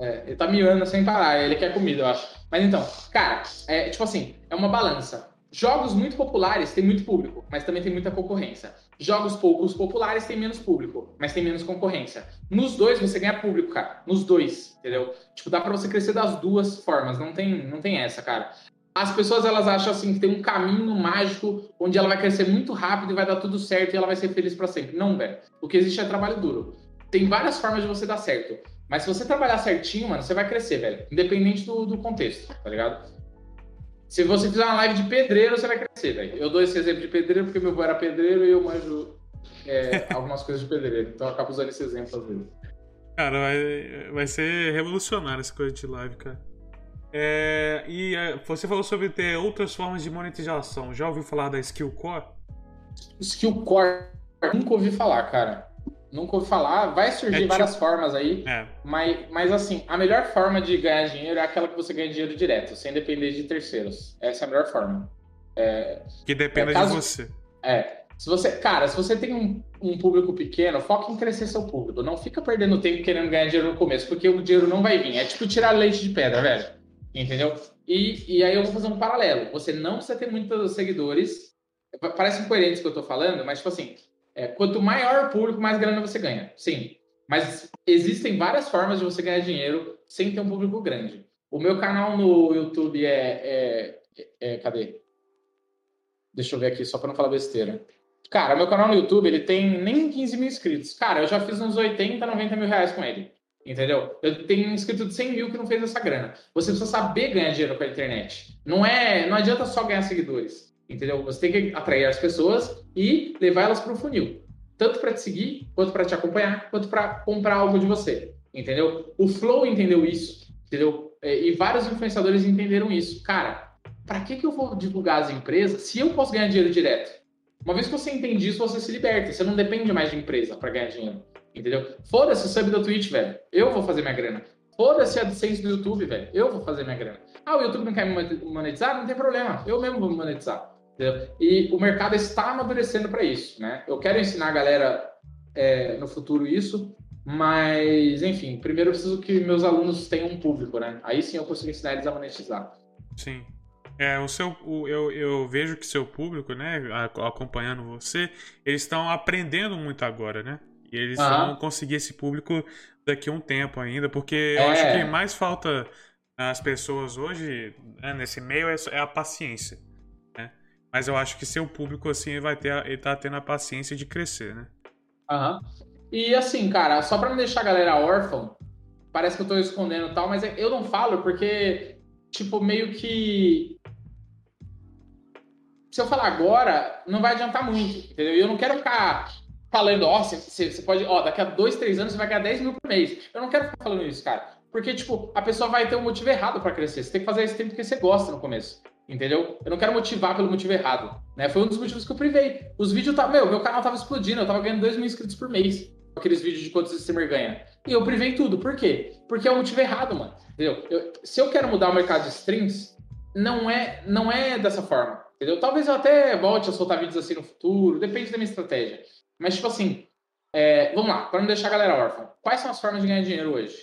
B: É, ele tá miando sem parar, ele quer comida, eu acho. Mas então, cara, é tipo assim, é uma balança. Jogos muito populares têm muito público, mas também tem muita concorrência. Jogos poucos populares têm menos público, mas tem menos concorrência. Nos dois você ganha público, cara. Nos dois, entendeu? Tipo, dá pra você crescer das duas formas, não tem, não tem essa, cara. As pessoas elas acham assim que tem um caminho mágico onde ela vai crescer muito rápido e vai dar tudo certo e ela vai ser feliz para sempre. Não, velho. O que existe é trabalho duro. Tem várias formas de você dar certo. Mas se você trabalhar certinho, mano, você vai crescer, velho. Independente do, do contexto, tá ligado? Se você fizer uma live de pedreiro, você vai crescer, velho. Eu dou esse exemplo de pedreiro porque meu avô era pedreiro e eu manjo é, algumas coisas de pedreiro. Então eu acabo usando esse exemplo às vezes.
A: Cara, vai, vai ser revolucionário essa coisa de live, cara. É, e é, você falou sobre ter outras formas de monetização. Já ouviu falar da Skill Core?
B: Skill Core, nunca ouvi falar, cara nunca ouvi falar. Vai surgir é tipo... várias formas aí, é. mas, mas assim, a melhor forma de ganhar dinheiro é aquela que você ganha dinheiro direto, sem depender de terceiros. Essa é a melhor forma. É,
A: que dependa é, caso, de você.
B: É. Se você, cara, se você tem um, um, público pequeno, foca em crescer seu público. Não fica perdendo tempo querendo ganhar dinheiro no começo, porque o dinheiro não vai vir. É tipo tirar leite de pedra, velho. Entendeu? E, e aí eu vou fazer um paralelo. Você não precisa ter muitos seguidores. Parece incoerente isso que eu tô falando, mas tipo assim, é, quanto maior o público, mais grana você ganha. Sim. Mas existem várias formas de você ganhar dinheiro sem ter um público grande. O meu canal no YouTube é. é, é cadê? Deixa eu ver aqui, só para não falar besteira. Cara, meu canal no YouTube, ele tem nem 15 mil inscritos. Cara, eu já fiz uns 80, 90 mil reais com ele. Entendeu? Eu tenho um inscrito de 100 mil que não fez essa grana. Você precisa saber ganhar dinheiro com a internet. Não é, não adianta só ganhar seguidores. Entendeu? Você tem que atrair as pessoas e levar elas para o funil. Tanto para te seguir, quanto para te acompanhar, quanto para comprar algo de você. Entendeu? O Flow entendeu isso. Entendeu? É, e vários influenciadores entenderam isso. Cara, para que, que eu vou divulgar as empresas se eu posso ganhar dinheiro direto? Uma vez que você entende isso, você se liberta. Você não depende mais de empresa para ganhar dinheiro. Entendeu? Foda-se o sub da Twitch, velho. Eu vou fazer minha grana. Foda-se a AdSense do YouTube, velho. Eu vou fazer minha grana. Ah, o YouTube não quer me monetizar? Não tem problema. Eu mesmo vou me monetizar. Entendeu? E o mercado está amadurecendo para isso, né? Eu quero ensinar a galera é, no futuro isso, mas, enfim, primeiro eu preciso que meus alunos tenham um público, né? Aí sim eu consigo ensinar eles a monetizar.
A: Sim. É, o seu, o, eu, eu vejo que seu público, né, acompanhando você, eles estão aprendendo muito agora, né? E eles uhum. vão conseguir esse público daqui a um tempo ainda, porque é. eu acho que mais falta às pessoas hoje, né, nesse meio, é, é a paciência. Mas eu acho que seu público, assim, vai ter, ele tá tendo a paciência de crescer, né?
B: Aham. Uhum. E assim, cara, só pra não deixar a galera órfã, parece que eu tô escondendo e tal, mas eu não falo porque, tipo, meio que. se eu falar agora, não vai adiantar muito, entendeu? E eu não quero ficar falando, ó, você, você pode, ó, daqui a dois, três anos você vai ganhar 10 mil por mês. Eu não quero ficar falando isso, cara. Porque, tipo, a pessoa vai ter um motivo errado para crescer. Você tem que fazer esse tempo que você gosta no começo. Entendeu? Eu não quero motivar pelo motivo errado. Né? Foi um dos motivos que eu privei. Os vídeos tá. Meu, meu canal tava explodindo, eu tava ganhando 2 mil inscritos por mês. Aqueles vídeos de quantos streamer ganha. E eu privei tudo. Por quê? Porque é o motivo errado, mano. Entendeu? Eu, se eu quero mudar o mercado de streams, não é, não é dessa forma. Entendeu? Talvez eu até volte a soltar vídeos assim no futuro, depende da minha estratégia. Mas, tipo assim, é, vamos lá, para não deixar a galera órfã. Quais são as formas de ganhar dinheiro hoje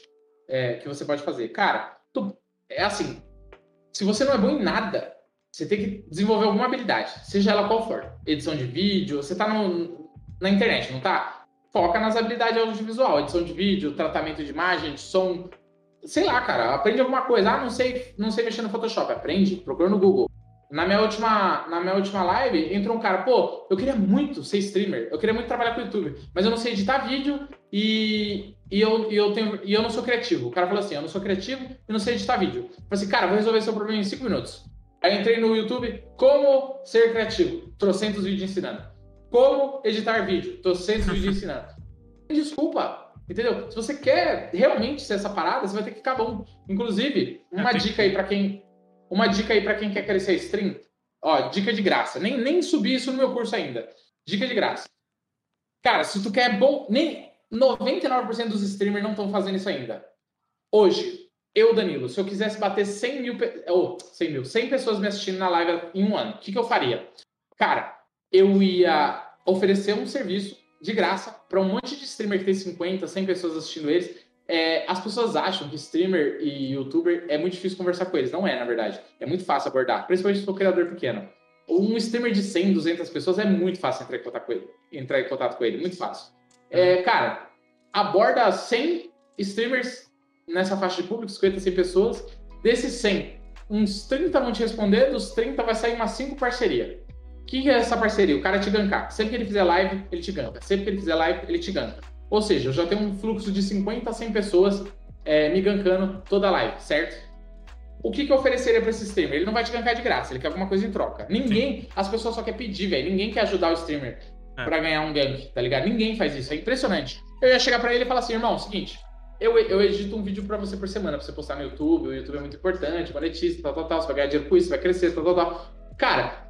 B: é, que você pode fazer? Cara, tu, é assim, se você não é bom em nada, você tem que desenvolver alguma habilidade, seja ela qual for. Edição de vídeo, você tá no, na internet, não tá? Foca nas habilidades audiovisual, edição de vídeo, tratamento de imagem, de som. Sei lá, cara, aprende alguma coisa. Ah, não sei, não sei mexer no Photoshop. Aprende, procura no Google. Na minha última, na minha última live, entrou um cara, pô, eu queria muito ser streamer, eu queria muito trabalhar com YouTube, mas eu não sei editar vídeo e, e, eu, e, eu, tenho, e eu não sou criativo. O cara falou assim, eu não sou criativo e não sei editar vídeo. Eu falei assim, cara, vou resolver seu problema em 5 minutos. Aí entrei no YouTube, como ser criativo, trocentos vídeos ensinando. Como editar vídeo, trocentos vídeos ensinando. Desculpa, entendeu? Se você quer realmente ser essa parada, você vai ter que ficar bom. Inclusive, uma dica aí para quem uma dica aí para quem quer crescer stream. Ó, dica de graça. Nem, nem subi isso no meu curso ainda. Dica de graça. Cara, se tu quer bom. Nem 99% dos streamers não estão fazendo isso ainda. Hoje, eu, Danilo, se eu quisesse bater 100 mil, oh, 100 mil, 100 pessoas me assistindo na live em um ano, o que, que eu faria? Cara, eu ia oferecer um serviço de graça para um monte de streamer que tem 50, 100 pessoas assistindo eles. É, as pessoas acham que streamer e youtuber é muito difícil conversar com eles. Não é, na verdade. É muito fácil abordar, principalmente se for criador pequeno. Um streamer de 100, 200 pessoas é muito fácil entrar em contato com ele. Entrar em contato com ele, muito fácil. É, cara, aborda 100 streamers nessa faixa de público, 50, 100 pessoas. Desses 100, uns 30 vão te responder, dos 30 vai sair umas 5 parceria. O que, que é essa parceria? O cara te gankar. Sempre que ele fizer live, ele te ganka. Sempre que ele fizer live, ele te ganka. Ou seja, eu já tenho um fluxo de 50 a 100 pessoas é, me gankando toda a live, certo? O que, que eu ofereceria para esse streamer? Ele não vai te gankar de graça, ele quer alguma coisa em troca. Ninguém, Sim. as pessoas só querem pedir, velho. Ninguém quer ajudar o streamer é. para ganhar um gank, tá ligado? Ninguém faz isso, é impressionante. Eu ia chegar para ele e falar assim, irmão, seguinte, eu, eu edito um vídeo para você por semana, pra você postar no YouTube, o YouTube é muito importante, monetiza, tal, tal, tal, você vai ganhar dinheiro com isso, vai crescer, tal, tal, tal. Cara,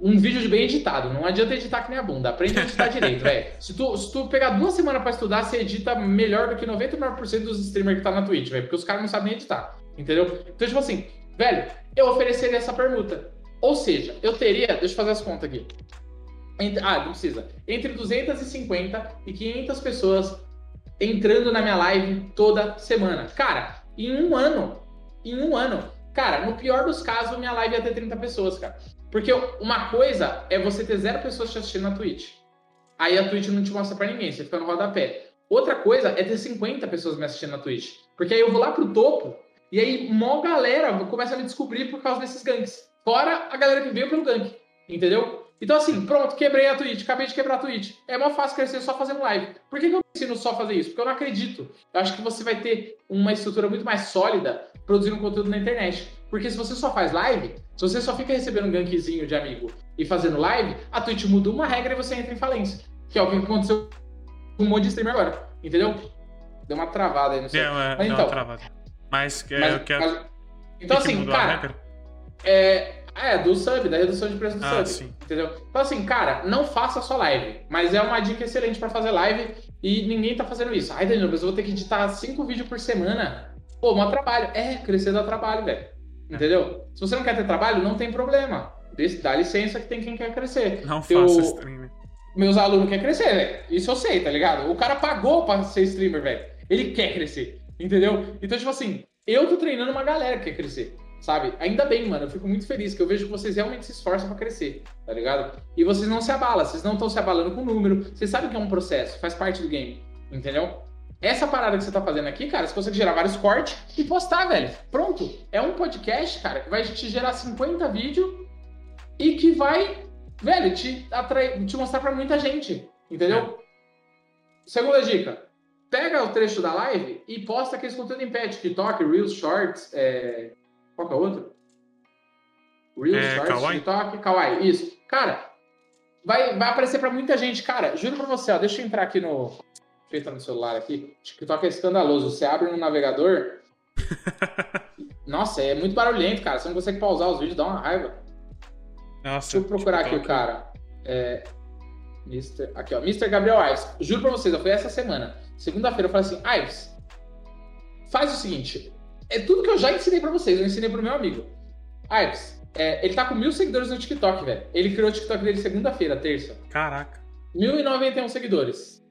B: um vídeo de bem editado. Não adianta editar que nem a bunda. Aprende a editar direito, velho. Se tu, se tu pegar duas semanas pra estudar, você edita melhor do que 99% dos streamers que tá na Twitch, velho. Porque os caras não sabem nem editar. Entendeu? Então, tipo assim, velho, eu ofereceria essa permuta. Ou seja, eu teria. Deixa eu fazer as contas aqui. Entre, ah, não precisa. Entre 250 e 500 pessoas entrando na minha live toda semana. Cara, em um ano. Em um ano. Cara, no pior dos casos, minha live ia ter 30 pessoas, cara. Porque uma coisa é você ter zero pessoas te assistindo na Twitch. Aí a Twitch não te mostra pra ninguém, você fica no rodapé. Outra coisa é ter 50 pessoas me assistindo na Twitch. Porque aí eu vou lá pro topo e aí mó galera começa a me descobrir por causa desses ganks. Fora a galera que veio pelo gank. Entendeu? Então, assim, pronto, quebrei a Twitch, acabei de quebrar a Twitch. É mais fácil crescer só fazendo live. Por que, que eu ensino só fazer isso? Porque eu não acredito. Eu acho que você vai ter uma estrutura muito mais sólida produzindo conteúdo na internet. Porque se você só faz live, se você só fica recebendo um gankzinho de amigo e fazendo live, a Twitch muda uma regra e você entra em falência. Que é o que aconteceu com um monte de streamer agora. Entendeu? Deu uma travada aí, não sei.
A: Deu, é,
B: mas,
A: deu
B: então,
A: uma travada. Mas, é,
B: mas,
A: eu quero.
B: Mas, então, assim, cara. É, é, do sub, da redução de preço do ah, sub. Sim. Entendeu? Então, assim, cara, não faça só live. Mas é uma dica excelente para fazer live e ninguém tá fazendo isso. Ai, Danilo, mas eu vou ter que editar cinco vídeos por semana. Pô, maior trabalho. É, crescer dá trabalho, velho. Entendeu? Se você não quer ter trabalho, não tem problema. Dá licença que tem quem quer crescer.
A: Não eu, faça streamer.
B: Meus alunos querem crescer, velho. Isso eu sei, tá ligado? O cara pagou pra ser streamer, velho. Ele quer crescer. Entendeu? Então, tipo assim, eu tô treinando uma galera que quer crescer. Sabe? Ainda bem, mano. Eu fico muito feliz que eu vejo que vocês realmente se esforçam para crescer, tá ligado? E vocês não se abalam, vocês não estão se abalando com o número. Vocês sabem que é um processo, faz parte do game. Entendeu? Essa parada que você tá fazendo aqui, cara, você consegue gerar vários cortes e postar, velho. Pronto. É um podcast, cara, que vai te gerar 50 vídeos e que vai, velho, te, atrair, te mostrar pra muita gente. Entendeu? É. Segunda dica. Pega o trecho da live e posta aqueles conteúdos em pé, TikTok, Reels, Shorts, é... qual que é o outro? Reels, é, Shorts? TikTok, Kawaii. Isso. Cara, vai, vai aparecer pra muita gente. Cara, juro pra você, ó. Deixa eu entrar aqui no. Deixa eu no celular aqui. TikTok é escandaloso. Você abre no navegador. Nossa, é muito barulhento, cara. Você não consegue pausar os vídeos, dá uma raiva. Nossa. Deixa eu procurar TikTok. aqui o cara. É. Mister... Aqui, ó. Mr. Gabriel Ives. Juro pra vocês, eu fui essa semana. Segunda-feira eu falei assim, Ives, faz o seguinte. É tudo que eu já ensinei pra vocês, eu ensinei pro meu amigo. Ives, é, ele tá com mil seguidores no TikTok, velho. Ele criou o TikTok dele segunda-feira, terça.
A: Caraca.
B: 1.091 seguidores.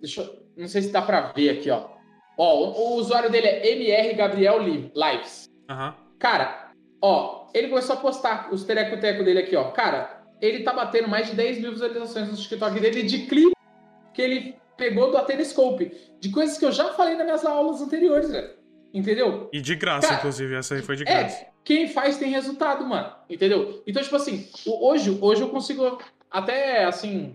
B: Deixa eu... Não sei se dá pra ver aqui, ó. Ó, o, o usuário dele é MR Gabriel Lives.
A: Uhum.
B: Cara, ó, ele começou a postar os tereco-teco dele aqui, ó. Cara, ele tá batendo mais de 10 mil visualizações no TikTok dele de clipe que ele pegou do Atenescope. De coisas que eu já falei nas minhas aulas anteriores, velho. Entendeu?
A: E de graça, Cara, inclusive, essa aí foi de é, graça.
B: É, quem faz tem resultado, mano. Entendeu? Então, tipo assim, hoje, hoje eu consigo até, assim,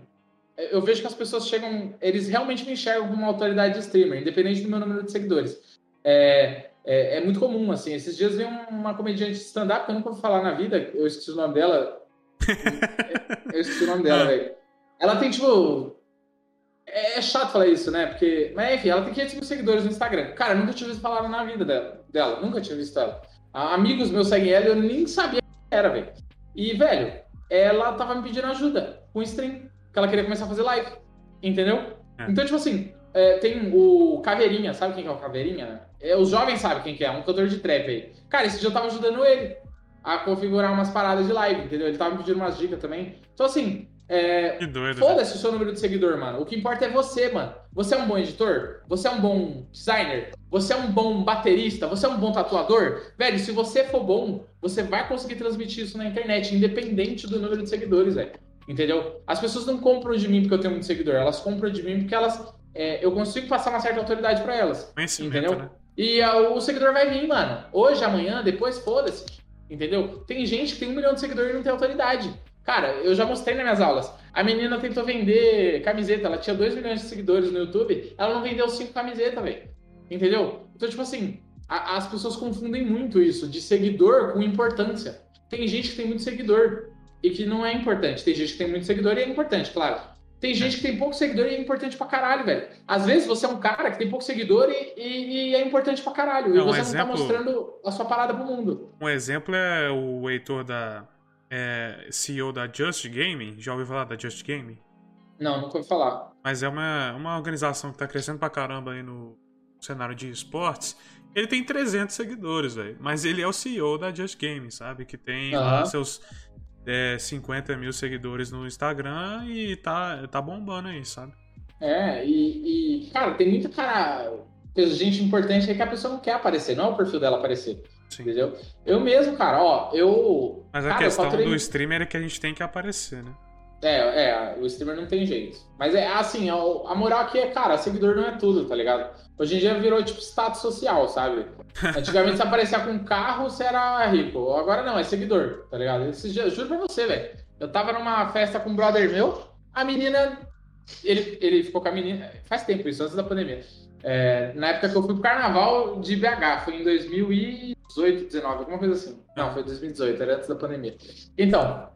B: eu vejo que as pessoas chegam, eles realmente me enxergam como uma autoridade de streamer, independente do meu número de seguidores. É, é, é muito comum, assim. Esses dias veio uma comediante de stand-up que eu nunca vou falar na vida, eu esqueci o nome dela. eu esqueci o nome dela, ah. velho. Ela tem, tipo. É, é chato falar isso, né? Porque. Mas enfim, ela tem 500 mil seguidores no Instagram. Cara, eu nunca tinha visto falar na vida dela. dela. Nunca tinha visto ela. Amigos meus seguem ela e eu nem sabia quem era, velho. E, velho, ela tava me pedindo ajuda com stream. Que ela queria começar a fazer live. Entendeu? É. Então, tipo assim, é, tem o Caveirinha, sabe quem é o Caveirinha? É, os jovens sabem quem que é, um cantor de trap aí. Cara, esse dia eu tava ajudando ele a configurar umas paradas de live, entendeu? Ele tava me pedindo umas dicas também. Então, assim, é... Foda-se o seu número de seguidor, mano. O que importa é você, mano. Você é um bom editor? Você é um bom designer? Você é um bom baterista? Você é um bom tatuador? Velho, se você for bom, você vai conseguir transmitir isso na internet, independente do número de seguidores, velho. Entendeu? As pessoas não compram de mim porque eu tenho muito seguidor, elas compram de mim porque elas. É, eu consigo passar uma certa autoridade para elas. Entendeu? Né? E a, o seguidor vai vir, mano. Hoje, amanhã, depois, foda-se. Entendeu? Tem gente que tem um milhão de seguidores e não tem autoridade. Cara, eu já mostrei nas minhas aulas. A menina tentou vender camiseta, ela tinha 2 milhões de seguidores no YouTube, ela não vendeu 5 camisetas, velho. Entendeu? Então, tipo assim, a, as pessoas confundem muito isso, de seguidor com importância. Tem gente que tem muito seguidor e que não é importante. Tem gente que tem muito seguidor e é importante, claro. Tem gente que tem pouco seguidor e é importante pra caralho, velho. Às vezes você é um cara que tem pouco seguidor e, e, e é importante pra caralho. Não, e você um exemplo, não tá mostrando a sua parada pro mundo.
A: Um exemplo é o Heitor da é, CEO da Just Gaming. Já ouviu falar da Just Gaming?
B: Não, nunca ouvi falar.
A: Mas é uma, uma organização que tá crescendo pra caramba aí no cenário de esportes. Ele tem 300 seguidores, velho. Mas ele é o CEO da Just Gaming, sabe? Que tem uhum. lá seus é, 50 mil seguidores no Instagram e tá, tá bombando aí, sabe?
B: É, e, e cara, tem muita cara. Gente importante aí que a pessoa não quer aparecer, não é o perfil dela aparecer. Sim. Entendeu? Eu mesmo, cara, ó, eu.
A: Mas a
B: cara,
A: questão faturei... do streamer é que a gente tem que aparecer, né?
B: É, é, o streamer não tem jeito. Mas é assim, a moral aqui é, cara, seguidor não é tudo, tá ligado? Hoje em dia virou tipo status social, sabe? Antigamente, se aparecia com um carro, você era rico. Agora não, é seguidor, tá ligado? Dias, juro pra você, velho. Eu tava numa festa com um brother meu, a menina. Ele, ele ficou com a menina. Faz tempo isso, antes da pandemia. É, na época que eu fui pro carnaval de BH, foi em 2018, 19, alguma coisa assim. Não, foi 2018, era antes da pandemia. Então.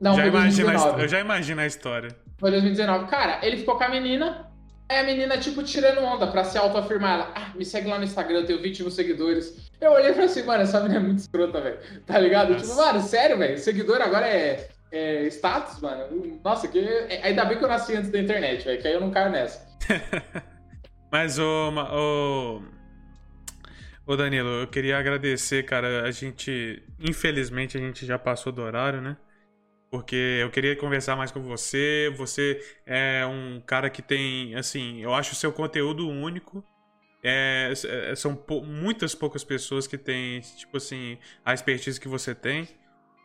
B: Não,
A: já foi 2019. Eu já imagino a história.
B: Foi 2019. Cara, ele ficou com a menina. Aí a menina, tipo, tirando onda pra se autoafirmar. Ela, ah, me segue lá no Instagram, eu tenho 20 mil seguidores. Eu olhei e falei assim, mano, essa menina é muito escrota, velho. Tá ligado? Nossa. Tipo, mano, sério, velho. Seguidor agora é, é status, mano. Nossa, que... ainda bem que eu nasci antes da internet, velho, que aí eu não caio nessa.
A: Mas, ô, ô, ô Danilo, eu queria agradecer, cara. A gente, infelizmente, a gente já passou do horário, né? porque eu queria conversar mais com você. Você é um cara que tem, assim, eu acho o seu conteúdo único. É, é, são pou, muitas poucas pessoas que têm, tipo assim, a expertise que você tem.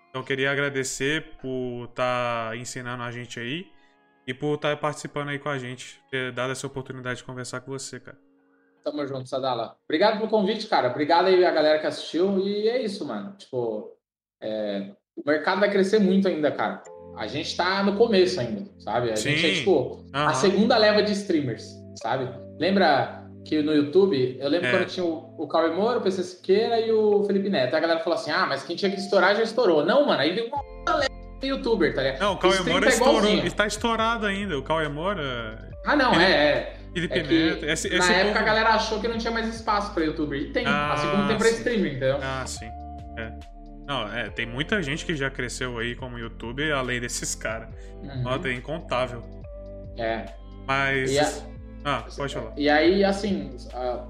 A: Então, eu queria agradecer por estar tá ensinando a gente aí e por estar tá participando aí com a gente, ter dado essa oportunidade de conversar com você, cara.
B: Tamo junto, Sadala. Obrigado pelo convite, cara. Obrigado aí a galera que assistiu. E é isso, mano. Tipo, é, o mercado vai crescer muito ainda, cara. A gente tá no começo ainda, sabe? A Sim. gente é tipo uhum. a segunda leva de streamers, sabe? Lembra que no YouTube, eu lembro
A: É.
B: quando tinha o, o Cauê Moura, o PC Siqueira e o Felipe Neto. A galera falou assim: ah, mas quem tinha que estourar já estourou. Não, mano, aí veio uma galera de youtuber, tá ligado?
A: Não, o Cauê Moura
B: tá
A: estourou, está estourado ainda. O Cauê Moura,
B: Ah, não, é, é.
A: Felipe
B: É.
A: Esse,
B: na
A: esse
B: época a galera achou que não tinha mais espaço pra youtuber. E tem,
A: Ah,
B: assim como tem pra
A: sim.
B: streaming, entendeu?
A: Ah, sim. É. Não, é, tem muita gente que já cresceu aí como youtuber além desses caras.
B: Uhum.
A: Ó, tem incontável.
B: É.
A: Mas.
B: A-
A: Ah, pode falar.
B: E aí, assim,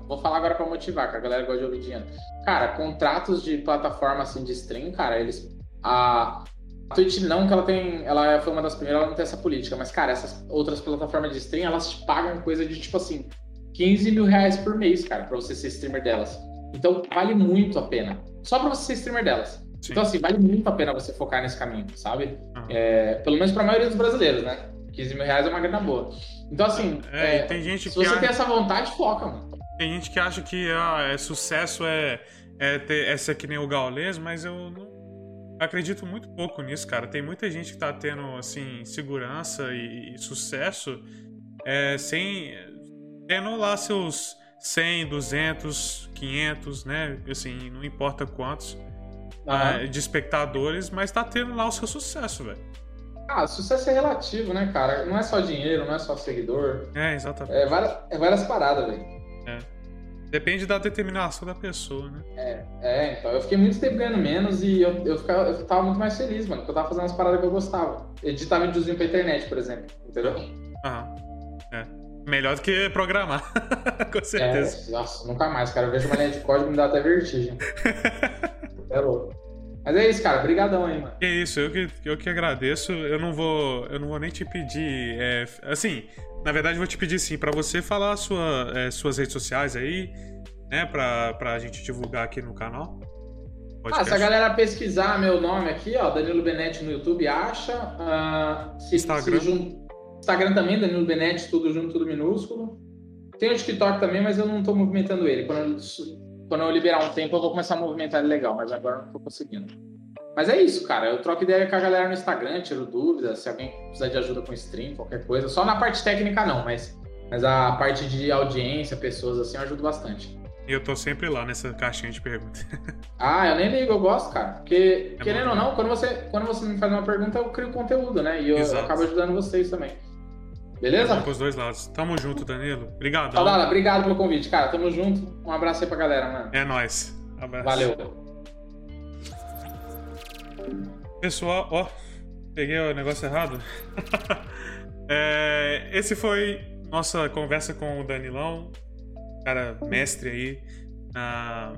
B: vou falar agora pra motivar, que a galera gosta de ouvir dinheiro. Cara, contratos de plataforma assim de stream, cara, eles. A Twitch não, que ela tem. Ela foi uma das primeiras, ela não tem essa política, mas, cara, essas outras plataformas de stream, elas te pagam coisa de tipo assim, 15 mil reais por mês, cara, pra você ser streamer delas. Então, vale muito a pena. Só pra você ser streamer delas.
A: Sim.
B: Então, assim, vale muito a pena você focar nesse caminho, sabe?
A: Aham.
B: É, pelo menos pra maioria dos brasileiros, né? 15 mil reais é uma grana boa. Então, assim,
A: É,
B: é,
A: tem gente
B: se
A: que
B: você
A: a-
B: tem essa vontade, foca, mano.
A: Tem gente que acha que ah, é, sucesso é, é, ter, é ser que nem o Gaules, mas eu não acredito muito pouco nisso, cara. Tem muita gente que tá tendo, assim, segurança e, e sucesso é, sem... tendo lá seus 100, 200, 500, né? Assim, não importa quantos ah, de espectadores, mas tá tendo lá o seu sucesso, velho.
B: Ah, sucesso é relativo, né, cara? Não é só dinheiro, não é só seguidor.
A: É, exatamente.
B: É várias, é várias paradas, velho.
A: Depende da determinação da pessoa, né?
B: É, é, então eu fiquei muito tempo ganhando menos e eu, eu, ficava, eu tava muito mais feliz, mano, porque eu tava fazendo umas paradas que eu gostava. Editar videozinho pra internet, por exemplo, entendeu?
A: Aham. É. Melhor do que programar, com certeza.
B: É, nossa, nunca mais, cara. Eu vejo uma linha de código e me dá até vertigem. é louco. Mas é isso, cara. Obrigadão aí, mano.
A: Que isso, eu que, eu que agradeço. Eu não vou, eu não vou nem te pedir, é, assim, na verdade eu vou te pedir sim para você falar sua, é, suas redes sociais aí, né, pra, pra gente divulgar aqui no canal.
B: Ah, se a galera pesquisar meu nome aqui, ó, Danilo Benetti no YouTube, acha. Ah, se,
A: Instagram.
B: se jun- Instagram também, Danilo Benetti, tudo junto, tudo minúsculo. Tem o TikTok também, mas eu não tô movimentando ele. Quando eu, quando eu liberar um tempo, eu vou começar a movimentar ele legal, mas agora eu não tô conseguindo. Mas é isso, cara. Eu troco ideia com a galera no Instagram, tiro dúvidas. Se alguém precisar de ajuda com stream, qualquer coisa. Só na parte técnica, não, mas, mas a parte de audiência, pessoas assim, eu ajudo bastante.
A: E eu tô sempre lá nessa caixinha de perguntas.
B: Ah, eu nem ligo, eu gosto, cara. Porque,
A: É
B: querendo
A: bom,
B: ou não, quando você, quando você me faz uma pergunta, eu crio conteúdo, né? E eu, eu acabo ajudando vocês também. Beleza?
A: pros dois lados. Tamo junto, Danilo. Obrigadão.
B: Saudada, obrigado pelo convite, cara. Tamo junto. Um abraço aí pra galera, mano.
A: É nóis. Abraço.
B: Valeu.
A: Pessoal, ó, peguei o negócio errado. É, esse foi nossa conversa com o Danilão, cara mestre aí na,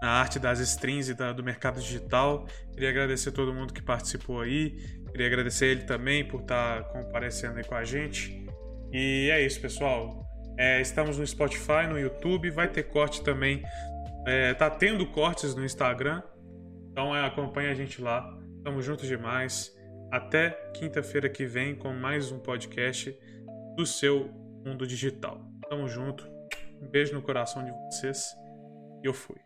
A: na arte das strings e da- do mercado digital. Queria agradecer todo mundo que participou aí. Queria agradecer ele também por estar comparecendo aí com a gente. E é isso, pessoal. É, estamos no Spotify, no YouTube, vai ter corte também. É, tá tendo cortes no Instagram. Então é, acompanhe a gente lá. Tamo juntos demais. Até quinta-feira que vem com mais um podcast do seu mundo digital. Tamo junto. Um beijo no coração de vocês. E eu fui.